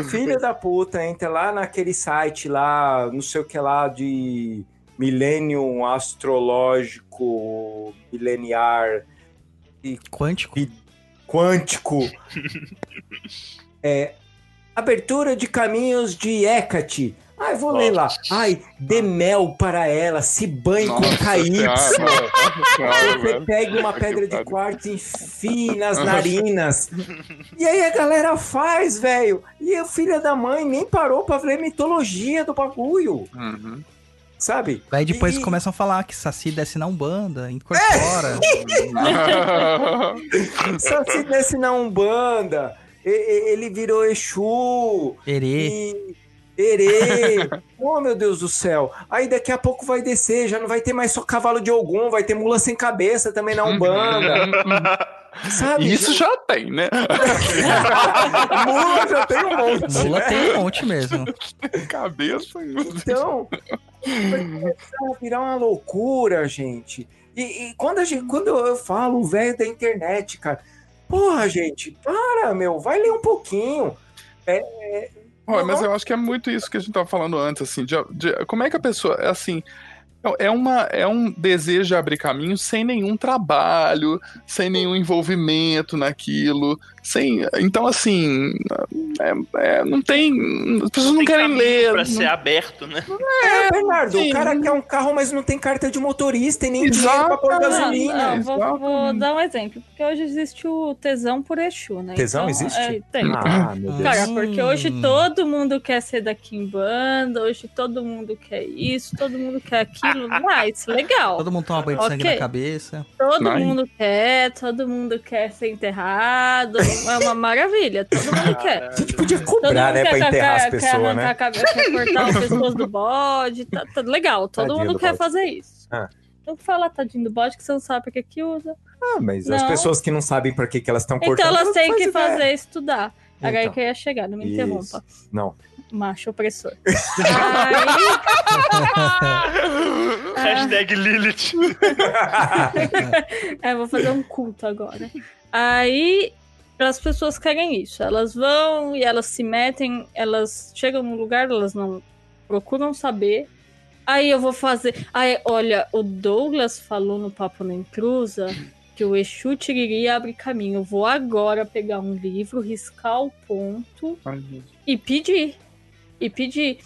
o filho da puta entra lá naquele site lá, não sei o que lá, de milênio astrológico, mileniar, Quântico. quântico. É, abertura de caminhos de Hecate. Ai, vou ler lá. Ai, dê mel para ela, se banhe com Nossa KY. nossa senhora, Você pega uma pedra de pariu. quartzo e enfia nas narinas. E aí a galera faz, velho. E o filho da mãe nem parou pra ver a mitologia do bagulho, Uhum. sabe? Aí depois E- começam a falar que Saci desce na Umbanda, incorpora. Só se desse na Umbanda, ele virou Exu, Herê. e Herê. oh, meu Deus do céu. Aí daqui a pouco vai descer, já não vai ter mais só cavalo de algum, vai ter mula sem cabeça também na Umbanda. Sabe? Isso já tem, né? Mula já tem um monte. Mula né? tem um monte mesmo. Cabeça. Então, vai começar a virar uma loucura, gente. E, e quando, a gente, quando eu falo o velho da internet, cara, porra, gente, para, meu, vai ler um pouquinho. Olha, mas eu acho que é muito isso que a gente tava falando antes, assim, de, de- como é que a pessoa, é assim, é uma, é um desejo de abrir caminho sem nenhum trabalho, sem nenhum envolvimento naquilo, sem, então assim, é- é, não tem, as pessoas não Tem querem ler, Pra não- ser aberto, né? É, Bernardo, sim. o cara quer um carro, mas não tem carta de motorista e nem Exato. dinheiro pra pôr Não, gasolina. não, vou, exatamente. vou dar um exemplo. Porque hoje existe o tesão por Exu, né? Tesão Então, existe? é, tem. Ah, meu Deus. Cara, Hum. porque hoje todo mundo quer ser da Kimbanda, hoje todo mundo quer isso, todo mundo quer aquilo. Nice, legal. Todo mundo toma banho de sangue Ok. na cabeça. Todo Nice. mundo quer, todo mundo quer ser enterrado. É uma maravilha, todo mundo quer. A gente podia Todo cobrar, mundo né, pra quer, enterrar as quer, quer pessoas, arrancar né? a cabeça, quer cortar o pescoço do bode. Tá, tá legal, todo Tadinho mundo do quer bode. fazer isso. Ah. Não fala tadinho do bode que você não sabe pra que que usa. Ah, mas as Não. pessoas que não sabem pra que, que elas estão cortando... Então elas têm que fazem ideia. fazer estudar. Agora Então. que eu ia chegar, não me Isso. interrompa. Não. Macho opressor. Aí, Hashtag Lilith. é, vou fazer um culto agora. Aí as pessoas querem isso. Elas vão e elas se metem, elas chegam no lugar, elas não procuram saber. Aí eu vou fazer. Aí, olha, o Douglas falou no Papo na Intrusa que o Exu Tiriri abre caminho. Eu vou agora pegar um livro, riscar o ponto e pedir. E pedir.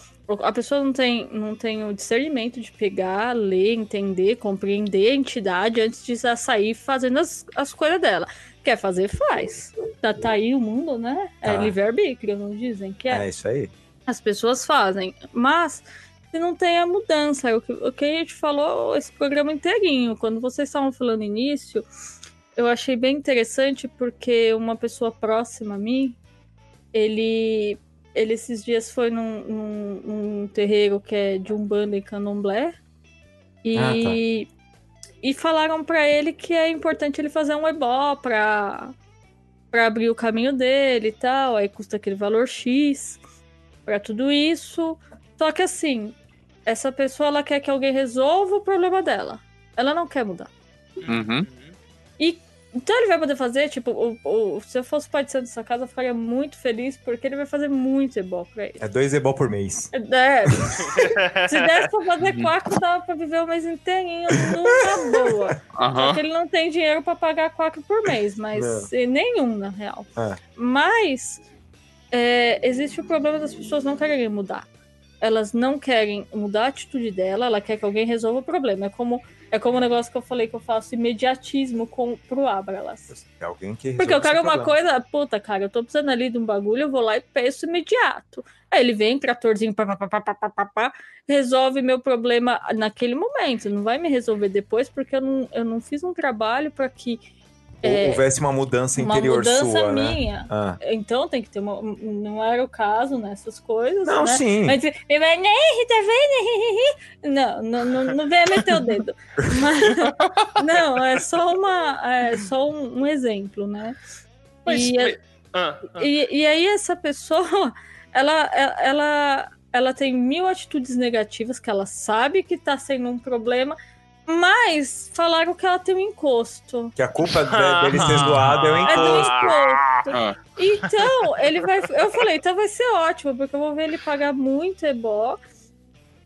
A pessoa não tem, não tem o discernimento de pegar, ler, entender, compreender a entidade antes de sair fazendo as, as coisas dela. Quer fazer, faz. Tá, tá aí o mundo, né? É Tá. livre-arbítrio, não dizem que é. É isso aí. As pessoas fazem. Mas se não tem a mudança, é o que, o que a gente falou esse programa inteirinho. Quando vocês estavam falando início, eu achei bem interessante porque uma pessoa próxima a mim, ele, ele esses dias foi num, num, num terreiro que é de Umbanda e Candomblé. E, Ah, e falaram pra ele que é importante ele fazer um ebó pra, pra abrir o caminho dele e tal. Aí custa aquele valor X pra tudo isso. Só que assim, essa pessoa ela quer que alguém resolva o problema dela. Ela não quer mudar. Uhum. Então ele vai poder fazer, tipo, o, o- se eu fosse pai de santo dessa casa, eu ficaria muito feliz, porque ele vai fazer muito ebó pra ele. É dois ebol por mês. É, se desse pra fazer quatro, dava pra viver o mês inteirinho numa boa. Só Aham. que ele não tem dinheiro pra pagar quatro por mês, mas e nenhum, na real. É. Mas é, existe o problema das pessoas não quererem mudar elas não querem mudar a atitude dela, ela quer que alguém resolva o problema. É como é como o um negócio que eu falei que eu faço imediatismo com, pro Abralas. É alguém que Porque eu quero uma coisa, puta, cara, eu tô precisando ali de um bagulho, eu vou lá e peço imediato. Aí ele vem, tratorzinho, papapá, resolve meu problema naquele momento. Não vai me resolver depois, porque eu não, eu não fiz um trabalho para que é, houvesse uma mudança interior uma mudança sua, né? minha. Né? Ah. Então tem que ter uma. Não era o caso nessas coisas. Não, né? sim. Mas tá vendo? Não, não, não, não venha meter o dedo. Mas, não, é só uma. É só um, um exemplo, né? Mas, e, mas... Ah, ah. E, e aí essa pessoa, ela, ela, ela tem mil atitudes negativas que ela sabe que tá sendo um problema mas falaram que ela tem um encosto. Que a culpa dele ser zoado é o encosto. É do encosto. Ah. Então, ele vai. Eu falei, então vai ser ótimo, porque eu vou ver ele pagar muito ebó.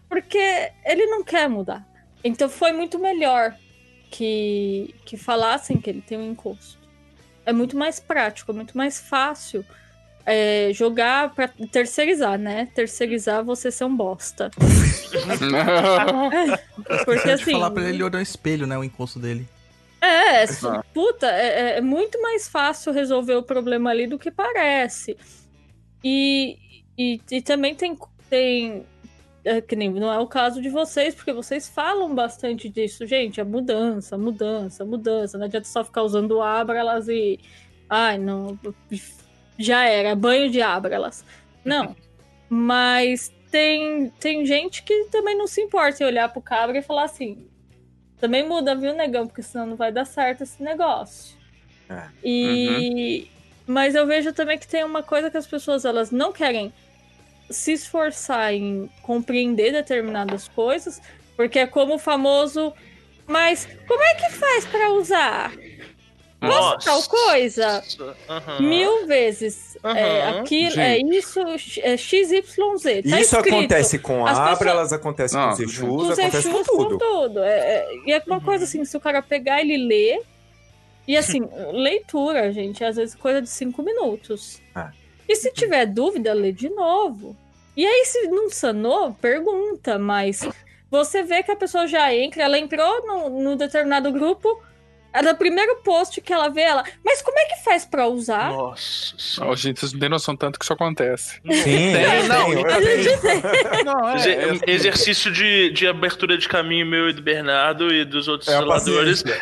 Porque ele não quer mudar. Então foi muito melhor que, que falassem que ele tem um encosto. É muito mais prático, é muito mais fácil é, jogar pra terceirizar, né? Terceirizar você ser um bosta. Porque assim. falar pra ele olhar no espelho, né? O encosto dele. É, ah. puta, é, é, muito mais fácil resolver o problema ali do que parece. E, e, e também tem. tem é, que nem não é o caso de vocês, porque vocês falam bastante disso, gente. É mudança, mudança, mudança. Não adianta só ficar usando abralas e. Ai, não já era, banho de ábralas. Não. Mas tem, tem gente que também não se importa em olhar pro cabra e falar assim: também muda, viu, negão? Porque senão não vai dar certo esse negócio. É. E. Uhum. Mas eu vejo também que tem uma coisa que as pessoas elas não querem se esforçar em compreender determinadas coisas, porque é como o famoso. Mas como é que faz para usar? Posso tal coisa? Uhum. Mil vezes. Uhum. É, aquilo, é isso, é XYZ. Tá isso escrito. acontece com a Abra, pessoas... elas acontecem com os Exus, acontece com tudo. Com tudo. É, é, e é uma uhum. coisa assim, se o cara pegar ele ler. E assim, leitura, gente, às vezes coisa de cinco minutos. Ah. E se tiver dúvida, lê de novo. E aí, se não sanou, pergunta, mas você vê que a pessoa já entra, ela entrou no determinado grupo, era o primeiro post que ela vê ela. Mas como é que faz pra usar? Nossa. Oh, gente, vocês não têm noção tanto que isso acontece. Sim, tem, não. A gente tem. Não, é, é, exercício de, de abertura de caminho meu e do Bernardo e dos outros é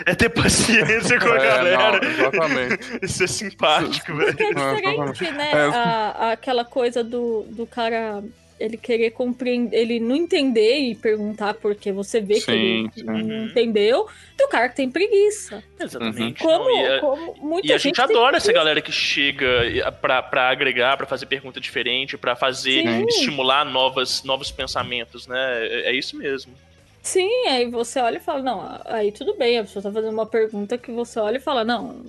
é ter paciência com a é, galera. Não, exatamente. Isso é simpático, velho. Porque é diferente, né? É. A, aquela coisa do, do cara ele querer compreender, ele não entender e perguntar porque você vê sim, que ele sim. não entendeu, do cara que tem preguiça. Exatamente. Como, não, e a, como muita e a gente, gente adora essa galera que chega pra, pra agregar, pra fazer pergunta diferente, pra fazer, sim. estimular novas, novos pensamentos, né? É, é isso mesmo. Sim, aí você olha e fala, não, aí tudo bem, a pessoa tá fazendo uma pergunta que você olha e fala, não,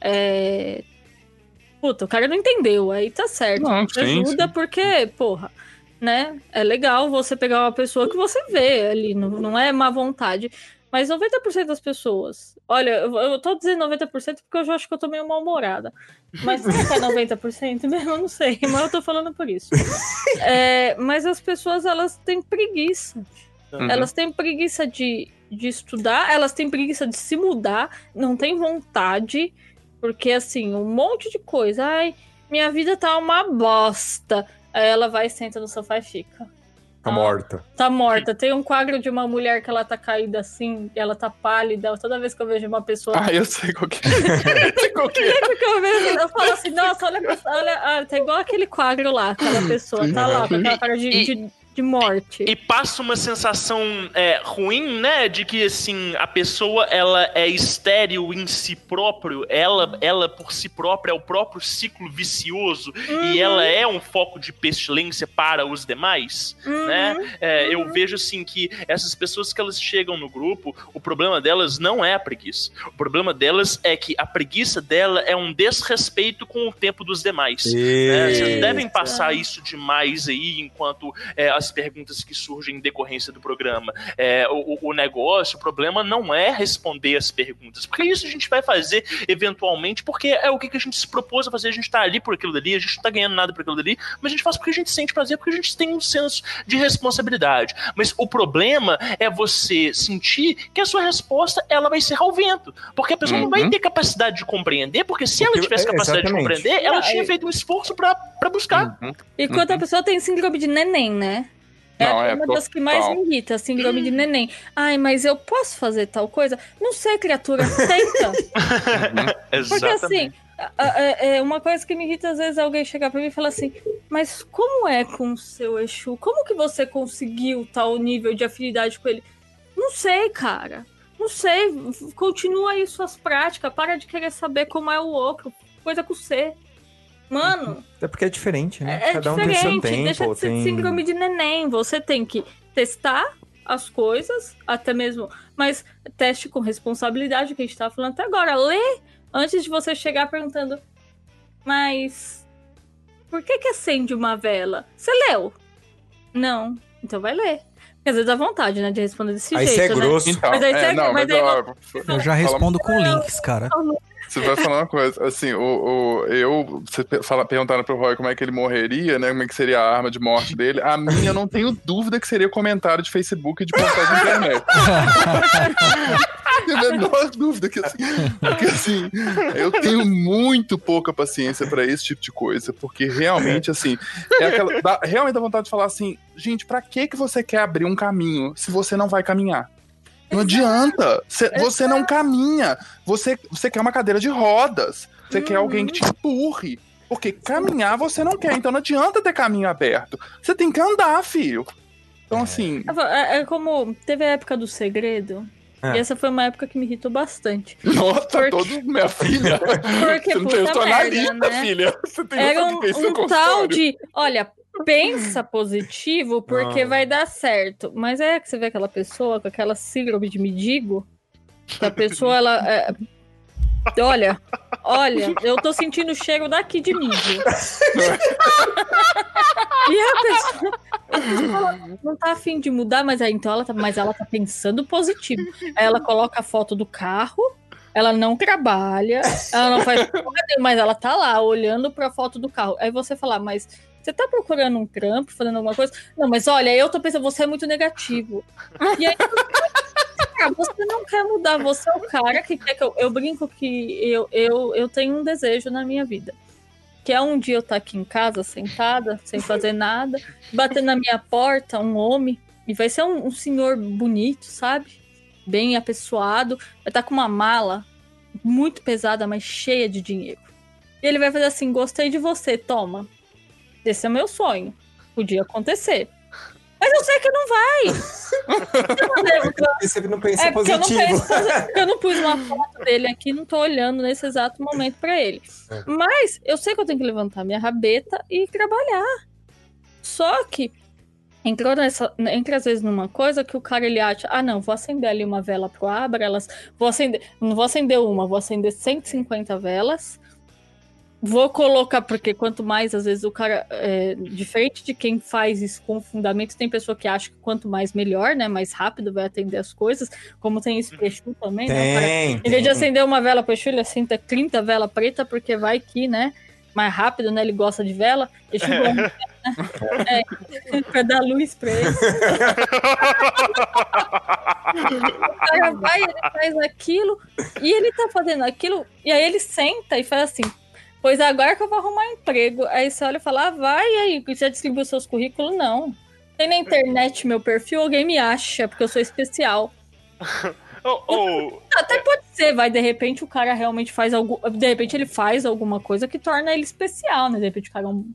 é. Puta, o cara não entendeu, aí tá certo. Não, sim, ajuda sim. porque, porra, né? É legal você pegar uma pessoa que você vê ali, não, não é má vontade. Mas 90% das pessoas. Olha, eu, eu tô dizendo 90% porque eu já acho que eu tô meio mal-humorada. Mas será que é 90% mesmo? Eu não sei, mas eu tô falando por isso. É, mas as pessoas, elas têm preguiça. Uhum. Elas têm preguiça de, de estudar, elas têm preguiça de se mudar, não têm vontade, porque assim, um monte de coisa. Ai, minha vida tá uma bosta. Aí ela vai, senta no sofá e fica. Tá ah, morta. Tá morta. Tem um quadro de uma mulher que ela tá caída assim, ela tá pálida. Toda vez que eu vejo uma pessoa. Ah, eu sei qual que é. eu sei qual que é. Eu vejo, eu falo assim, nossa, olha, olha, ah, tá igual aquele quadro lá, aquela pessoa. Tá lá, com aquela cara de, de de morte. E, e passa uma sensação é, ruim, né? De que, assim, a pessoa, ela é estéril em si próprio, ela, ela por si própria é o próprio ciclo vicioso uhum. e ela é um foco de pestilência para os demais, uhum. né? É, uhum. Eu vejo, assim, que essas pessoas que elas chegam no grupo, o problema delas não é a preguiça. O problema delas é que a preguiça dela é um desrespeito com o tempo dos demais. Né? Vocês devem passar isso demais aí enquanto é, as as perguntas que surgem em decorrência do programa. É, o, o negócio, o problema não é responder as perguntas, porque isso a gente vai fazer eventualmente, porque é o que, a gente se propôs a fazer, a gente tá ali por aquilo dali, a gente não tá ganhando nada por aquilo dali, mas a gente faz porque a gente sente prazer, porque a gente tem um senso de responsabilidade. Mas o problema é você sentir que a sua resposta ela vai ser ao vento, porque a pessoa uhum. não vai uhum. ter capacidade de compreender, porque se porque, ela tivesse é, capacidade exatamente. de compreender, ela tinha feito um esforço para buscar. Uhum. E quando uhum. a pessoa tem síndrome de neném, né? É não, é uma das que mais me irrita, síndrome de neném. Ai, mas eu posso fazer tal coisa? Não sei, criatura, tenta. Porque assim, é uma coisa que me irrita às vezes é alguém chegar pra mim e falar assim, mas como é com o seu Exu? Como que você conseguiu tal nível de afinidade com ele? Não sei, cara. Não sei. Continua aí suas práticas. Para de querer saber como é o outro. Coisa com você. Mano. É porque é diferente, né? É Cada diferente. um tem seu tempo. Deixa de ser tem... síndrome de neném. Você tem que testar as coisas, até mesmo. Mas teste com responsabilidade, que a gente tá falando até agora. Lê antes de você chegar perguntando. Mas. Por que que acende uma vela? Você leu? Não. Então vai ler. Às vezes dá vontade, né, de responder desse aí jeito. Aí você é né? grosso. Então, mas aí é, não, mas, mas aí, eu, eu já respondo com links, cara. Você vai falar uma coisa, assim, o, o, eu, você fala, perguntaram pro Roy como é que ele morreria, né, como é que seria a arma de morte dele, a minha eu não tenho dúvida que seria comentário de Facebook e de postagem de internet. A menor dúvida que assim, porque assim, eu tenho muito pouca paciência para esse tipo de coisa, porque realmente, assim, é aquela, dá, realmente dá vontade de falar assim, gente, para que que você quer abrir um caminho se você não vai caminhar? Não adianta. Cê, você não caminha. Você, você quer uma cadeira de rodas. Você uhum. quer alguém que te empurre. Porque caminhar você não quer. Então não adianta ter caminho aberto. Você tem que andar, filho. Então, assim. É, é como. Teve a época do segredo. É. E essa foi uma época que me irritou bastante. Nossa, porque... todo minha filha. Porque, você não tem, eu tô merda, né? filha. Você tem Era um, um tal de. Olha, pensa positivo porque ah. vai dar certo. Mas é que você vê aquela pessoa com aquela síndrome de mendigo, que a pessoa, ela. É... Olha, olha, eu tô sentindo o cheiro daqui de mídia. e a pessoa, a pessoa não tá afim de mudar, mas aí então ela tá, mas ela tá pensando positivo. Aí ela coloca a foto do carro, ela não trabalha, ela não faz mas ela tá lá olhando pra foto do carro. Aí você fala, mas você tá procurando um trampo, fazendo alguma coisa? Não, mas olha, eu tô pensando, você é muito negativo. E aí, você não quer mudar, você é o cara que quer que eu. Eu brinco que eu, eu, eu tenho um desejo na minha vida. Que é um dia eu estar tá aqui em casa, sentada, sem fazer nada, bater na minha porta um homem, e vai ser um, um senhor bonito, sabe? Bem apessoado, vai estar tá com uma mala muito pesada, mas cheia de dinheiro. E ele vai fazer assim: gostei de você, toma. Esse é o meu sonho. Podia acontecer. Mas eu sei que não vai. Você não pensa é positivo. Eu não, penso, eu não pus uma foto dele aqui, não tô olhando nesse exato momento para ele. É. Mas eu sei que eu tenho que levantar minha rabeta e trabalhar. Só que entrou nessa, entra às vezes numa coisa que o cara ele acha, ah não, vou acender ali uma vela pro Abra, elas, vou acender, não vou acender uma, vou acender 150 velas Vou colocar, porque quanto mais, às vezes, o cara. É, diferente de quem faz isso com fundamento, tem pessoa que acha que quanto mais melhor, né? Mais rápido vai atender as coisas. Como tem esse Exu também, tem, né? Cara, em vez de acender uma vela Exu, ele acende 30 vela preta, porque vai que, né? Mais rápido, né? Ele gosta de vela. Exu é. né? É, pra dar luz pra ele. o cara vai, ele faz aquilo, e ele tá fazendo aquilo, e aí ele senta e faz assim Pois agora que eu vou arrumar emprego. Aí você olha e fala, ah, vai aí, já distribuiu seus currículos? Não. Tem na internet meu perfil, alguém me acha, porque eu sou especial. oh, oh. Até pode ser, vai, de repente o cara realmente faz algo. De repente ele faz alguma coisa que torna ele especial, né? De repente o cara é um,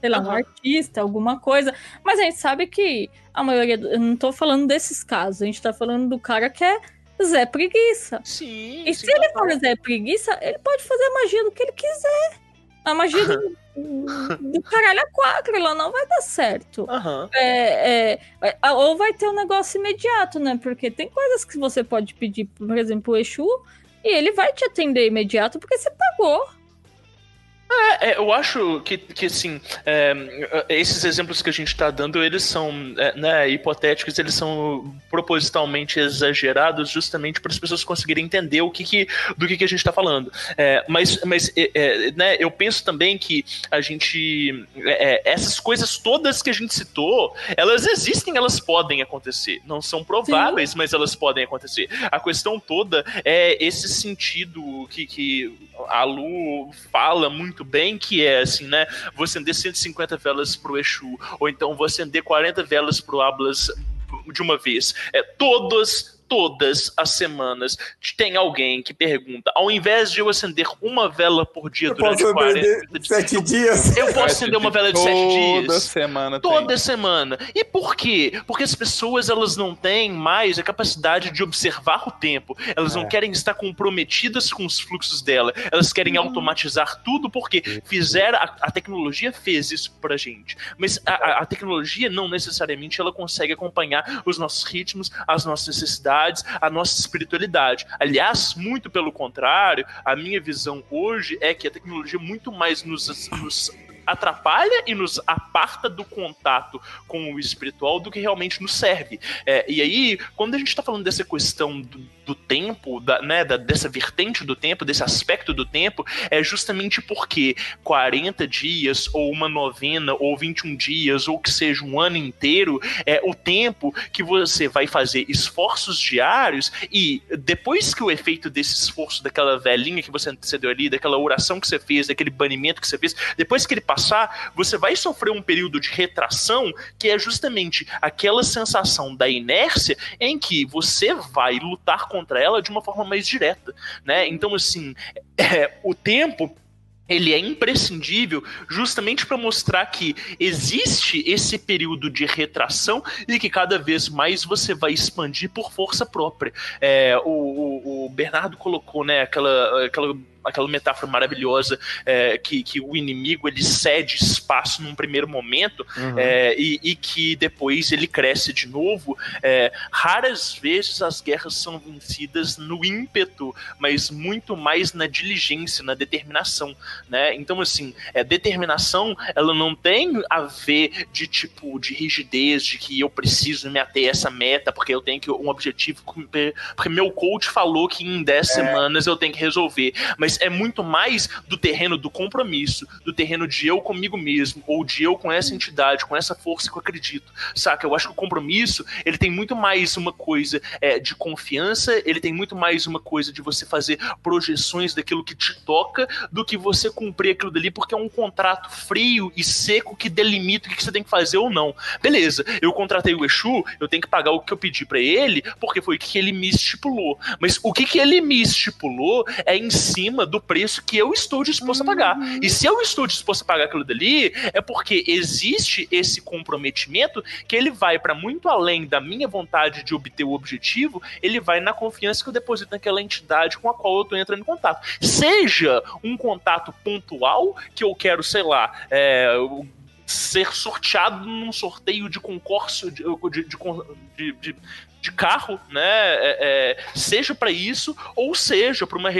sei lá, uhum. um artista, alguma coisa. Mas a gente sabe que a maioria. Eu não tô falando desses casos, a gente tá falando do cara que é Zé Preguiça. Sim. E sim, se ele for Zé Preguiça, ele pode fazer a magia do que ele quiser. A magia do, do caralho a quatro, ela não vai dar certo. Uhum. É, é, ou vai ter um negócio imediato, né? Porque tem coisas que você pode pedir, por exemplo, o Exu, e ele vai te atender imediato porque você pagou. É, é, eu acho que, que assim, é, esses exemplos que a gente está dando, eles são é, né, hipotéticos, eles são propositalmente exagerados justamente para as pessoas conseguirem entender o que, que do que, que a gente está falando. É, mas mas é, né, eu penso também que a gente. essas coisas todas que a gente citou, elas existem, elas podem acontecer. Não são prováveis, Sim. mas elas podem acontecer. A questão toda é esse sentido que, que a Lu fala muito muito bem, que é assim, né? Vou acender 150 velas pro Exu, ou então vou acender 40 velas pro Ablas de uma vez. É, todas todas as semanas tem alguém que pergunta, ao invés de eu acender uma vela por dia eu durante posso 40 dias, sete dias, eu posso acender uma vela de sete dias toda semana, toda tem. semana. E por quê? Porque as pessoas elas não têm mais a capacidade de observar o tempo. Elas não É. querem estar comprometidas com os fluxos dela. Elas querem automatizar tudo porque fizeram a, a tecnologia fez isso pra gente. Mas a, a- a tecnologia não necessariamente ela consegue acompanhar os nossos ritmos, as nossas necessidades, a nossa espiritualidade. Aliás, muito pelo contrário, a minha visão hoje é que a tecnologia muito mais nos, nos atrapalha e nos aparta do contato com o espiritual do que realmente nos serve. É, e aí, quando a gente está falando dessa questão do, do tempo, da, né, da- dessa vertente do tempo, desse aspecto do tempo, é justamente porque 40 dias, ou uma novena, ou 21 dias, ou que seja um ano inteiro, é o tempo que você vai fazer esforços diários e depois que o efeito desse esforço, daquela velhinha que você antecedeu ali, daquela oração que você fez, daquele banimento que você fez, depois que ele passar, você vai sofrer um período de retração que é justamente aquela sensação da inércia em que você vai lutar contra ela de uma forma mais direta, né? Então, assim, é, o tempo ele é imprescindível justamente para mostrar que existe esse período de retração e que cada vez mais você vai expandir por força própria. É, o, o- o Bernardo colocou né, aquela, aquela, aquela metáfora maravilhosa é, que, que o inimigo ele cede espaço num primeiro momento Uhum. é, e, e que depois ele cresce de novo. É, raras vezes as guerras são vencidas no ímpeto, mas muito mais na diligência, na determinação, né? Então assim, é, determinação ela não tem a ver de tipo de rigidez, de que eu preciso me ater a essa meta porque eu tenho que um objetivo, porque meu coach falou que em 10 semanas eu tenho que resolver, mas é muito mais do terreno do compromisso, do terreno de eu comigo mesmo ou de eu com essa entidade, com essa força que eu acredito, saca? Eu acho que o compromisso ele tem muito mais uma coisa é, de confiança, ele tem muito mais uma coisa de você fazer projeções daquilo que te toca do que você cumprir aquilo dali, porque é um contrato frio e seco que delimita o que você tem que fazer ou não. Beleza, eu contratei o Exu, eu tenho que pagar o que eu pedi pra ele, porque foi o que ele me estipulou. Mas o que, que ele me estipulou é em cima do preço que eu estou disposto a pagar. E se eu estou disposto a pagar aquilo dali, é porque existe esse comprometimento que ele vai para muito além da minha vontade de obter o objetivo, ele vai na confiança que eu deposito naquela entidade com a qual eu estou entrando em contato. Seja um contato pontual, que eu quero, sei lá, é, ser sorteado num sorteio de concurso de, de, de, de, carro, né? É, é, seja para isso, ou seja para uma,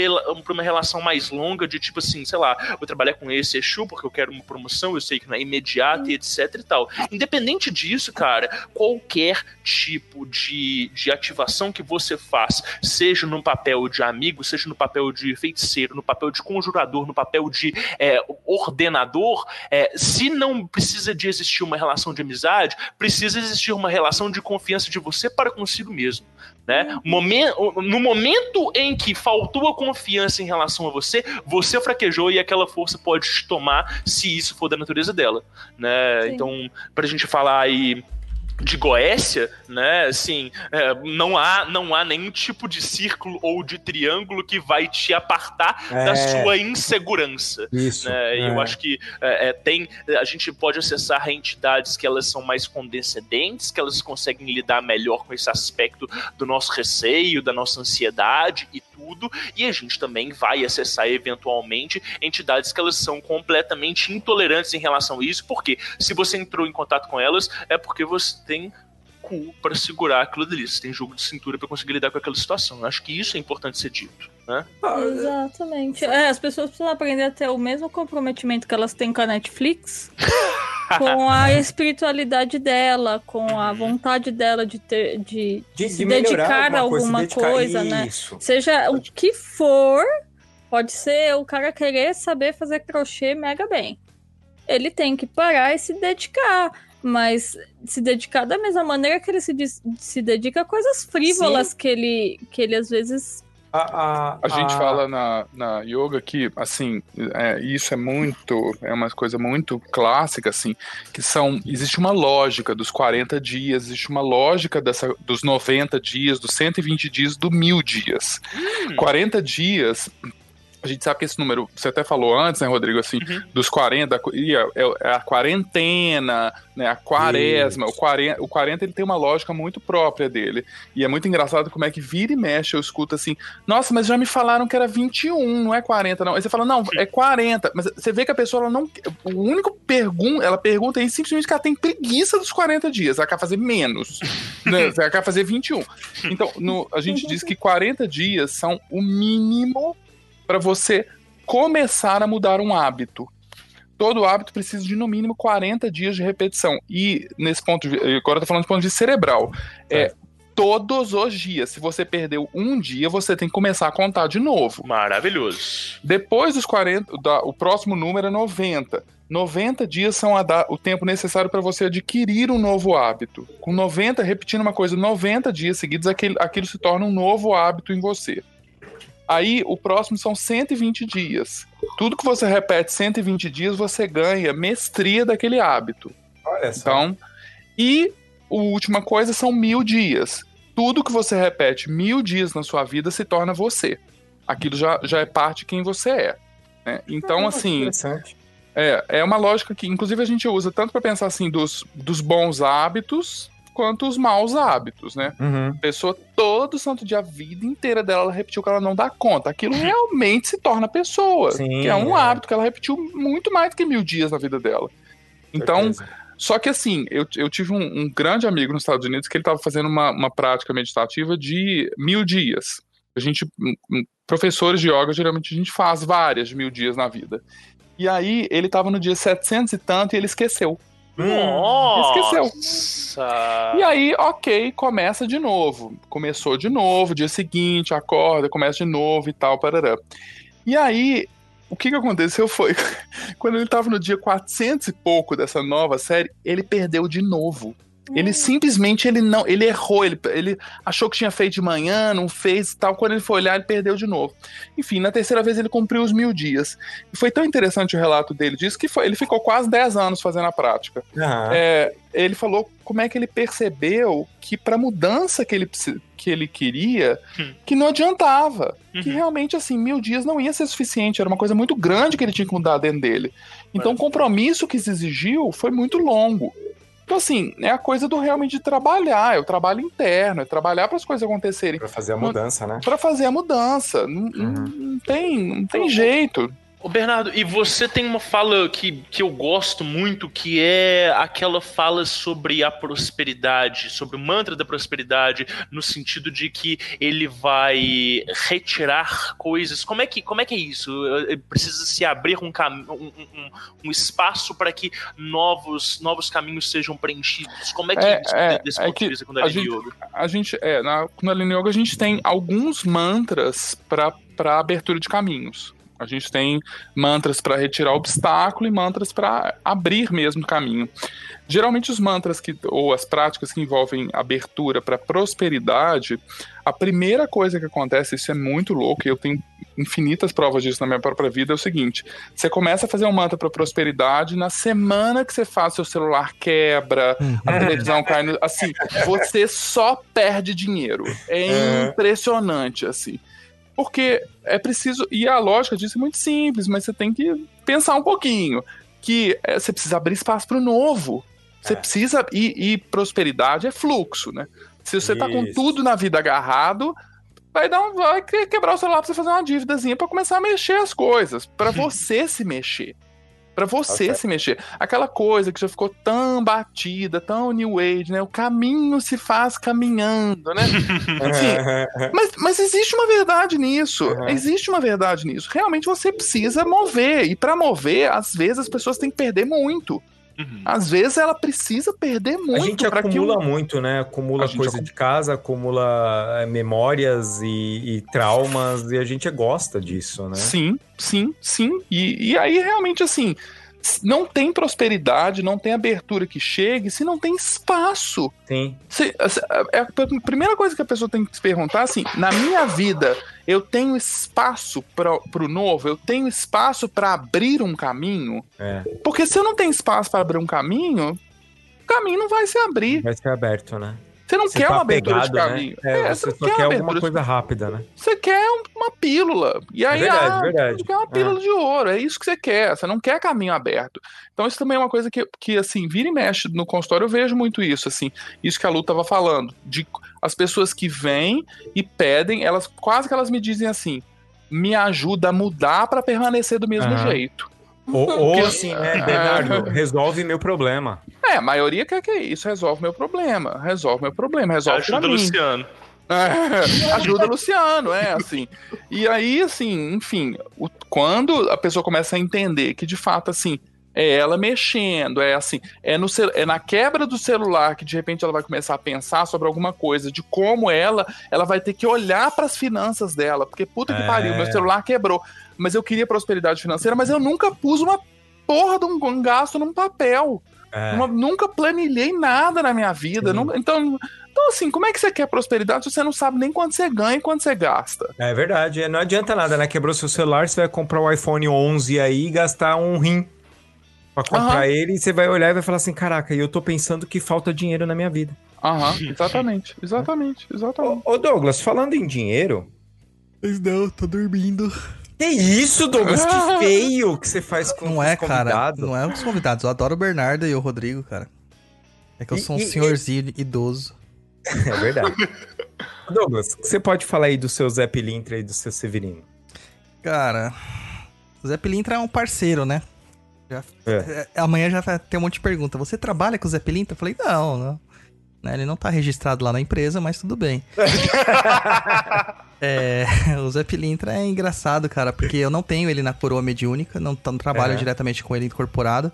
pra uma relação mais longa, de tipo assim, sei lá, vou trabalhar com esse Exu porque eu quero uma promoção, eu sei que não é imediata e etc e tal. Independente disso, cara, qualquer tipo de, de ativação que você faz, seja no papel de amigo, seja no papel de feiticeiro, no papel de conjurador, no papel de é, ordenador, é, se não precisa de existir uma relação de amizade, precisa existir uma relação de confiança de você para consigo mesmo. Né? Momento, no momento em que faltou a confiança em relação a você, você fraquejou e aquela força pode te tomar se isso for da natureza dela. Né? Então, pra gente falar aí de Goécia, né? Assim, é, não há não há nenhum tipo de círculo ou de triângulo que vai te apartar É. da sua insegurança. Isso. né? É. Eu acho que é, é, tem a gente pode acessar entidades que elas são mais condescendentes, que elas conseguem lidar melhor com esse aspecto do nosso receio, da nossa ansiedade e E a gente também vai acessar eventualmente entidades que elas são completamente intolerantes em relação a isso, porque se você entrou em contato com elas é porque você tem cu para segurar aquilo dali, você tem jogo de cintura para conseguir lidar com aquela situação. Eu acho que isso é importante ser dito, né? Exatamente. É, as pessoas precisam aprender a ter o mesmo comprometimento que elas têm com a Netflix, com a espiritualidade dela, com a vontade dela de ter de, De, se de melhorar dedicar a alguma alguma coisa, coisa, se né? Seja o que for, pode ser o cara querer saber fazer crochê mega bem. Ele tem que parar e se dedicar. Mas se dedicar da mesma maneira que ele se, se dedica a coisas frívolas que ele, que ele às vezes A, a, a gente fala na, na yoga que, assim, é, isso é muito, é uma coisa muito clássica, assim, que são, existe uma lógica dos 40 dias, existe uma lógica dessa, dos 90 dias, dos 120 dias, do mil dias. Hum. 40 dias a gente sabe que esse número, você até falou antes, né, Rodrigo, assim, uhum. dos 40, é, é a quarentena, né, a quaresma, o 40, o 40 ele tem uma lógica muito própria dele. E é muito engraçado como é que vira e mexe, eu escuto assim, nossa, mas já me falaram que era 21, não é 40, não. Aí você fala, não, é 40. Mas você vê que a pessoa, ela não. O único pergunta, ela pergunta aí simplesmente que ela tem preguiça dos 40 dias, ela quer fazer menos. né, ela quer fazer 21. Então, no, a gente diz que 40 dias são o mínimo para você começar a mudar um hábito. Todo hábito precisa de no mínimo 40 dias de repetição. E nesse ponto, de, agora eu tô falando de ponto de cerebral. É, é todos os dias. Se você perdeu um dia, você tem que começar a contar de novo. Maravilhoso. Depois dos 40, da, o próximo número é 90. 90 dias são a, o tempo necessário para você adquirir um novo hábito. Com 90, repetindo uma coisa 90 dias seguidos, aquilo, aquilo se torna um novo hábito em você. Aí o próximo são 120 dias. Tudo que você repete 120 dias, você ganha mestria daquele hábito. Olha só. Então, e a última coisa são mil dias. Tudo que você repete mil dias na sua vida se torna você. Aquilo já, já é parte de quem você é. Né? Então, ah, assim. É, é uma lógica que, inclusive, a gente usa tanto para pensar assim dos, dos bons hábitos quanto os maus hábitos, né? Uhum. A pessoa, todo santo dia, a vida inteira dela, ela repetiu que ela não dá conta. Aquilo realmente se torna pessoa. Sim, que é um é. hábito que ela repetiu muito mais do que mil dias na vida dela. Então, Certeza. só que assim, eu, eu tive um, um, grande amigo nos Estados Unidos que ele estava fazendo uma, uma prática meditativa de mil dias. A gente, professores de yoga, geralmente a gente faz várias de mil dias na vida. E aí, ele estava no dia 700 e tanto e ele esqueceu. Nossa. Esqueceu. E aí, ok, começa de novo. Começou de novo, dia seguinte, acorda, começa de novo e tal, parará. E aí, o que que aconteceu foi, quando ele tava no dia 400 e pouco dessa nova série, ele perdeu de novo. Ele hum. simplesmente ele não, ele errou, ele, ele achou que tinha feito de manhã, não fez tal. Quando ele foi olhar, ele perdeu de novo. Enfim, na terceira vez ele cumpriu os mil dias. E foi tão interessante o relato dele disso que foi, ele ficou quase 10 anos fazendo a prática. Uhum. É, ele falou como é que ele percebeu que para mudança que ele, que ele queria, hum. que não adiantava. Uhum. Que realmente, assim, mil dias não ia ser suficiente. Era uma coisa muito grande que ele tinha que mudar dentro dele. Então, o compromisso que se exigiu foi muito longo. Então, assim, é a coisa do realmente de trabalhar, é o trabalho interno, é trabalhar para as coisas acontecerem. Para fazer a mudança, né? Para fazer a mudança. Não, uhum. não, tem, não tem jeito. Ô Bernardo, e você tem uma fala que, que eu gosto muito, que é aquela fala sobre a prosperidade, sobre o mantra da prosperidade, no sentido de que ele vai retirar coisas. Como é que, como é, que é isso? Precisa se abrir um, um, um, um espaço para que novos, novos caminhos sejam preenchidos. Como é que é, é isso é, desse é ponto de vista Kundalini a gente, Yoga? A gente, é, na Kundalini Yoga a gente tem alguns mantras para abertura de caminhos. A gente tem mantras para retirar obstáculo e mantras para abrir mesmo caminho. Geralmente os mantras que ou as práticas que envolvem abertura para prosperidade, a primeira coisa que acontece, isso é muito louco, e eu tenho infinitas provas disso na minha própria vida, é o seguinte: você começa a fazer um mantra para prosperidade, na semana que você faz, seu celular quebra, a uhum. televisão cai no, assim, você só perde dinheiro. É uhum. impressionante assim. Porque é preciso. E a lógica disso é muito simples, mas você tem que pensar um pouquinho. Que é, você precisa abrir espaço para o novo. Você é. precisa. E, e, prosperidade é fluxo, né? Se você Isso. tá com tudo na vida agarrado, vai dar um, vai quebrar o celular pra você fazer uma dívidazinha para começar a mexer as coisas. para você se mexer para você okay. se mexer. Aquela coisa que já ficou tão batida, tão new age, né? O caminho se faz caminhando, né? Enfim, mas, mas existe uma verdade nisso. Uhum. Existe uma verdade nisso. Realmente você precisa mover. E para mover, às vezes as pessoas têm que perder muito. Uhum. Às vezes ela precisa perder muito. A gente acumula que... muito, né? Acumula coisa acumula... de casa, acumula é, memórias e, e, traumas, e a gente gosta disso, né? Sim, sim, sim. E, e aí, realmente, assim, não tem prosperidade, não tem abertura que chegue se não tem espaço. Sim. Se, é a primeira coisa que a pessoa tem que se perguntar assim: na minha vida, eu tenho espaço para o novo, eu tenho espaço para abrir um caminho. É. Porque se eu não tenho espaço para abrir um caminho, o caminho não vai se abrir. Vai ser aberto, né? Você não Você quer tá uma abertura apegado, de caminho. Né? É, É, você não só quer alguma de- coisa rápida, né? Você quer um- uma pílula. E aí, verdade, ah, verdade. você quer uma pílula de ouro. É isso que você quer. Você não quer caminho aberto. Então, isso também é uma coisa que, que assim, vira e mexe no consultório. Eu vejo muito isso, assim. Isso que a Lu tava falando. De as pessoas que vêm e pedem, elas quase que elas me dizem assim: me ajuda a mudar para permanecer do mesmo Aham. jeito. Ou, ou assim, né, Bernardo, resolve meu problema. É, a maioria quer que isso resolve meu problema. Resolve meu problema, resolve Ajuda mim. Luciano. É, ajuda o Luciano, é assim. E aí, assim, enfim, o- quando a pessoa começa a entender que de fato, assim, é ela mexendo, é assim, é, no, é na quebra do celular que de repente ela vai começar a pensar sobre alguma coisa, de como ela, ela vai ter que olhar para as finanças dela, porque puta que É. pariu, meu celular quebrou, mas eu queria prosperidade financeira, mas eu nunca pus uma porra de um, um gasto num papel. É. Uma- nunca planilhei nada na minha vida. Nunca- então, então, assim, como é que você quer prosperidade se você não sabe nem quanto você ganha e quanto você gasta? É verdade, não adianta nada, né? Quebrou seu celular, você vai comprar o iPhone 11 aí e gastar um rim pra comprar Aham. ele e você vai olhar e vai falar assim, caraca, e eu tô pensando que falta dinheiro na minha vida. Aham, exatamente, exatamente, exatamente. Ô, ô, Douglas, falando em dinheiro... Mas não, tô dormindo. Que isso, Douglas? Que feio que você faz com Não os é, cara. convidados. Não é os convidados. Eu adoro o Bernardo e o Rodrigo, cara. É que eu E- sou um e- senhorzinho idoso. É verdade. Douglas, o que você pode falar aí do seu Zé Pilintra e do seu Severino? Cara, o Zé Pilintra é um parceiro, né? Já- É. é, Amanhã já vai ter um monte de pergunta. Você trabalha com o Zé Pilintra? Eu falei, não, não. Né, Ele não tá registrado lá na empresa, mas tudo bem. É, o Zé Pilintra é engraçado, cara, porque eu não tenho ele na coroa mediúnica, não, não trabalho É. diretamente com ele incorporado,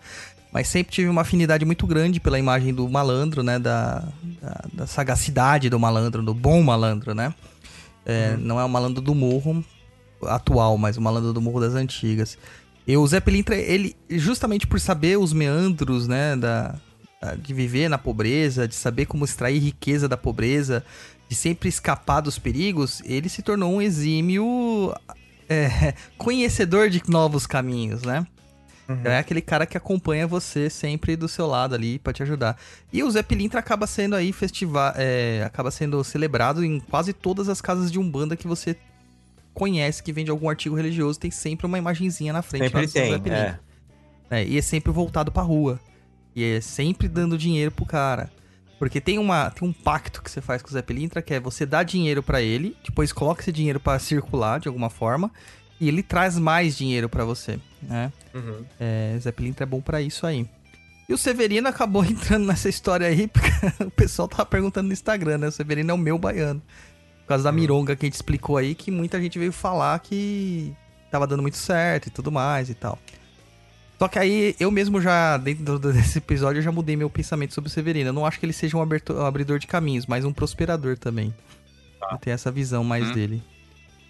mas sempre tive uma afinidade muito grande pela imagem do malandro, né? Da, da, da sagacidade do malandro, do bom malandro, né? É, Não é o malandro do morro atual, mas o malandro do morro das antigas. E o Zé Pilintra, ele, justamente por saber os meandros, né, da- de viver na pobreza, de saber como extrair riqueza da pobreza, de sempre escapar dos perigos, ele se tornou um exímio é, conhecedor de novos caminhos, né? É aquele cara que acompanha você sempre do seu lado ali pra te ajudar. E o Zé Pilintra acaba sendo aí festival, é, acaba sendo celebrado em quase todas as casas de umbanda que você conhece que vende algum artigo religioso, tem sempre uma imagenzinha na frente Sempre tem, é. É, e é sempre voltado pra rua. E é sempre dando dinheiro pro cara. Porque tem, uma, tem um pacto que você faz com o Zé Pilintra, que é você dá dinheiro pra ele, depois coloca esse dinheiro pra circular de alguma forma, e ele traz mais dinheiro pra você, né? Uhum. É, Zé Pilintra é bom pra isso aí. E o Severino acabou entrando nessa história aí, porque o pessoal tava perguntando no Instagram, né? O Severino é o meu baiano. Por causa da mironga que a gente explicou aí, que muita gente veio falar que tava dando muito certo e tudo mais e tal. Só que aí, eu mesmo já, dentro desse episódio, eu já mudei meu pensamento sobre o Severino. Eu não acho que ele seja um aberto- um abridor de caminhos, mas um prosperador também. Eu tenho essa visão mais Hum. dele.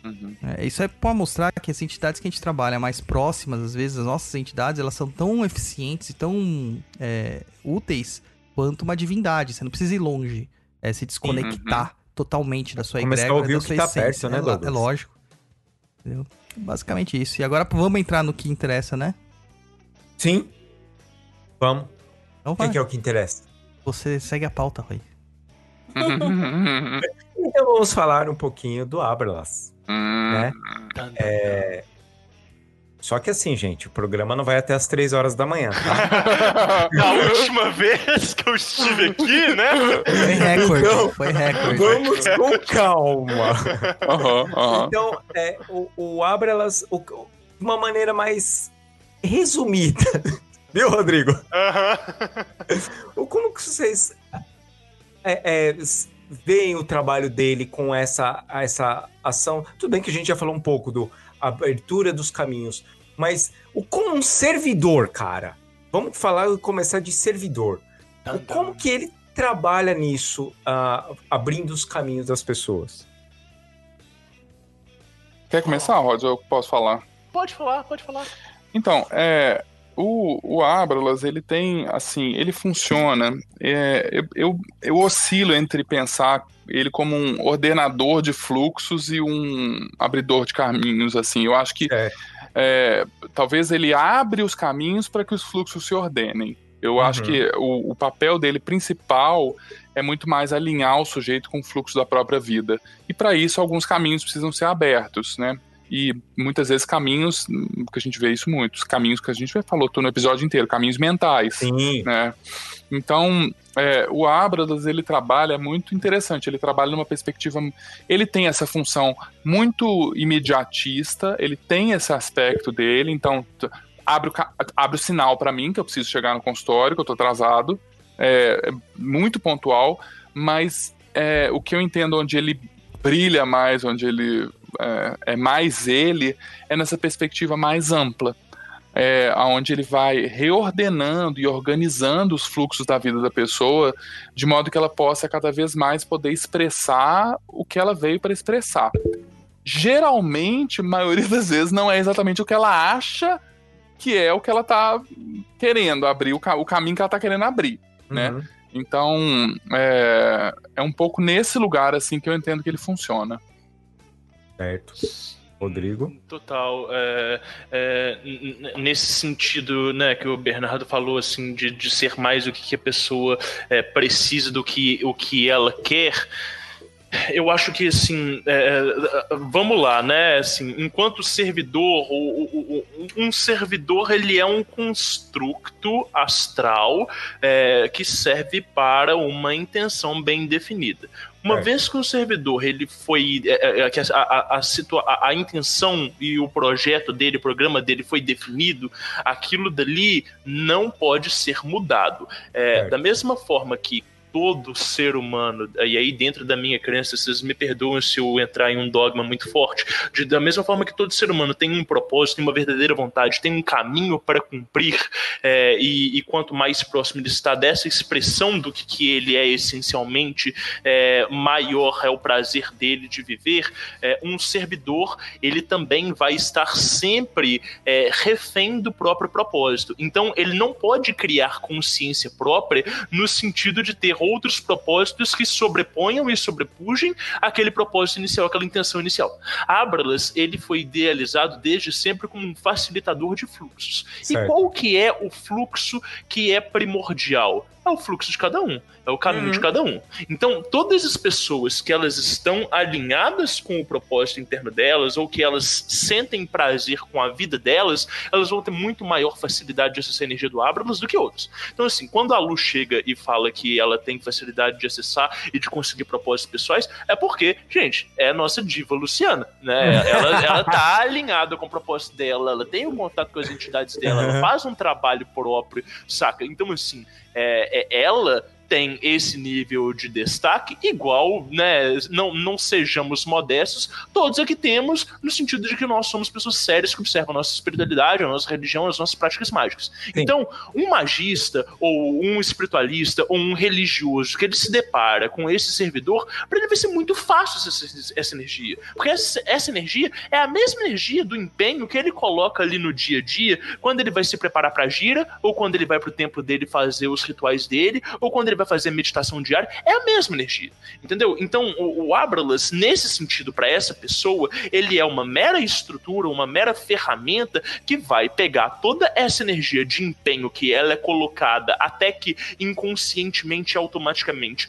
Uhum. É, isso é pra mostrar que as entidades que a gente trabalha mais próximas, às vezes, as nossas entidades, elas são tão eficientes e tão é, úteis quanto uma divindade. Você não precisa ir longe. É se desconectar totalmente da sua Começar a egrégora, ouvir da o que sua tá essência. perto, né, é, é lógico. Entendeu? Basicamente isso. E agora vamos entrar no que interessa, né? Sim. Vamos. Então O vai. que, que é o que interessa? Você segue a pauta, Rui. Então vamos falar um pouquinho do Abralas. né? É... Só que assim, gente, o programa não vai até as 3 horas da manhã, tá? A última vez que eu estive aqui, né? Foi recorde. Então, foi recorde. Vamos com calma. Aham, aham. Então, é, o, o Abralas, o- de uma maneira mais resumida, viu, Rodrigo? O- Como que vocês é, é, veem o trabalho dele com essa, essa ação? Tudo bem que a gente já falou um pouco do abertura dos caminhos, mas o como um servidor, cara. Vamos falar e começar de servidor. O como que ele trabalha nisso, ah, abrindo os caminhos das pessoas? Quer começar, Rod? Eu posso falar? Pode falar, pode falar. Então, é, o, o Abralas, ele tem, assim, ele funciona. É, eu, eu, eu oscilo entre pensar ele como um ordenador de fluxos e um abridor de caminhos, assim. Eu acho que é. É, talvez ele abre os caminhos para que os fluxos se ordenem. Eu uhum. acho que o, o, papel dele principal é muito mais alinhar o sujeito com o fluxo da própria vida. E para isso, alguns caminhos precisam ser abertos, né? E muitas vezes caminhos, que a gente vê isso muito, caminhos que a gente falou no episódio inteiro, caminhos mentais. Sim. Né? Então, é, o Abradas, ele trabalha muito interessante, ele trabalha numa perspectiva, ele tem essa função muito imediatista, ele tem esse aspecto dele, então abre o, abre o sinal para mim que eu preciso chegar no consultório, que eu tô atrasado, é, é muito pontual, mas é, o que eu entendo onde ele brilha mais, onde ele é, é mais ele, é nessa perspectiva mais ampla é, onde ele vai reordenando e organizando os fluxos da vida da pessoa de modo que ela possa cada vez mais poder expressar o que ela veio para expressar. Geralmente, a maioria das vezes, não é exatamente o que ela acha que é o que ela está querendo abrir, o, ca o, caminho que ela está querendo abrir, uhum. né? Então, é, é um pouco nesse lugar, assim, que eu entendo que ele funciona. Certo. Rodrigo? Total. É, é, nesse sentido, né, que o Bernardo falou, assim, de, de ser mais o que a pessoa é, precisa do que o que ela quer. Eu acho que assim, é, vamos lá, né? Assim, enquanto servidor, o, o, um servidor ele é um construto astral é, que serve para uma intenção bem definida. Uma é. vez que o servidor ele foi é, é, é a, a, a, a, intenção e o projeto dele, o programa dele foi definido, aquilo dali não pode ser mudado. É, da mesma forma que todo ser humano, e aí dentro da minha crença, vocês me perdoem se eu entrar em um dogma muito forte, de, da mesma forma que todo ser humano tem um propósito, tem uma verdadeira vontade, tem um caminho para cumprir, é, e, e, quanto mais próximo ele está dessa expressão do que, que ele é essencialmente, é, maior é o prazer dele de viver, é, um servidor, ele também vai estar sempre é, refém do próprio propósito. Então, ele não pode criar consciência própria no sentido de ter outros propósitos que sobreponham e sobrepujem aquele propósito inicial, aquela intenção inicial. Abralas, ele foi idealizado desde sempre como um facilitador de fluxos. Certo. E qual que é o fluxo que é primordial? É o fluxo de cada um, é o caminho uhum. de cada um. Então, todas as pessoas que elas estão alinhadas com o propósito interno delas, ou que elas sentem prazer com a vida delas, elas vão ter muito maior facilidade de acessar a energia do Abrams do que outros. Então, assim, quando a Lu chega e fala que ela tem facilidade de acessar e de conseguir propósitos pessoais, é porque, gente, é a nossa diva Luciana, né? Ela, ela tá alinhada com o propósito dela, ela tem um contato com as entidades dela, ela faz um trabalho próprio, saca? Então, assim, é, é, ela tem esse nível de destaque, igual, né, não, não sejamos modestos, todos aqui temos, no sentido de que nós somos pessoas sérias que observam a nossa espiritualidade, a nossa religião, as nossas práticas mágicas. Sim. Então, um magista, ou um espiritualista, ou um religioso, que ele se depara com esse servidor, para ele vai ser muito fácil essa, essa energia. Porque essa, essa energia é a mesma energia do empenho que ele coloca ali no dia a dia, quando ele vai se preparar para a gira, ou quando ele vai para o templo dele fazer os rituais dele, ou quando ele vai fazer meditação diária, é a mesma energia. Entendeu? Então, o, o Abralas, nesse sentido, para essa pessoa, ele é uma mera estrutura, uma mera ferramenta que vai pegar toda essa energia de empenho que ela é colocada até que inconscientemente, automaticamente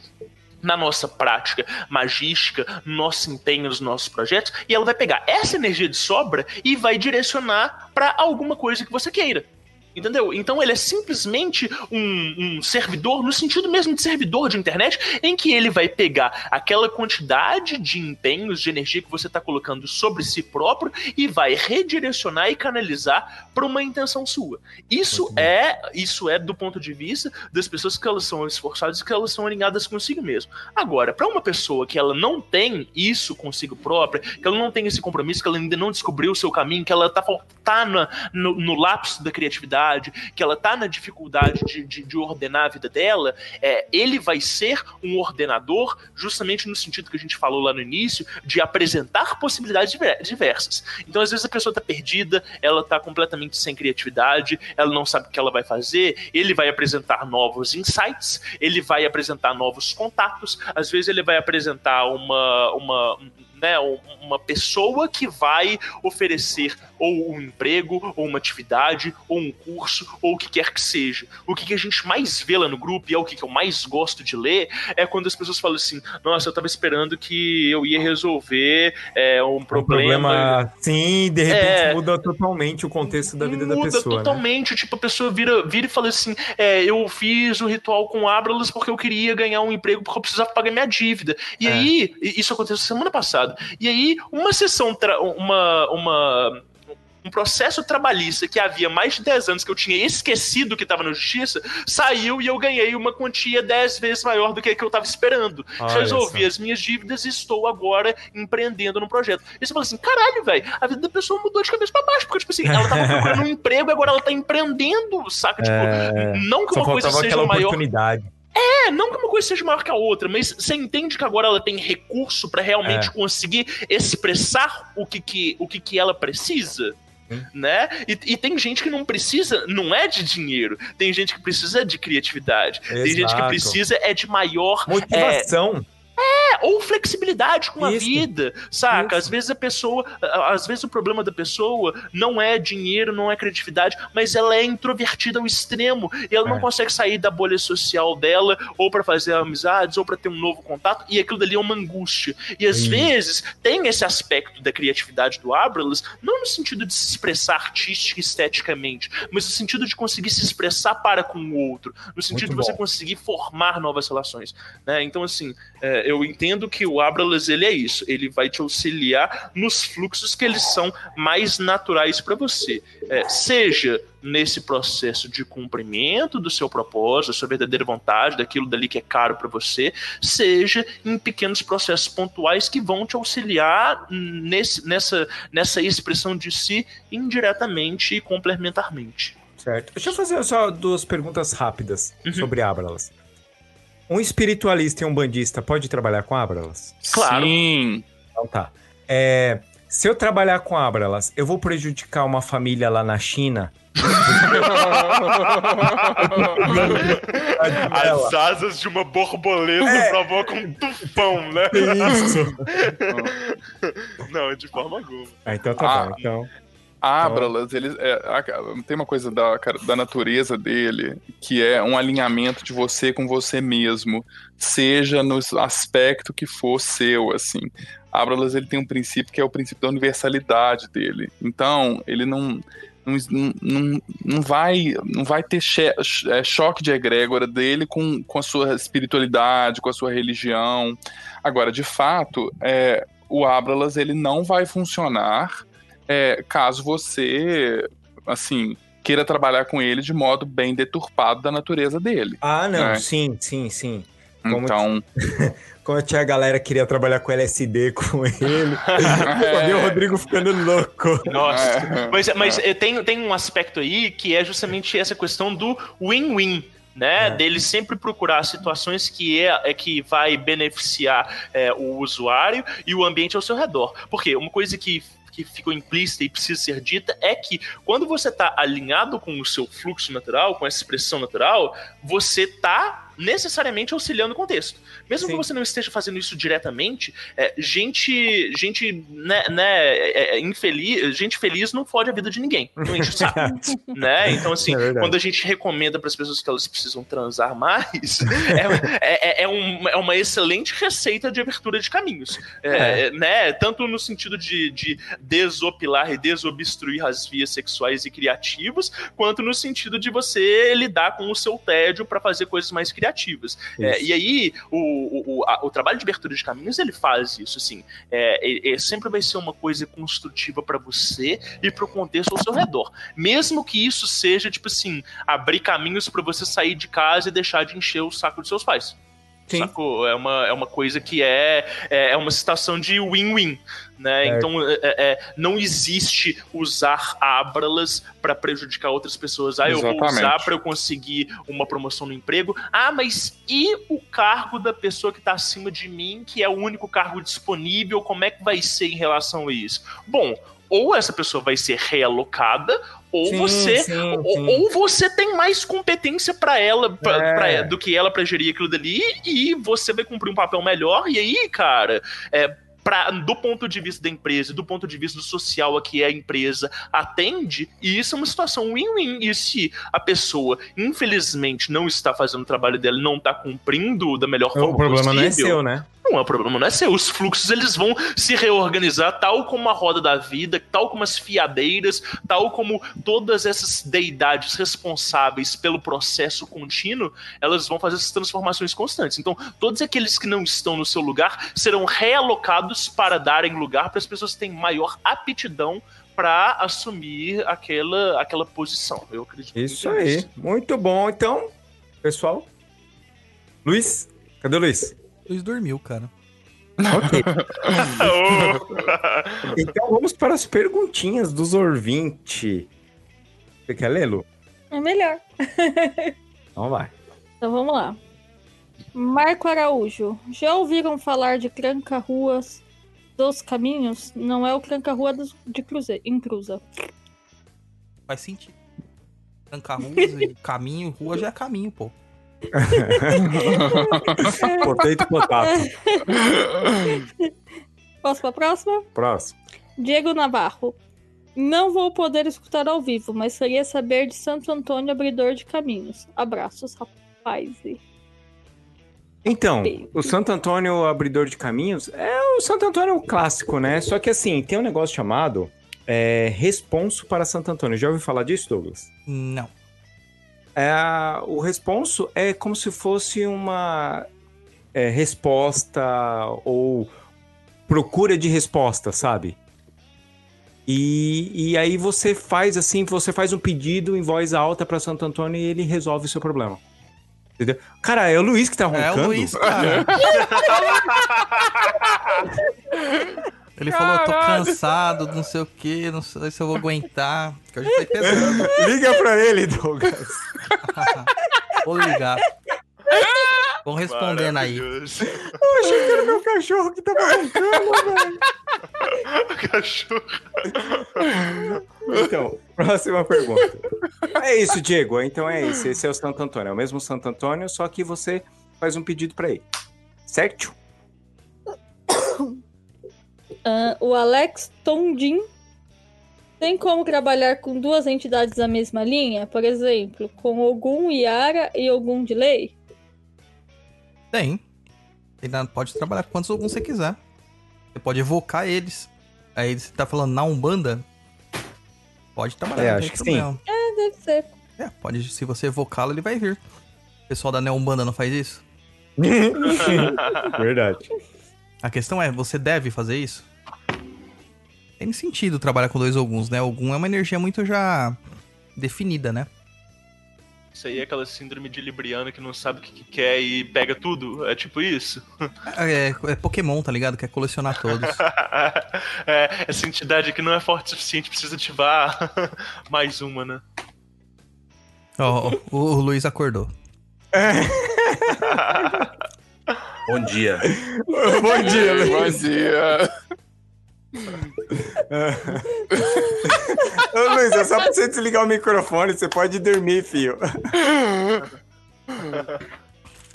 na nossa prática magística, no nosso empenho nos nossos projetos, e ela vai pegar essa energia de sobra e vai direcionar para alguma coisa que você queira. Entendeu? Então ele é simplesmente um, um, servidor, no sentido mesmo de servidor de internet, em que ele vai pegar aquela quantidade de empenhos, de energia que você está colocando sobre si próprio e vai redirecionar e canalizar para uma intenção sua. Isso é, isso é do ponto de vista das pessoas que elas são esforçadas e que elas são alinhadas consigo mesmo. Agora, para uma pessoa que ela não tem isso consigo própria, que ela não tem esse compromisso, que ela ainda não descobriu o seu caminho, que ela está tá, tá no, no, no lapso da criatividade criatividade, que ela tá na dificuldade de, de, de ordenar a vida dela, é, ele vai ser um ordenador justamente no sentido que a gente falou lá no início, de apresentar possibilidades diversas. Então, às vezes, a pessoa tá perdida, ela tá completamente sem criatividade, ela não sabe o que ela vai fazer, ele vai apresentar novos insights, ele vai apresentar novos contatos, às vezes ele vai apresentar uma, uma né, uma pessoa que vai oferecer ou um emprego, ou uma atividade, ou um curso, ou o que quer que seja. O que, a gente mais vê lá no grupo, e é o que, eu mais gosto de ler, é quando as pessoas falam assim: Nossa, eu tava esperando que eu ia resolver é, um problema. Um problema sim, de repente é, muda totalmente o contexto da vida da pessoa. Muda né? totalmente. Né? Tipo, a pessoa vira, vira e fala assim: é, Eu fiz o ritual com Abralas porque eu queria ganhar um emprego porque eu precisava pagar minha dívida. E é. aí, isso aconteceu semana passada. E aí, uma sessão, uma, uma um processo trabalhista que havia mais de 10 anos que eu tinha esquecido que estava na justiça, saiu e eu ganhei uma quantia 10 vezes maior do que a que eu estava esperando. Olha Resolvi as minhas dívidas e estou agora empreendendo no projeto. E você fala assim: caralho, velho, a vida da pessoa mudou de cabeça para baixo, porque, tipo assim, ela estava procurando um emprego e agora ela está empreendendo, saca? Tipo, é... não que uma coisa seja maior. É, não que uma coisa seja maior que a outra, mas você entende que agora ela tem recurso para realmente é. conseguir expressar o que, que, o que, que ela precisa? né? E, e, tem gente que não precisa, não é de dinheiro, tem gente que precisa de criatividade, Exato. tem gente que precisa é de maior motivação. É, é, ou flexibilidade com a Isso. vida, saca? Isso. Às vezes a pessoa, às vezes o problema da pessoa não é dinheiro, não é criatividade, mas ela é introvertida ao extremo e ela é. não consegue sair da bolha social dela ou para fazer amizades ou para ter um novo contato e aquilo dali é uma angústia. E às vezes tem esse aspecto da criatividade do Abralas, não no sentido de se expressar artística e esteticamente, mas no sentido de conseguir se expressar para com o outro, no sentido Muito de você bom. conseguir formar novas relações, né? Então assim, é, eu entendo que o Abralas ele é isso, ele vai te auxiliar nos fluxos que eles são mais naturais para você. É, seja nesse processo de cumprimento do seu propósito, da sua verdadeira vontade, daquilo dali que é caro para você, seja em pequenos processos pontuais que vão te auxiliar nesse, nessa, nessa expressão de si indiretamente e complementarmente. Certo. Deixa eu fazer só duas perguntas rápidas uhum. sobre Abralas. Um espiritualista e um bandista pode trabalhar com Abralas? Claro. Sim. Então tá. É, se eu trabalhar com Abralas, eu vou prejudicar uma família lá na China? As asas de uma borboleta é. provocam um tufão, né? Isso. Não, de forma alguma. Ah, então tá ah. bom. Então. Abralas, ele é, tem uma coisa da, da natureza dele que é um alinhamento de você com você mesmo, seja no aspecto que for seu, assim. Abralas ele tem um princípio que é o princípio da universalidade dele. Então, ele não não, não, não, vai, não vai ter é, choque de egrégora dele com, com a sua espiritualidade, com a sua religião. Agora, de fato, é, o Abralas ele não vai funcionar é, caso você, assim, queira trabalhar com ele de modo bem deturpado da natureza dele. Ah, não, né? sim, sim, sim. Como então. Como tinha a galera que queria trabalhar com LSD com ele. é. o Rodrigo ficando louco. Nossa. É. Mas, mas é. tem, tem um aspecto aí que é justamente essa questão do win-win né? É. Dele sempre procurar situações que é, é que vai beneficiar é, o usuário e o ambiente ao seu redor. Porque uma coisa que que ficou implícita e precisa ser dita é que quando você está alinhado com o seu fluxo natural, com essa expressão natural, você está necessariamente auxiliando o contexto. Mesmo Sim. que você não esteja fazendo isso diretamente, é, gente, gente, né, né é, é, infeliz, gente feliz não fode a vida de ninguém, não enche o saco, né? Então assim, é quando a gente recomenda para as pessoas que elas precisam transar mais, é, é, é, um, é, uma excelente receita de abertura de caminhos, né? Tanto no sentido de, de desopilar e desobstruir as vias sexuais e criativas, quanto no sentido de você lidar com o seu tédio para fazer coisas mais criativas criativas. É, e aí, o, o, a, o, trabalho de abertura de caminhos, ele faz isso, assim, é, é sempre vai ser uma coisa construtiva para você e para o contexto ao seu redor. Mesmo que isso seja, tipo assim, abrir caminhos para você sair de casa e deixar de encher o saco de seus pais. Sim. Sacou? É uma, é uma coisa que é, é, é uma situação de win-win. Né? É. Então, é, é, não existe usar Abralas para prejudicar outras pessoas. Ah, eu vou usar para eu conseguir uma promoção no emprego. Ah, mas e o cargo da pessoa que está acima de mim, que é o único cargo disponível? Como é que vai ser em relação a isso? Bom, ou essa pessoa vai ser realocada, ou Sim, você sim, ou, sim. ou você tem mais competência para ela pra, É. pra- do que ela para gerir aquilo dali e você vai cumprir um papel melhor e aí cara é Pra, do ponto de vista da empresa, do ponto de vista do social a que a empresa atende, e isso é uma situação win-win. E se a pessoa, infelizmente, não está fazendo o trabalho dela não está cumprindo da melhor forma O problema não é possível, seu, né? Não é o problema, não é seu. Os fluxos eles vão se reorganizar, tal como a roda da vida, tal como as fiadeiras, tal como todas essas deidades responsáveis pelo processo contínuo, elas vão fazer essas transformações constantes. Então, todos aqueles que não estão no seu lugar serão realocados para darem lugar para as pessoas que têm maior aptidão para assumir aquela, aquela posição. Eu acredito Isso aí. nisso. Muito bom. Então, pessoal. Luiz? Cadê o Luiz? Luiz dormiu, cara. Ok. então vamos para as perguntinhas dos ouvintes. Você quer ler, Lu? É melhor. Então vai. Então vamos lá. Marco Araújo. Já ouviram falar de tranca-ruas dos caminhos? Não é o tranca-rua dos- de cruze... em Cruza. Faz sentido. Trancar ruas e caminho, rua já é caminho, pô. Potato, potato. Posso pra próxima? Próximo. Diego Navarro. Não vou poder escutar ao vivo, mas queria saber de Santo Antônio Abridor de Caminhos. Abraços, rapaz. Então, o Santo Antônio Abridor de Caminhos é o Santo Antônio clássico, né? Só que assim, tem um negócio chamado é, Responso para Santo Antônio. Já ouviu falar disso, Douglas? Não. É, o responso é como se fosse uma é, resposta ou procura de resposta, sabe? E, e aí você faz assim, você faz um pedido em voz alta para Santo Antônio e ele resolve o seu problema. Entendeu? Cara, é o Luiz que tá roncando. É o Luiz, cara. Ele falou, tô cansado, não sei o que, não sei se eu vou aguentar. Que. Liga pra ele, Douglas. Vou ligar. Vão respondendo aí. Eu achei que era meu cachorro que tava roncando, velho. Cachorro. Então, próxima pergunta. É isso, Diego. Então é isso. Esse é o Santo Antônio. É o mesmo Santo Antônio, só que você faz um pedido pra ele. Certo? Ah, o Alex Tondin. Tem como trabalhar com duas entidades da mesma linha? Por exemplo, com Ogum Yara e Ogum de Lei? Tem. Ele pode trabalhar com quantos alguns você quiser. Você pode evocar eles. Aí você tá falando na Umbanda. Pode trabalhar. É, acho que problema. É, deve ser. É, pode. Se você evocá-lo, ele vai vir. O pessoal da Neumbanda não faz isso? Verdade. A questão é, você deve fazer isso? Tem sentido trabalhar com dois alguns, né? Algum é uma energia muito já definida, né? Isso aí é aquela síndrome de Libriano que não sabe o que, que quer e pega tudo. É tipo isso. É, é Pokémon, tá ligado? Quer colecionar todos. é, essa entidade que não é forte o suficiente, precisa ativar mais uma, né? Ó, ó, o, o Luiz acordou. Bom dia. Bom dia, Luiz. Bom dia. Ô, Luiz, é só pra você desligar o microfone, você pode dormir, fio.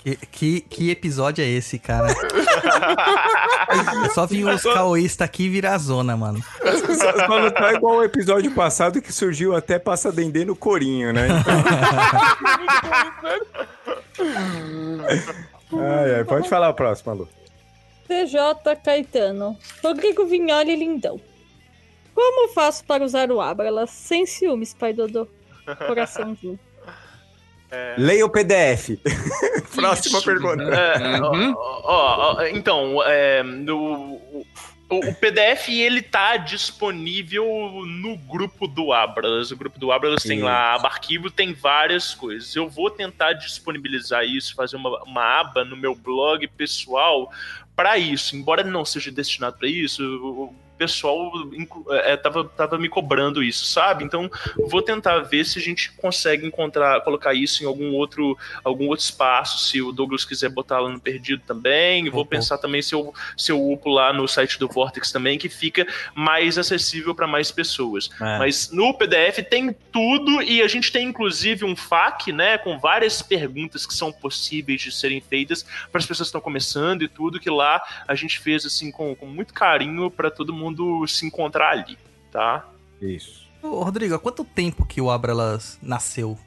Que, que, que episódio é esse, cara? Só vi os caoístas aqui virar zona, mano. Só, só não tá igual o episódio passado que surgiu até passa dendê no corinho, né? ai, ai, pode falar o próximo, Lu. TJ Caetano. Rodrigo Vignoli Lindão. Como faço para usar o Abrala sem ciúmes, pai Dodô? Coraçãozinho. Leia o PDF. Próxima pergunta. É, Uhum. ó, ó, ó, então, é, no- o, PDF ele tá disponível no grupo do Abras. O grupo do Abras tem lá aba arquivo, tem várias coisas. Eu vou tentar disponibilizar isso, fazer uma, uma aba no meu blog pessoal para isso. Embora não seja destinado para isso, pessoal é, tava, tava me cobrando isso, sabe? Então vou tentar ver se a gente consegue encontrar, colocar isso em algum outro, algum outro espaço, se o Douglas quiser botar lá no Perdido também. Vou uhum. pensar também se eu, se eu upo lá no site do Vortex também, que fica mais acessível para mais pessoas. É. Mas no PDF tem tudo e a gente tem inclusive um FAQ, né, com várias perguntas que são possíveis de serem feitas para as pessoas que estão começando e tudo, que lá a gente fez assim com, com muito carinho para todo mundo mundo se encontrar ali, tá? Isso. Ô, Rodrigo, há quanto tempo que o Abralas nasceu,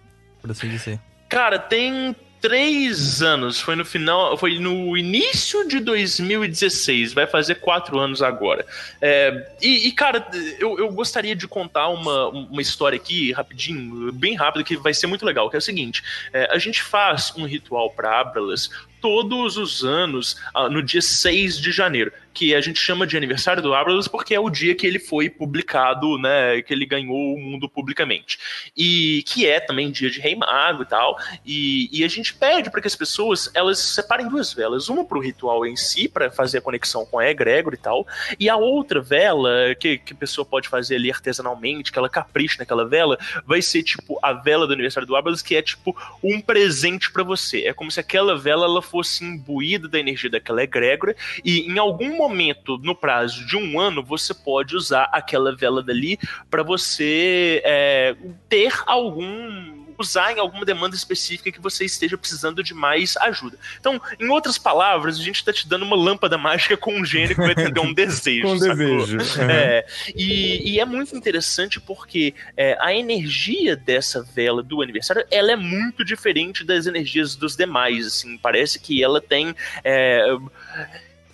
por assim dizer? Cara, tem três anos. Foi no final, foi no início de 2016. Vai fazer quatro anos agora. É, e, e, cara, eu, eu gostaria de contar uma, uma história aqui, rapidinho, bem rápido, que vai ser muito legal. Que é o seguinte: é, a gente faz um ritual para Abralas todos os anos, ah, no dia 6 de janeiro, que a gente chama de aniversário do Abralas porque é o dia que ele foi publicado, né, que ele ganhou o mundo publicamente. E que é também dia de Rei Mago e tal. E, e a gente pede para que as pessoas elas separem duas velas, uma para o ritual em si, para fazer a conexão com a egrégor e tal, e a outra vela que, que a pessoa pode fazer ali artesanalmente, que ela capricha naquela vela, vai ser tipo a vela do aniversário do Abralas, que é tipo um presente para você. É como se aquela vela ela fosse imbuída da energia daquela egrégora e em algum momento, no prazo de um ano, você pode usar aquela vela dali para você é, ter algum usar em alguma demanda específica que você esteja precisando de mais ajuda. Então, em outras palavras, a gente está te dando uma lâmpada mágica com um gênio que vai atender um desejo. com um desejo. Uhum. É, e, e, é muito interessante porque é, a energia dessa vela do aniversário ela é muito diferente das energias dos demais. Assim, parece que ela tem. É,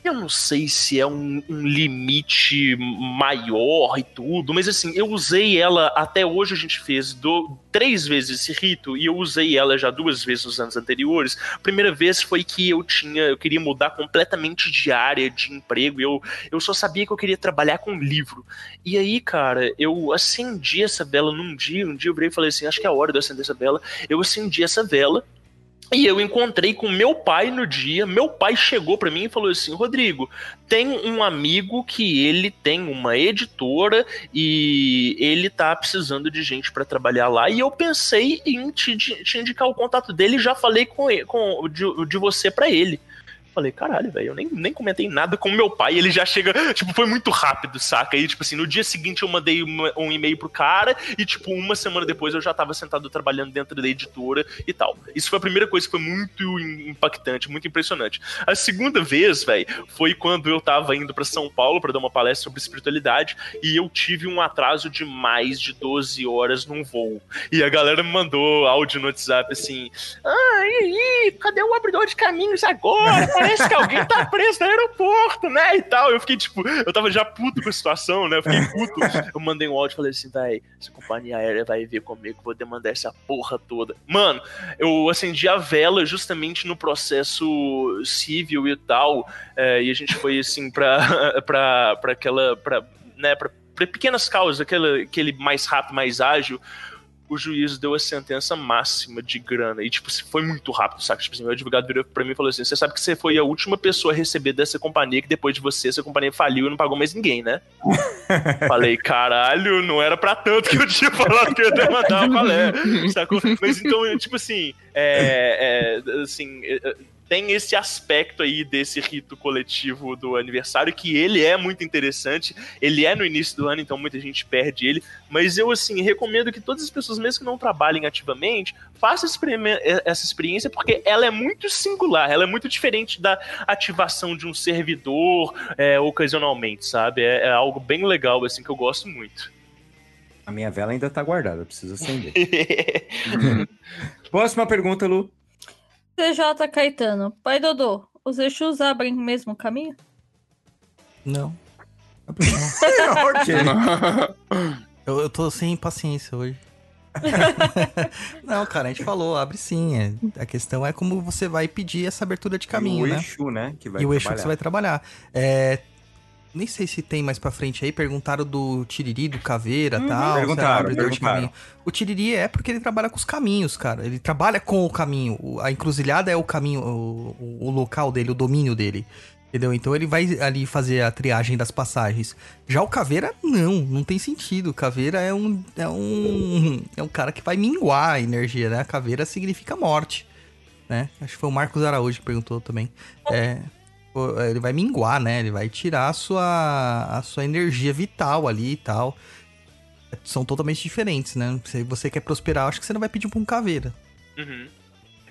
eu não sei se é um, um, limite maior e tudo, mas assim, eu usei ela até hoje a gente fez do, três vezes esse rito e eu usei ela já duas vezes nos anos anteriores. A primeira vez foi que eu tinha, eu queria mudar completamente de área de emprego. Eu, eu só sabia que eu queria trabalhar com livro. E aí, cara, eu acendi essa vela num dia, um dia eu virei e falei assim, acho que é a hora de eu acender essa vela. Eu acendi essa vela e eu encontrei com meu pai no dia. Meu pai chegou para mim e falou assim: Rodrigo, tem um amigo que ele tem uma editora e ele tá precisando de gente para trabalhar lá. E eu pensei em te, te, indicar o contato dele e já falei com, com de, de você para ele. Falei, caralho, velho, eu nem, nem comentei nada com meu pai. Ele já chega, tipo, foi muito rápido, saca? E, tipo assim, no dia seguinte eu mandei uma, um e-mail pro cara e, tipo, uma semana depois eu já tava sentado trabalhando dentro da editora e tal. Isso foi a primeira coisa que foi muito impactante, muito impressionante. A segunda vez, velho, foi quando eu tava indo para São Paulo para dar uma palestra sobre espiritualidade e eu tive um atraso de mais de 12 horas num voo. E a galera me mandou áudio no WhatsApp assim: Ah, e aí, cadê o abridor de caminhos agora? Parece que alguém tá preso no aeroporto, né? E tal. Eu fiquei, tipo, eu tava já puto com a situação, né? Eu fiquei puto. Eu mandei um áudio e falei assim, véi, se a companhia aérea vai vir comigo, vou demandar essa porra toda. Mano, eu acendi a vela justamente no processo civil e tal. É, e a gente foi assim pra, pra, pra aquela. Pra, né, pra, pra pequenas causas, aquele, aquele mais rápido, mais ágil o juiz deu a sentença máxima de grana. E, tipo, foi muito rápido, saca? Tipo assim, meu advogado virou pra mim e falou assim: você sabe que você foi a última pessoa a receber dessa companhia, que depois de você, essa companhia faliu e não pagou mais ninguém, né? Falei, caralho, não era pra tanto que eu tinha falado que eu ia demandar qual é, sacou? Mas então, tipo assim, é, é assim. É, tem esse aspecto aí desse rito coletivo do aniversário que ele é muito interessante. Ele é no início do ano, então muita gente perde ele. Mas eu, assim, recomendo que todas as pessoas, mesmo que não trabalhem ativamente, façam essa experiência porque ela é muito singular, ela é muito diferente da ativação de um servidor é, ocasionalmente, sabe? É, é algo bem legal, assim, que eu gosto muito. A minha vela ainda tá guardada, preciso acender. Próxima pergunta, Lu. CJ Caetano. Pai Dodô, os Exus abrem o mesmo caminho? Não. eu, eu tô sem paciência hoje. não, cara, a gente falou, abre sim. É, a questão é como você vai pedir essa abertura de caminho, e o né? Exu, né? Que vai e o Exu que você vai trabalhar. É, nem sei se tem mais pra frente aí, perguntaram do Tiriri, do Caveira e Uhum. tal. era Perguntaram, perguntaram. O Tiriri é porque ele trabalha com os caminhos, cara. Ele trabalha com o caminho. A encruzilhada é o caminho, o, o- local dele, o domínio dele. Entendeu? Então ele vai ali fazer a triagem das passagens. Já o Caveira, não, não tem sentido. O Caveira é um, é um, é um cara que vai minguar a energia, né? A caveira significa morte, né? Acho que foi o Marcos Araújo que perguntou também. É, pô, ele vai minguar, né? Ele vai tirar a sua, a sua energia vital ali e tal. São totalmente diferentes, né? Se você quer prosperar, acho que você não vai pedir pra um caveira. Uhum.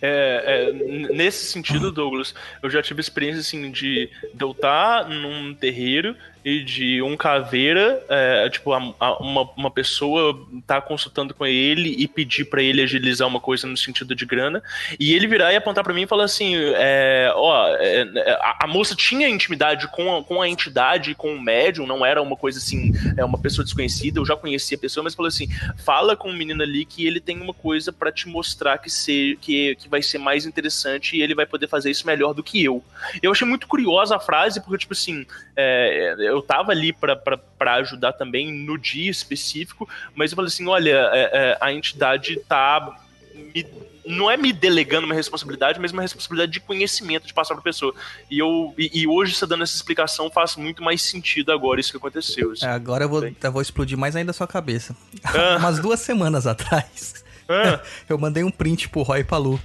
É, é, nesse sentido, Douglas, eu já tive experiência assim de, de eu estar num terreiro e de um caveira, é, tipo, a- a- uma, uma pessoa tá consultando com ele e pedir pra ele agilizar uma coisa no sentido de grana, e ele virar e apontar pra mim e falar assim: é, ó, é, a, a moça tinha intimidade com a, com a entidade, com o médium, não era uma coisa assim, é uma pessoa desconhecida, eu já conhecia a pessoa, mas falou assim: fala com o menino ali que ele tem uma coisa pra te mostrar que, se, que, que vai ser mais interessante e ele vai poder fazer isso melhor do que eu. Eu achei muito curiosa a frase, porque, tipo assim, é, eu tava ali pra ajudar também no dia específico, mas eu falei assim: olha, é, é, a entidade tá. me- não é me delegando uma responsabilidade, mas uma responsabilidade de conhecimento de passar pra pessoa. E, eu, e, e hoje, você dando essa explicação, faz muito mais sentido agora isso que aconteceu. assim. É, agora eu vou, eu vou explodir mais ainda a sua cabeça. Ah. Umas duas semanas atrás, Ah, eu mandei um print pro Roy Palu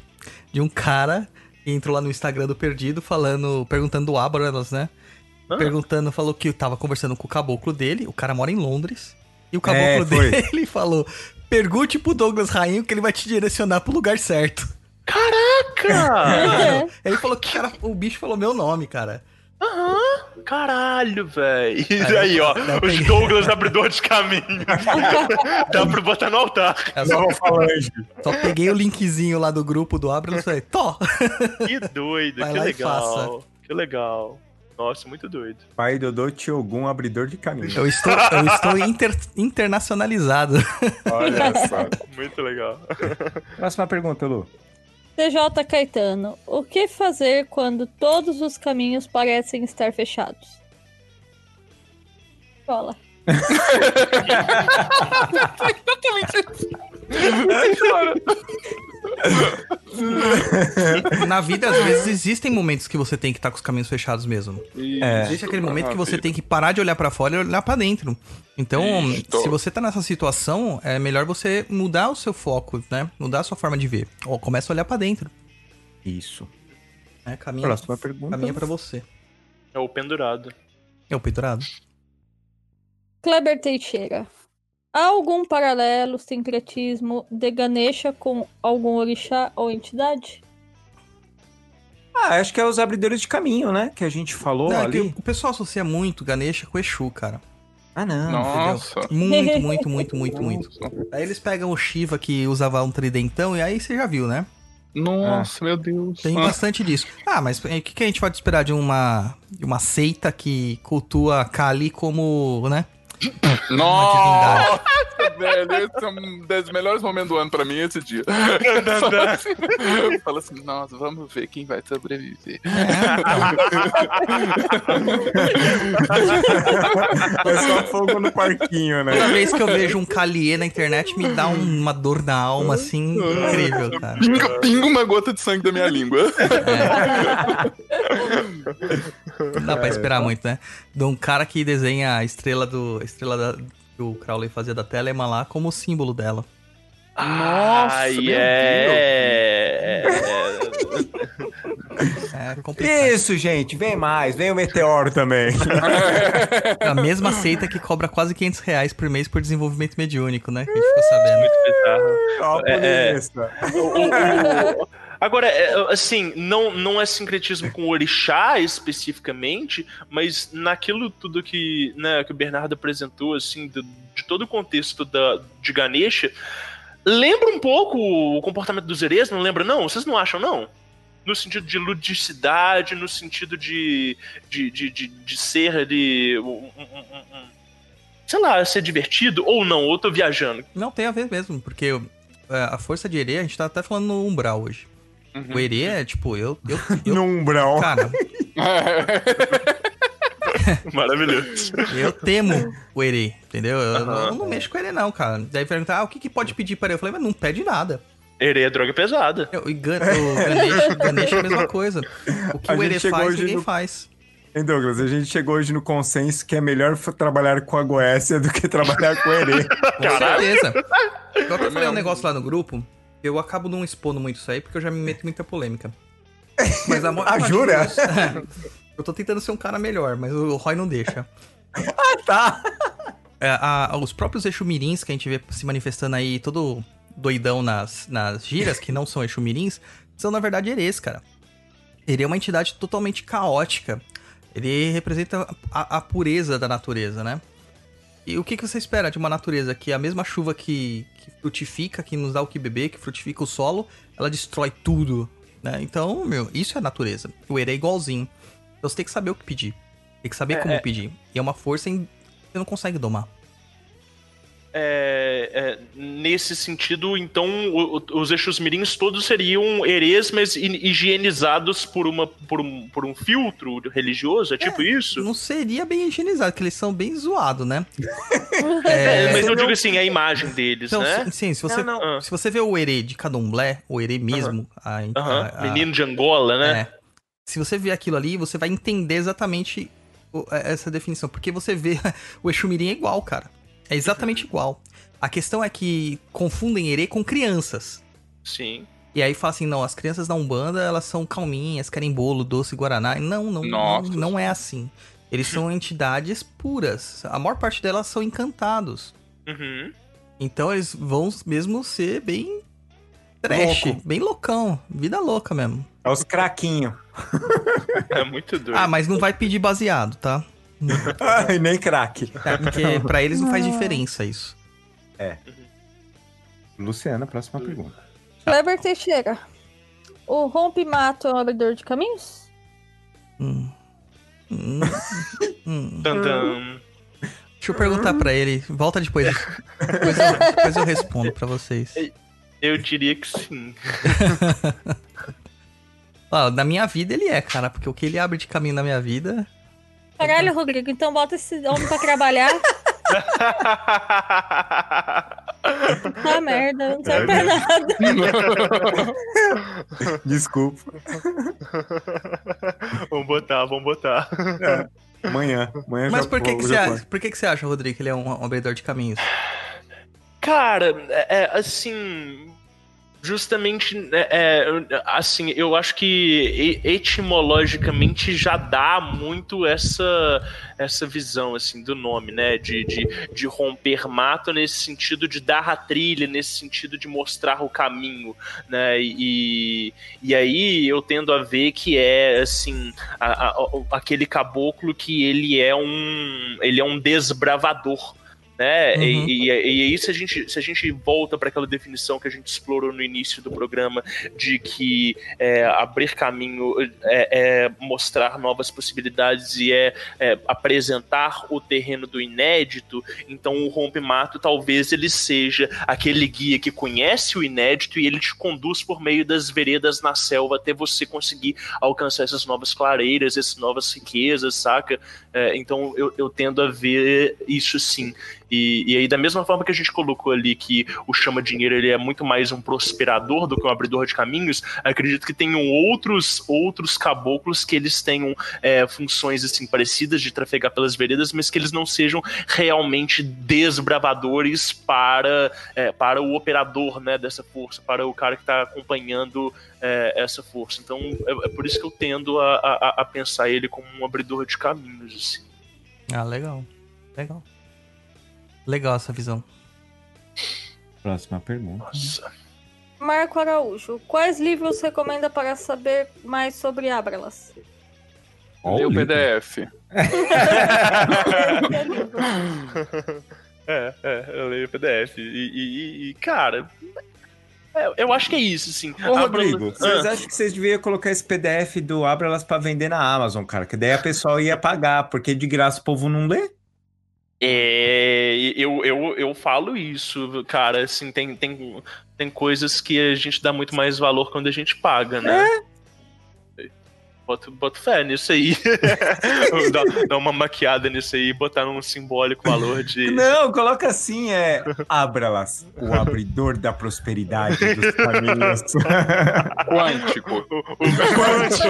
de um cara que entrou lá no Instagram do Perdido falando, perguntando do Abralas, né? Ah. Perguntando, falou que tava conversando com o caboclo dele, o cara mora em Londres. E o É, caboclo foi. dele falou: pergunte pro Douglas Rainho que ele vai te direcionar pro lugar certo. Caraca! É. Ele falou que cara, o bicho falou meu nome, cara. Aham, caralho, velho. E Aí ó, os peguei- Douglas abridor de caminho. Dá pra botar no altar. Eu só, só peguei o linkzinho lá do grupo do Abralas e falei: Tó! Que doido, Vai que legal. Que legal. Nossa, muito doido. Pai Dodô Tiogun, abridor de caminho. Eu estou, eu estou inter- internacionalizado. Olha só. Muito legal. Próxima pergunta, Lu. TJ Caetano, o que fazer quando todos os caminhos parecem estar fechados? Bola. Na vida, às vezes, existem momentos que você tem que estar com os caminhos fechados mesmo. É. Existe aquele momento que você tem que parar de olhar pra fora e olhar pra dentro. Então, Isto. se você tá nessa situação, é melhor você mudar o seu foco, né? Mudar a sua forma de ver. Ou começa a olhar pra dentro. Isso. Né? Caminha, Próxima pergunta. caminha pra você. É o pendurado. É o peitorado. Kleber Teixeira. Há algum paralelo, sincretismo de Ganesha com algum orixá ou entidade? Ah, acho que é os abridores de caminho, né? Que a gente falou Não, é que ali. o pessoal associa muito Ganesha com Exu, cara. Ah, não. Nossa. Muito, muito, muito, muito, muito. Aí eles pegam o Shiva que usava um tridentão e aí você já viu, né? Nossa, meu Deus. Tem Ah, bastante disso. Ah, mas o que, que a gente pode esperar de uma, de uma seita que cultua Kali como, né? Nossa, velho, esse é um dos melhores momentos do ano pra mim esse dia. Fala assim, fala assim, nossa, vamos ver quem vai sobreviver. É só fogo no parquinho, né? Toda vez que eu vejo um Kaliê na internet, me dá um- uma dor na alma, assim, incrível, cara. Pinga, pinga uma gota de sangue da minha língua. Não dá pra esperar muito, né? De um cara que desenha a estrela do. Estrela da- que o Crowley fazia da Telema lá como símbolo dela. Nossa, Ai, meu é... É complicado. Isso, gente. Vem mais. Vem o meteoro também. É a mesma seita que cobra quase 500 reais por mês por desenvolvimento mediúnico, né? Que a gente ficou sabendo. Muito bizarro. É, é. polícia. O- o- Agora, é, assim, não, não é sincretismo com orixá especificamente, mas naquilo tudo que, né, que o Bernardo apresentou, assim, do- de todo o contexto da, de Ganesha, lembra um pouco o comportamento dos herês, não lembra não? Vocês não acham não? No sentido de ludicidade, no sentido de, de, de, de, de ser ali... um- um- um- sei lá, ser divertido ou não, ou tô viajando. Não, tem a ver mesmo, porque é, a força de Herê, a gente tá até falando no umbral hoje. O Herê é tipo, eu. eu, eu No umbral. cara, Maravilhoso. Eu temo o Ere, entendeu? Eu não, não mexo com ele, não, cara. Daí perguntar, ah, o que, que pode pedir para ele? Eu falei, mas não pede nada. Ere é droga pesada. Eu- E Gan- o Ganesh, é a mesma coisa. O que A o chegou faz, ninguém no- faz. Hein, Douglas? A gente chegou hoje no consenso que é melhor trabalhar com a Goécia do que trabalhar com o Herê. Com certeza. Eu até falei um negócio lá no grupo, eu acabo não expondo muito isso aí, porque eu já me meto em muita polêmica. Mas a maior Ah, jura? dos- Eu tô tentando ser um cara melhor, mas o Roy não deixa. tá. É, a- os próprios Exumirins que a gente vê se manifestando aí todo doidão nas, nas giras, que não são Exumirins, são na verdade Erês, cara. Ele é uma entidade totalmente caótica. Ele representa a, a pureza da natureza, né? E o que, que você espera de uma natureza que é a mesma chuva que, que frutifica, que nos dá o que beber, que frutifica o solo, ela destrói tudo, né? Então, meu, isso é a natureza. O Ere é igualzinho. Então você tem que saber o que pedir. Tem que saber É, como é. pedir. E é uma força em... que você não consegue domar. É, é, nesse sentido, então, o- o- os eixos mirins todos seriam herês, mas hi- higienizados por, uma, por, um, por um filtro religioso? É tipo isso? Não seria bem higienizado, porque eles são bem zoados, né? É, mas eu digo assim, a imagem deles, Então, né? sim, sim, se você, Não, não. se você vê o Ere de Candomblé, o Ere mesmo, a- Aham, a- a- Menino de Angola, né? é, se você vê aquilo ali, você vai entender exatamente o- essa definição, porque você vê o Exumirim é igual, cara. É exatamente igual. A questão é que confundem Ere com crianças. Sim. E aí fala assim, não, as crianças da Umbanda, elas são calminhas, querem bolo, doce, guaraná. E Não, não, não, não é assim. Eles são entidades puras. A maior parte delas são encantados. Uhum. Então eles vão mesmo ser bem trash, Louco. bem loucão, vida louca mesmo. É os craquinhos. É muito doido. Ah, mas não vai pedir baseado, tá? Ai, nem craque. É, porque pra eles não faz diferença isso. Luciana, próxima pergunta. Kleber Teixeira. O rompe-mato é um abridor de caminhos? Hum. Hum. Hum. Deixa eu perguntar pra ele. Volta depois. Depois eu, depois eu respondo pra vocês. Eu diria que sim. Ó, na minha vida ele é, cara, porque o que ele abre de caminho na minha vida. Caralho, Rodrigo, então bota esse homem pra trabalhar. Ah, merda, não serve pra nada. Desculpa. vamos botar, vamos botar. Amanhã. Amanhã Mas já por que, vou- que, já você, acha, por que, que você acha, Rodrigo, que ele é um, um abridor de caminhos? Cara, é, é, assim. Justamente, é, é, assim, eu acho que etimologicamente já dá muito essa essa visão, assim, do nome, né? De, de, de romper mato nesse sentido de dar a trilha, nesse sentido de mostrar o caminho, né? E, e aí eu tendo a ver que é, assim, a- a- aquele caboclo que ele é um ele é um desbravador, né? Uhum. E, e, e aí, se a gente, se a gente volta para aquela definição que a gente explorou no início do programa, de que é, abrir caminho é, é mostrar novas possibilidades e é, é apresentar o terreno do inédito, então o rompe-mato talvez ele seja aquele guia que conhece o inédito e ele te conduz por meio das veredas na selva até você conseguir alcançar essas novas clareiras, essas novas riquezas, saca? É, então eu, eu tendo a ver isso sim. E, e aí, da mesma forma que a gente colocou ali que o chama-dinheiro ele é muito mais um prosperador do que um abridor de caminhos, acredito que tenham outros outros caboclos que eles tenham é, funções assim parecidas de trafegar pelas veredas, mas que eles não sejam realmente desbravadores para, é, para o operador né, dessa força, para o cara que está acompanhando é, essa força. Então é, é por isso que eu tendo a, a, a pensar ele como um abridor de caminhos. Assim. Ah, legal. Legal. Legal essa visão. Próxima pergunta. Nossa. Marco Araújo. Quais livros recomenda para saber mais sobre Abralas? Lê o. PDF. É, é, eu leio o PDF. E, e- e, cara, é, eu acho que é isso, assim. Ô, Abra- Rodrigo, vocês Ah, acham que vocês deviam colocar esse PDF do Abralas pra vender na Amazon, cara? Que daí a pessoa ia pagar, porque de graça o povo não lê. É, eu, eu, eu falo isso, cara, assim, tem, tem, tem coisas que a gente dá muito mais valor quando a gente paga, né? boto, boto fé nisso aí. dá, dá, uma maquiada nisso aí e botar num simbólico valor de. Não, coloca assim: é. Abralas, o abridor da prosperidade dos caminhos. Quântico. O, o quântico.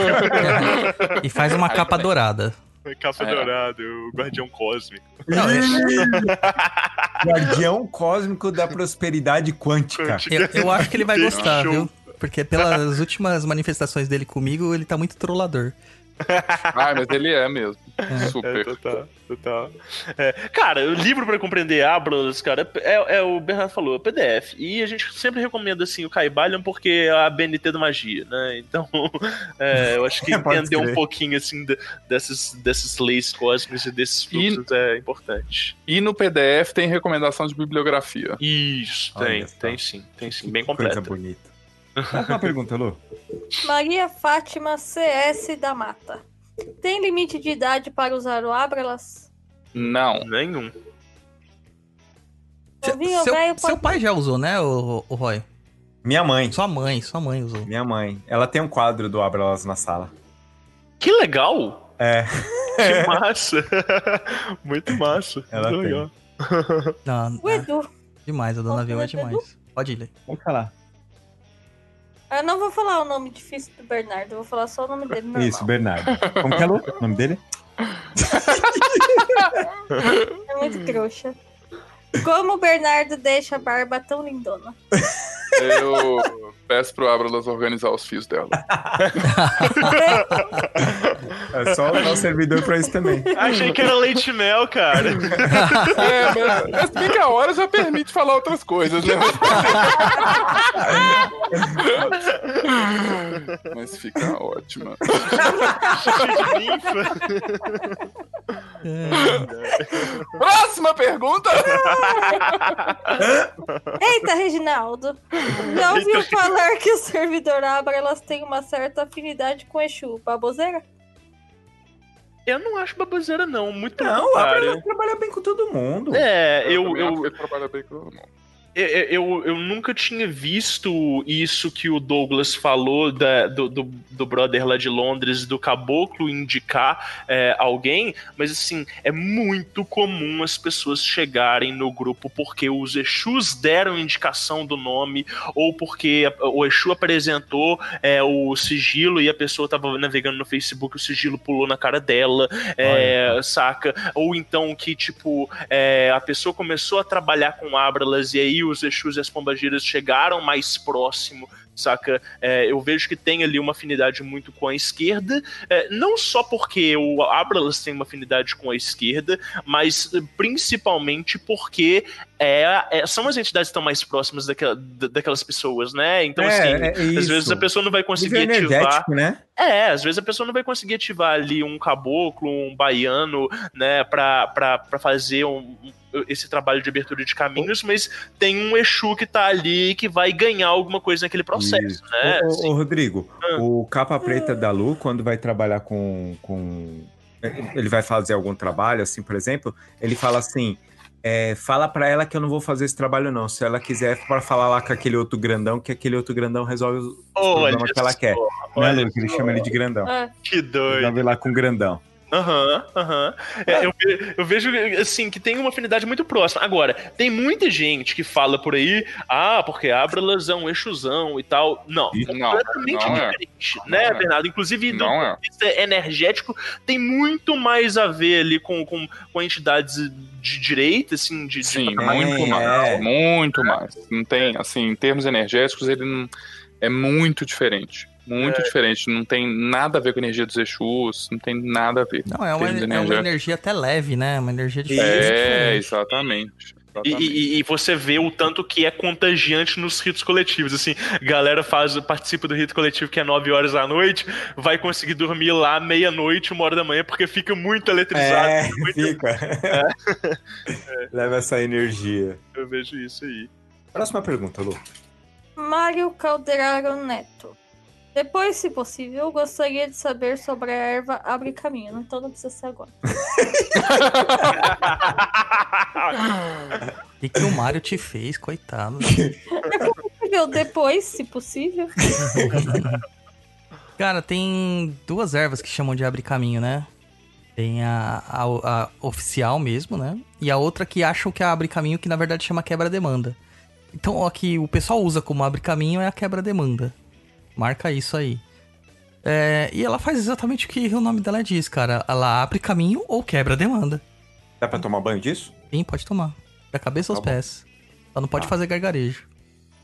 e faz uma capa dourada. Capa é. dourada, o guardião cósmico. Não, é... guardião cósmico da prosperidade quântica. Eu, eu acho que ele vai gostar, viu? Porque pelas últimas manifestações dele comigo, ele tá muito trollador. ah, mas ele é mesmo. É. Super. É, total, total. É, cara, o livro para compreender Abras, cara, é, é, o Bernardo falou, é PDF. E a gente sempre recomenda assim o Caibalion porque é a BNT do magia, né? Então, é, eu acho que entender um pouquinho assim de, dessas, dessas leis cósmicas e desses fluxos e, é importante. E no PDF tem recomendação de bibliografia. Isso, tem, tem sim, tem sim, bem completa. Coisa bonita. Uma pergunta, Lu. Maria Fátima CS da Mata. Tem limite de idade para usar o Abralas? Não. Nenhum. Seu, seu, seu pai já usou, né, o, o Roy? Minha mãe. Sua mãe, sua mãe usou. Minha mãe. Ela tem um quadro do Abralas na sala. Que legal! É. Que massa! Muito massa. Ela Muito tem. legal. Não, O Edu. demais, a dona Vilma é demais. Pode ir. Pode falar. Eu não vou falar o nome difícil do Bernardo, eu vou falar só o nome dele normal. Isso, Bernardo. Como que é Lu? o nome dele? É muito trouxa. Como o Bernardo deixa a barba tão lindona? Eu peço pro Abralas organizar os fios dela. É só usar o servidor pra isso também. Achei que era leite mel, cara. É, mas bem que a hora já permite falar outras coisas, né? Mas fica ótima. Próxima pergunta! Eita, Reginaldo! Já ouviu falar que o servidor Abra elas têm uma certa afinidade com Exu? Baboseira? Eu não acho baboseira, não. Muito Não, o contrário. Abralas trabalha bem com todo mundo. É, eu, eu, ele trabalha bem com todo mundo. Eu, eu, eu nunca tinha visto isso que o Douglas falou da- do, do, do brother lá de Londres, do caboclo indicar é, alguém, mas assim, é muito comum as pessoas chegarem no grupo porque os Exus deram indicação do nome, ou porque o Exu apresentou é, o sigilo e a pessoa tava navegando no Facebook, o sigilo pulou na cara dela, é, saca? Ou então que, tipo, é, a pessoa começou a trabalhar com Abralas e aí os Exus e as Pombagiras chegaram mais próximo, saca? É, eu vejo que tem ali uma afinidade muito com a esquerda, é, não só porque o Abralas tem uma afinidade com a esquerda, mas eh, principalmente porque é, é- são as entidades que estão mais próximas daquela- da- daquelas pessoas, né? Então, É, assim, é às vezes a pessoa não vai conseguir ativar. né? É, às vezes a pessoa não vai conseguir ativar ali um caboclo, um baiano, né, pra, pra, pra fazer um- esse trabalho de abertura de caminhos, mas tem um Exu que tá ali que vai ganhar alguma coisa naquele processo, Isso. né? Ô, ô, Assim, ô, Rodrigo, Ah. o capa preta da Lu, quando vai trabalhar com, com. Ele vai fazer algum trabalho, assim, por exemplo, ele fala assim. é, fala pra ela que eu não vou fazer esse trabalho, não. Se ela quiser, para falar lá com aquele outro grandão, que aquele outro grandão resolve os olha problemas que ela só, quer. Né, olha Lu? Que ele chama ele de grandão. É. que doido. Resolve lá com o grandão. Aham, aham. É, eu, eu vejo, assim, que tem uma afinidade muito próxima. Agora, tem muita gente que fala por aí, ah, porque Abralas é um eixuzão e tal. Não, Não, completamente não é. diferente, Não né, é. Bernardo? Inclusive, do Não ponto é. de vista energético, tem muito mais a ver ali com, com, com entidades de direita, assim, de... de Sim, trabalho. muito é. mais. Muito mais. Não tem, assim, em termos energéticos, ele não, é muito diferente. Muito diferente. Não tem nada a ver com a energia dos Exus, não tem nada a ver. Não, é uma, Termos é uma energia até leve, né? Uma energia É, diferente. exatamente. E, exatamente. e- e você vê o tanto que é contagiante nos ritos coletivos. Assim, galera faz, participa do rito coletivo que é 9 horas da noite, vai conseguir dormir lá meia-noite, uma hora da manhã, porque fica muito eletrizado. É, muito- fica. Leva essa energia. Eu vejo isso aí. Próxima pergunta, Lu. Mário Calderaro Neto. Depois, se possível, eu gostaria de saber sobre a erva Abre Caminho. Então não precisa ser agora. O que, que o Mario te fez, coitado? Possível, Depois, se possível. Cara, tem duas ervas que chamam de abre caminho, né? Tem a, a, a oficial mesmo, né? E a outra que acham que é abre caminho, que na verdade chama quebra-demanda. Então, ó, que o pessoal usa como abre caminho é a quebra-demanda. Marca isso aí. É, e ela faz exatamente o que o nome dela diz, cara. Ela abre caminho ou quebra demanda. Dá pra tomar banho disso? Sim, pode tomar. Da cabeça aos Tá bom. pés. Só não pode Tá. fazer gargarejo.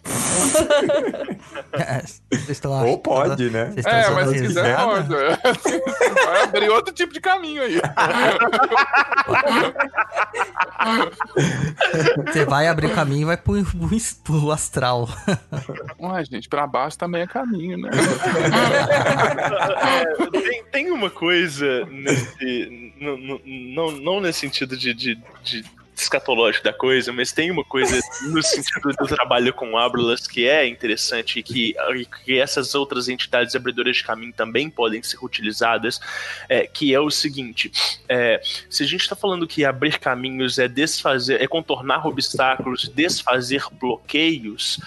É, Ou pode, né? É, mas se quiser, pode. Vai abrir outro tipo de caminho aí. Você vai abrir o caminho e vai pro, pro, astral. Ué, gente, pra baixo também é caminho, né? É, tem, tem uma coisa nesse. Não, não, não, não nesse sentido de, de, de escatológico da coisa, mas tem uma coisa no sentido do trabalho com ábrulas que é interessante e que, que essas outras entidades abridoras de caminho também podem ser utilizadas, é, que é o seguinte: é, se a gente está falando que abrir caminhos é desfazer, é contornar obstáculos, desfazer bloqueios,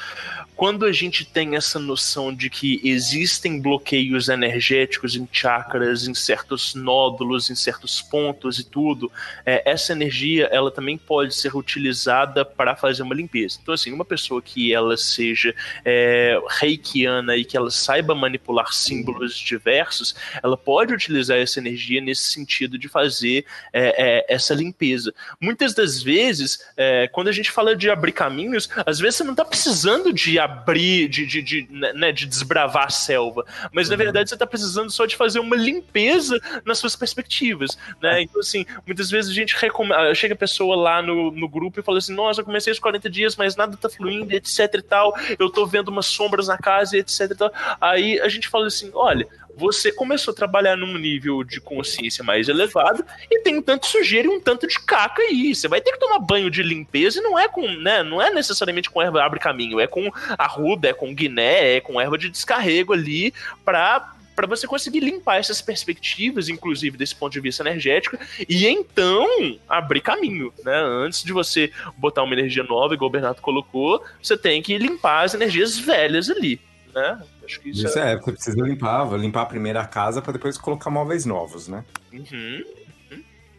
quando a gente tem essa noção de que existem bloqueios energéticos em chakras, em certos nódulos, em certos pontos e tudo, é, essa energia ela também pode ser utilizada para fazer uma limpeza. Então, assim, uma pessoa que ela seja é, reikiana e que ela saiba manipular símbolos diversos, ela pode utilizar essa energia nesse sentido de fazer é, é, essa limpeza. Muitas das vezes, é, quando a gente fala de abrir caminhos, às vezes você não está precisando de abrir, de, de, de, né, de desbravar a selva, mas na verdade você está precisando só de fazer uma limpeza nas suas perspectivas, né? Então, assim, muitas vezes a gente recomenda, chega a pessoa lá no, no grupo e fala assim: Nossa, eu comecei os 40 dias, mas nada tá fluindo, etc e tal, eu tô vendo umas sombras na casa, etc e tal. Aí a gente fala assim: Olha, você começou a trabalhar num nível de consciência mais elevado e tem um tanto de sujeira e um tanto de caca aí. Você vai ter que tomar banho de limpeza e não é com, né, não é necessariamente com erva abre caminho, é com arruda, é com guiné, é com erva de descarrego ali pra para você conseguir limpar essas perspectivas, inclusive desse ponto de vista energético, e então abrir caminho, né? Antes de você botar uma energia nova, igual o Bernardo colocou, você tem que limpar as energias velhas ali, né? Acho que isso, Isso é, você precisa limpar, limpar a primeira casa para depois colocar móveis novos, né? Uhum.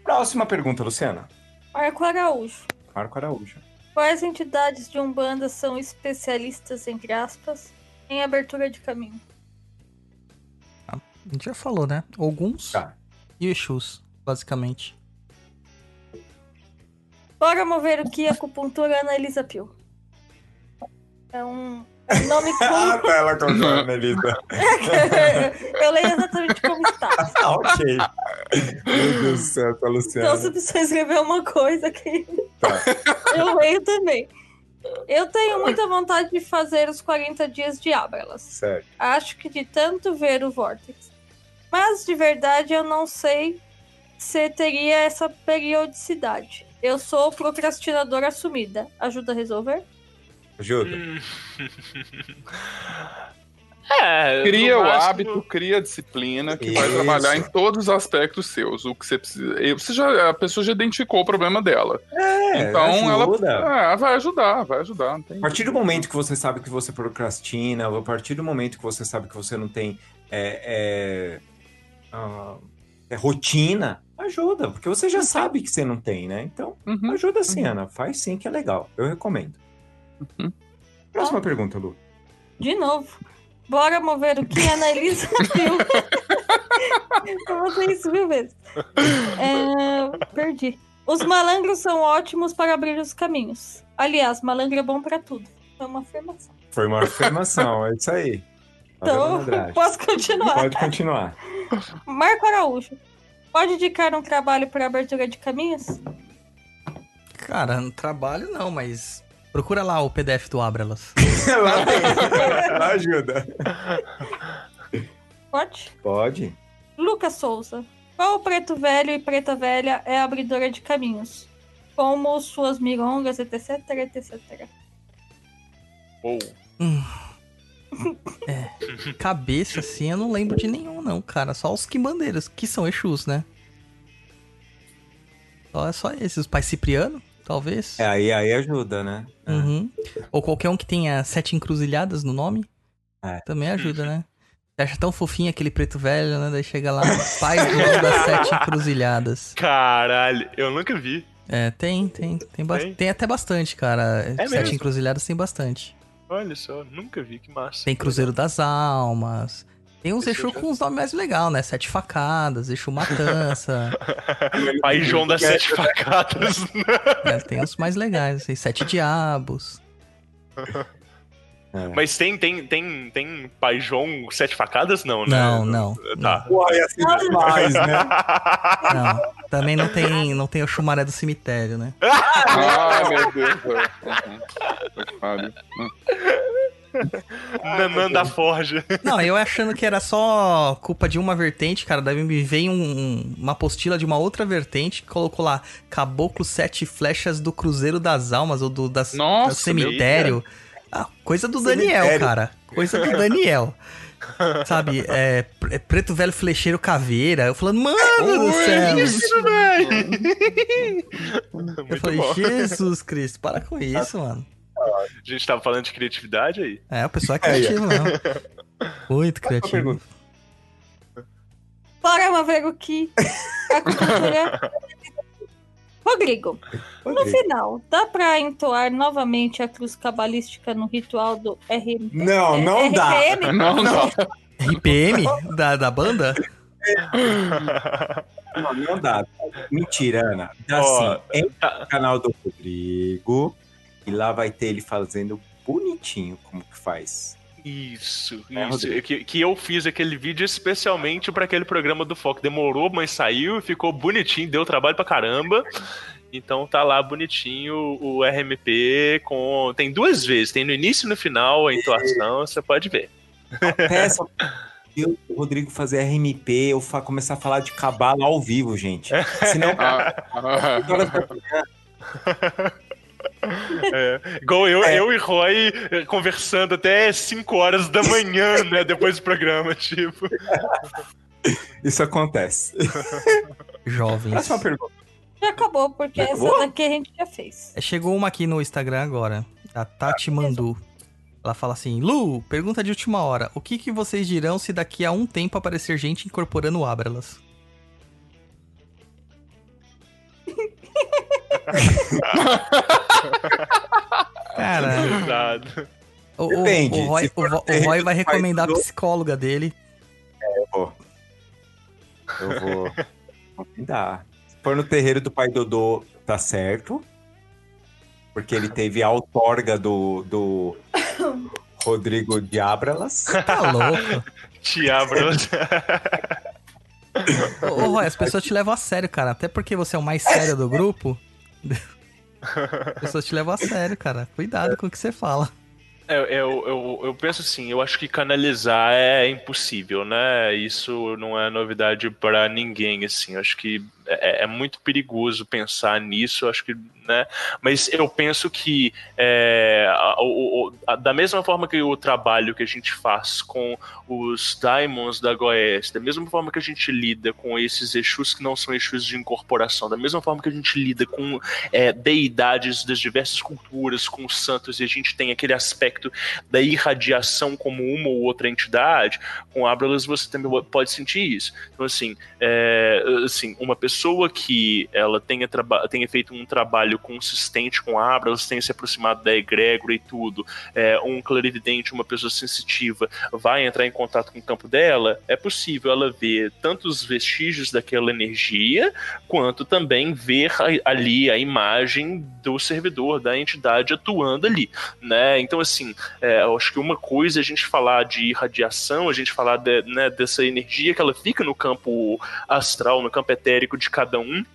Próxima pergunta, Luciana. Marco Araújo. Marco Araújo. Quais entidades de Umbanda são especialistas, entre aspas, em abertura de caminho? A gente já falou, né? Alguns Tá. e Exus, basicamente. Bora mover o que acupuntura Ana Elisa Pio. É um nome Ah, comum. tá, ela contou a Melissa. Eu leio exatamente como está. Ah, ok. Meu Deus do céu, tá, Então, se a Luciana. pessoa escrever uma coisa aqui, Tá. eu leio também. Eu tenho muita vontade de fazer os 40 dias de Ábralas. Certo. Acho que de tanto ver o Vortex. Mas de verdade eu não sei se teria essa periodicidade. Eu sou procrastinadora assumida. Ajuda a resolver? Ajuda. É, Cria o máximo- hábito, cria a disciplina que vai Isso. trabalhar em todos os aspectos seus. O que você precisa. Você já, a pessoa já identificou o problema dela. É, então ajuda. ela. É, vai ajudar, vai ajudar. Não tem... A partir do momento que você sabe que você procrastina, a partir do momento que você sabe que você não tem é, ah, é rotina, ajuda, porque você já sabe que você não tem, né? Então, Uhum. ajuda sim, Ana. Faz sim, que é legal. Eu recomendo. Uhum. Próxima pergunta, Lu. De novo. Bora mover o que a Ana Elisa viu. Eu isso mil vezes. É, perdi. Os malangros são ótimos para abrir os caminhos. Aliás, malangro é bom para tudo. Foi uma afirmação. Foi uma afirmação, é isso aí. Então, posso continuar. Pode continuar. Marco Araújo. Pode indicar um trabalho para abertura de caminhos? Cara, no trabalho não, mas procura lá o PDF do Abralas. Lá tem. Lá ajuda. Pode? Pode. Lucas Souza. Qual preto velho e preta velha é abridora de caminhos? Como suas mirongas, etc, etc. Ou- Cabeça, assim, eu não lembro de nenhum, não, cara. Só os quimbandeiros, que são Exus, né? Só, é só esses. Os Pai Cipriano, talvez. É, aí, aí ajuda, né? Uhum. Ou qualquer um que tenha sete encruzilhadas no nome. É. Também ajuda, né? acha tão fofinho aquele preto velho, né? Daí chega lá, pai João das sete encruzilhadas. Caralho, eu nunca vi. É, tem, tem. Tem, Tem? tem até bastante, cara. É sete mesmo? encruzilhadas tem bastante. Olha só, nunca vi, que massa. Tem Cruzeiro das Almas. Tem uns Exu já- com uns nomes mais legais, né? Sete Facadas, Exu Matança. Pai João das Sete Facadas. É, tem uns mais legais, assim, Sete Diabos. Mas tem, tem, tem, tem Pai João Sete Facadas? Não, né? Não, não. Tá. Ia ser demais, né? Não. Também não tem, não tem o Chumaré do cemitério, né? Ai, meu Deus. Nanã da Forja. Não, eu achando que era só culpa de uma vertente, cara. Daí me veio um- uma apostila de uma outra vertente que colocou lá Caboclo Sete Flechas do Cruzeiro das Almas, ou do das, Nossa, do cemitério. Ah, coisa do Daniel, Cemitério. cara. Coisa do Daniel. Sabe, é, pre- Preto Velho Flecheiro Caveira. Eu falando, mano do céu. Isso, velho! Eu falei, bom. Jesus Cristo, para com isso, mano. A gente tava falando de criatividade aí. É, o pessoal é criativo, não. Muito criativo. Bora, Maverick, que a cultura... Rodrigo, no final, dá pra entoar novamente a cruz cabalística no ritual do RM... Não, não dá. RPM? Não, não. RPM da, da banda? Não, não dá. Mentira, Ana. Dá Ó, sim. Entra no canal do Rodrigo e lá vai ter ele fazendo bonitinho como que faz. Isso, É, isso. Rodrigo. Que, que eu fiz aquele vídeo especialmente pra aquele programa do Foco. Demorou, mas saiu, ficou bonitinho, deu trabalho pra caramba. Então tá lá bonitinho o RMP com. Tem duas vezes, tem no início e no final a entoação, você pode ver. Peça eu, o Rodrigo fazer RMP, eu fa- começar a falar de cabala ao vivo, gente. Senão, É, igual eu, É. eu e Roy conversando até 5 horas da manhã, né? Depois do programa, tipo. isso acontece. Jovens. Próxima pergunta. Já acabou, porque Já essa acabou? daqui a gente já fez. É, Chegou uma aqui no Instagram agora, a Tati Mandu. Ela fala assim: Lu, pergunta de última hora. O que, que vocês dirão se daqui a um tempo aparecer gente incorporando Abralas? Cara, Exato. o, o, Depende, o Roy, o o Roy vai recomendar a psicóloga dele. Eu vou. Eu vou convidar. Se for no terreiro do pai Dodô, tá certo. Porque ele teve a outorga do, do Rodrigo de Abralas. Tá louco. Diabro. Ô, ô, Roy, as pessoas te levam a sério, cara. Até porque você é o mais sério do grupo. As pessoas te levam a sério, cara. Cuidado com o que você fala. Eu, eu, eu, eu penso assim, eu acho que canalizar é impossível, né? Isso não é novidade pra ninguém, assim. Eu acho que é, é muito perigoso pensar nisso, acho que, né? Mas eu penso que é, a- o- a- da mesma forma que o trabalho que a gente faz com os Diamonds da Goiás, da mesma forma que a gente lida com esses Exus que não são Exus de incorporação, da mesma forma que a gente lida com é, deidades das diversas culturas, com os santos, e a gente tem aquele aspecto da irradiação como uma ou outra entidade, com Abralas você também pode sentir isso. Então, assim, é, assim uma pessoa que ela tenha, tenha feito um trabalho consistente com Abralas, tenha se aproximado da egrégora e tudo, é, um clarividente, uma pessoa sensitiva, vai entrar em contato com o campo dela, é possível ela ver tanto os vestígios daquela energia, quanto também ver a- ali a imagem do servidor, da entidade atuando ali, né? Então, assim, é, eu acho que uma coisa é a gente falar de radiação, a gente falar de- né, dessa energia que ela fica no campo astral, no campo etérico de cada um.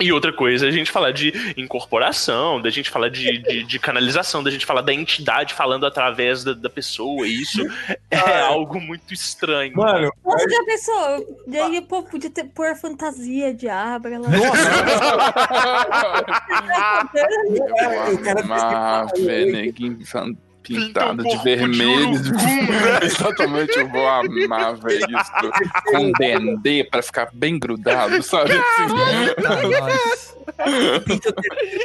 E outra coisa, é a gente falar de incorporação, da gente falar de, de, de canalização, da gente falar da entidade falando através da, da pessoa. E isso é algo muito estranho. Mano, Nossa, já pensou? E aí, pô, podia ter, pôr fantasia de Abra lá. eu quero Uma pintado de corpo vermelho. de urucum, né? Exatamente, eu vou amar ver isso com dendê pra ficar bem grudado, sabe? Assim. Pinta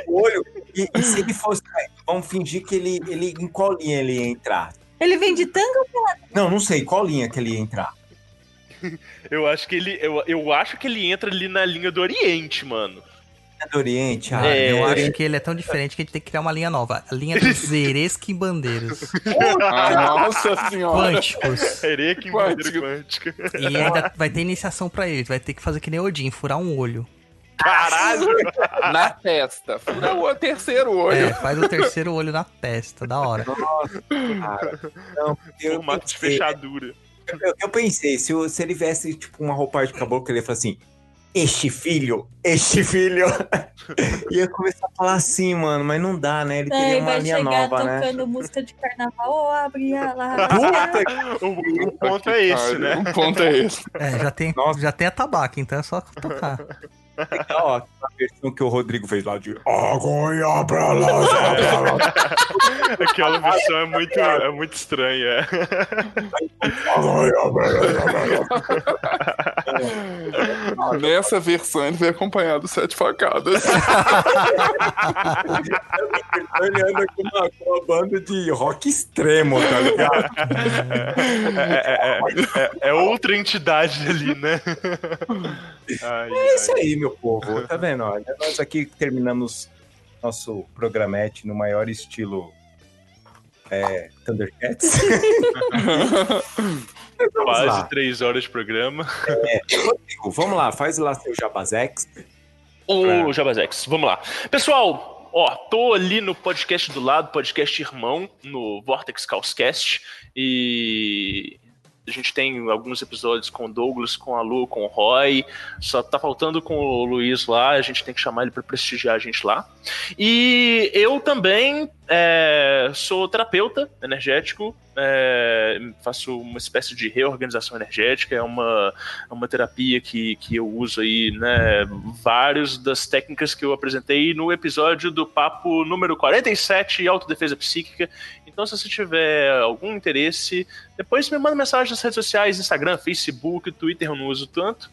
o olho. E, e se ele fosse. Vamos fingir que ele, ele em qual linha ele ia entrar? Ele vem de tanga ou pelado? Não, não sei qual linha que ele ia entrar. Eu acho que ele. Eu, eu acho que ele entra ali na linha do Oriente, mano. Do Oriente? Ah, É, Eu acho que ele é tão diferente que a gente tem que criar uma linha nova. A linha dos Zeresquimbandeiros. Ah, nossa senhora. Quânticos. Quântico. quântica. E ainda vai ter iniciação pra ele. Vai ter que fazer que nem Odin, furar um olho. Caralho! Na testa. Fura o terceiro olho. É, faz o terceiro olho na testa, da hora. Cara, não, eu, Formato de fechadura. eu, eu pensei, se, eu- se ele viesse tipo uma roupagem de caboclo, ele ia falar assim: Este filho, este filho. ia começar a falar assim, mano, mas não dá, né? Ele teria uma vai linha chegar nova, né? tocando música de carnaval. Ô, abre. Puta que O, ponto é esse, né? O ponto é esse. É, já tem, Nossa. já tem a tabaca, então é só tocar. legal, ó, a versão que o Rodrigo fez lá de Agora pra lá, pra lá, Aquela versão é muito, é muito estranha. lá. Nessa versão ele veio acompanhado de sete facadas. Ele anda com uma, com uma banda de rock extremo, tá ligado? É, é- é- é outra entidade ali, né? Ai, É isso aí, meu povo. Tá vendo? Olha, nós aqui terminamos nosso programete no maior estilo é, Thundercats. Quase lá. três horas de programa. Rodrigo, vamos lá, faz lá seu Jabazex. O Jabazex, vamos lá. Pessoal, ó, tô ali no podcast do lado, podcast irmão, no Vortex Caoscast. E a gente tem alguns episódios com o Douglas, com a Lu, com o Roy. Só tá faltando com o Luiz lá, a gente tem que chamar ele para prestigiar a gente lá. E eu também é, sou terapeuta energético, é, faço uma espécie de reorganização energética, é uma, é uma terapia que, que eu uso aí, né, várias das técnicas que eu apresentei no episódio do papo número 47, Autodefesa Psíquica. Então, se você tiver algum interesse, depois me manda mensagem nas redes sociais, Instagram, Facebook, Twitter, eu não uso tanto.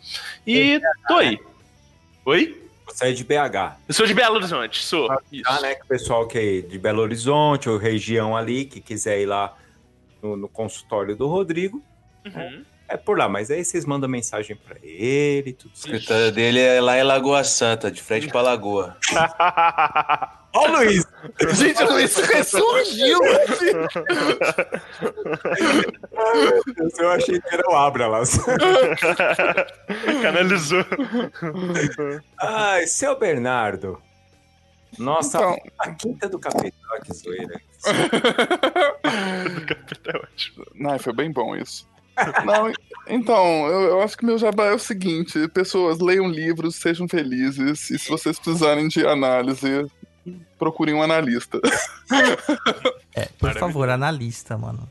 E tô aí. Oi? Você é de BH. Eu sou de Belo Horizonte, sou. Isso. Tá, né? Que o pessoal que é de Belo Horizonte ou região ali, que quiser ir lá no, no consultório do Rodrigo, Uhum. é por lá. Mas aí vocês mandam mensagem pra ele, tudo O escritório dele é lá em Lagoa Santa, de frente pra lagoa. Ó, Luiz! Gente, o Luiz ressurgiu. Eu achei que era o Abra lá. Canalizou. Ai, seu Bernardo. Nossa, Então. a quinta do capeta. Olha que zoeira. É ótimo. Não, foi bem bom isso. Não, então, eu, eu acho que meu jabá é o seguinte: pessoas leiam livros, sejam felizes, e se vocês precisarem de análise, procurem um analista. É, por favor, analista, mano.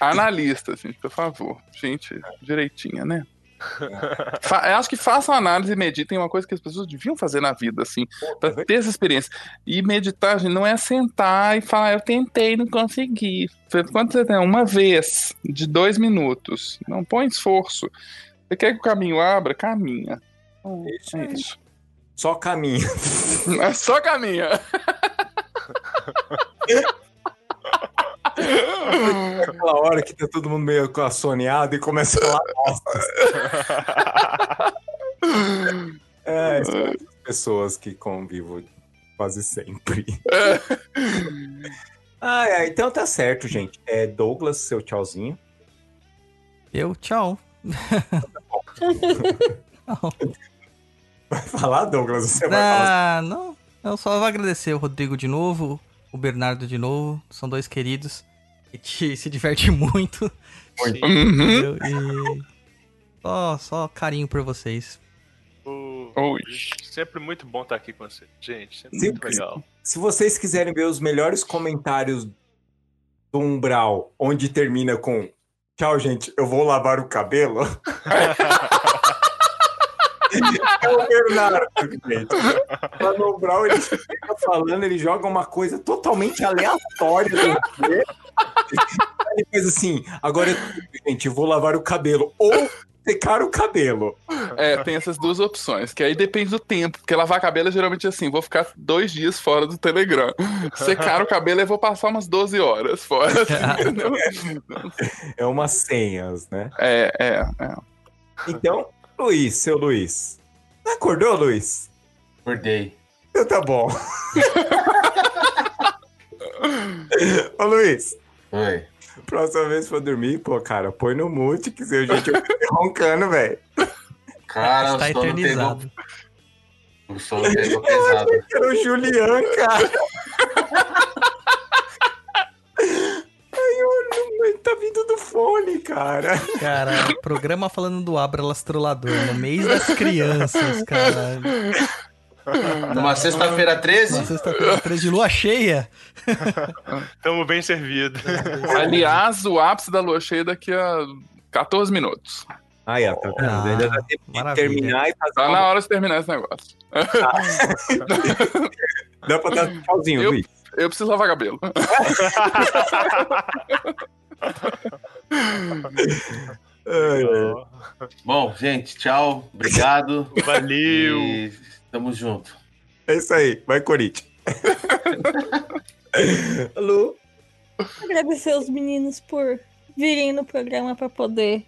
Analista, gente, por favor. Gente, direitinha, né? Fa- eu acho que façam análise e meditem uma coisa que as pessoas deviam fazer na vida, assim, pra ter essa experiência. E meditar, gente, não é sentar e falar, eu tentei, não consegui. Quando você tem uma vez de dois minutos, não põe esforço. Você quer que o caminho abra? Caminha. Então, Isso é isso. Só caminho. É só caminha. Aquela hora que tá todo mundo meio assoneado e começa a falar. É, são as pessoas que convivo quase sempre. Ah, é, então tá certo, gente. É Douglas, seu tchauzinho. Eu, tchau. Vai falar, Douglas? Você vai falar. Ah, não. Eu só vou agradecer o Rodrigo de novo, o Bernardo de novo. São dois queridos. A gente se diverte muito. Sim. Uhum. entendeu? E só, só carinho por vocês. O-. Sempre muito bom estar aqui com você. Gente, sempre Sim, muito legal. Se vocês quiserem ver os melhores comentários do Umbral, onde termina com Tchau, gente, eu vou lavar o cabelo. é o Bernardo, gente. Lá no Umbral, ele fica falando, ele joga uma coisa totalmente aleatória. do quê? Ele faz assim, agora, gente, eu vou lavar o cabelo. Ou secar o cabelo. É, tem essas duas opções, que aí depende do tempo, porque lavar cabelo é geralmente assim, vou ficar dois dias fora do Telegram. Secar o cabelo, eu vou passar umas 12 horas fora. entendeu? É umas senhas, né? É, é, é. Então, Luiz, seu Luiz. Acordou, Luiz? Acordei. Então tá bom. Ô, Luiz, Oi. próxima vez que for dormir, pô, cara, põe no mute, que se o gente eu roncando, velho. Cara, Está o sono pegou. eternizado. O sono pegou pesado. Era o Julian, cara. tá vindo do fone, cara. Cara, programa falando do Abra Lastроlador no mês das crianças, cara. Numa sexta-feira 13? Na sexta-feira 13 de lua cheia. Tamo bem servido. Aliás, o ápice da lua cheia é daqui a 14 minutos. Aí, ó, tá vendo? Ah, Ainda dá tempo de maravilha. terminar e fazer Tá uma... na hora de terminar esse negócio. Dá pra dar tchauzinho, Eu- Luiz. Eu preciso lavar cabelo. Bom, gente, tchau. Obrigado. Valeu. E tamo junto. É isso aí, vai Corinthians. Alô? Agradecer os meninos por virem no programa pra poder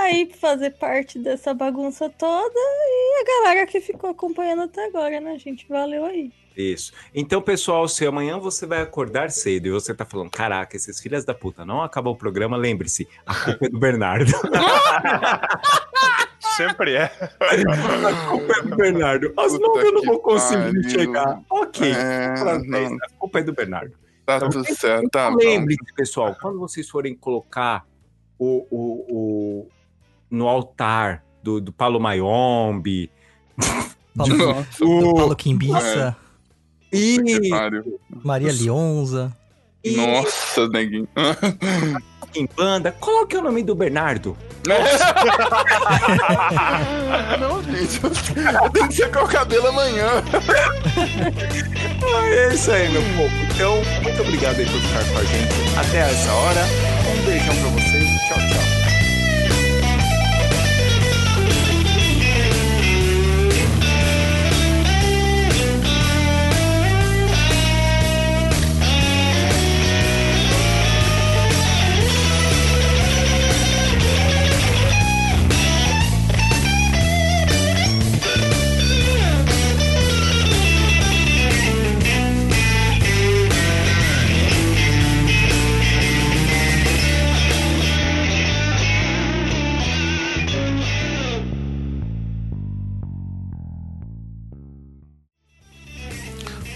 aí fazer parte dessa bagunça toda e a galera que ficou acompanhando até agora, né, gente? Valeu aí. Isso. Então, pessoal, se amanhã você vai acordar cedo e você tá falando, caraca, esses filhas da puta não acabou o programa, lembre-se, a culpa é do Bernardo. Sempre é. a culpa é do Bernardo. Às Puta nove eu não vou conseguir pariu. chegar. Ok. É, não, a culpa é do Bernardo. tá Então, tudo certo, tá bom. Lembre-se, pessoal, quando vocês forem colocar o, o, o- no altar do, do Paulo Mayombe Paulo, do Paulo Quimbiça, e, que pariu. Maria Lionza. e Nossa, neguinho. em banda, coloque o nome do Bernardo. Não, gente. Tem que secar o cabelo amanhã. É isso aí, meu povo. Então, muito obrigado aí por ficar com a gente até essa hora. Um beijão pra vocês. Tchau, tchau.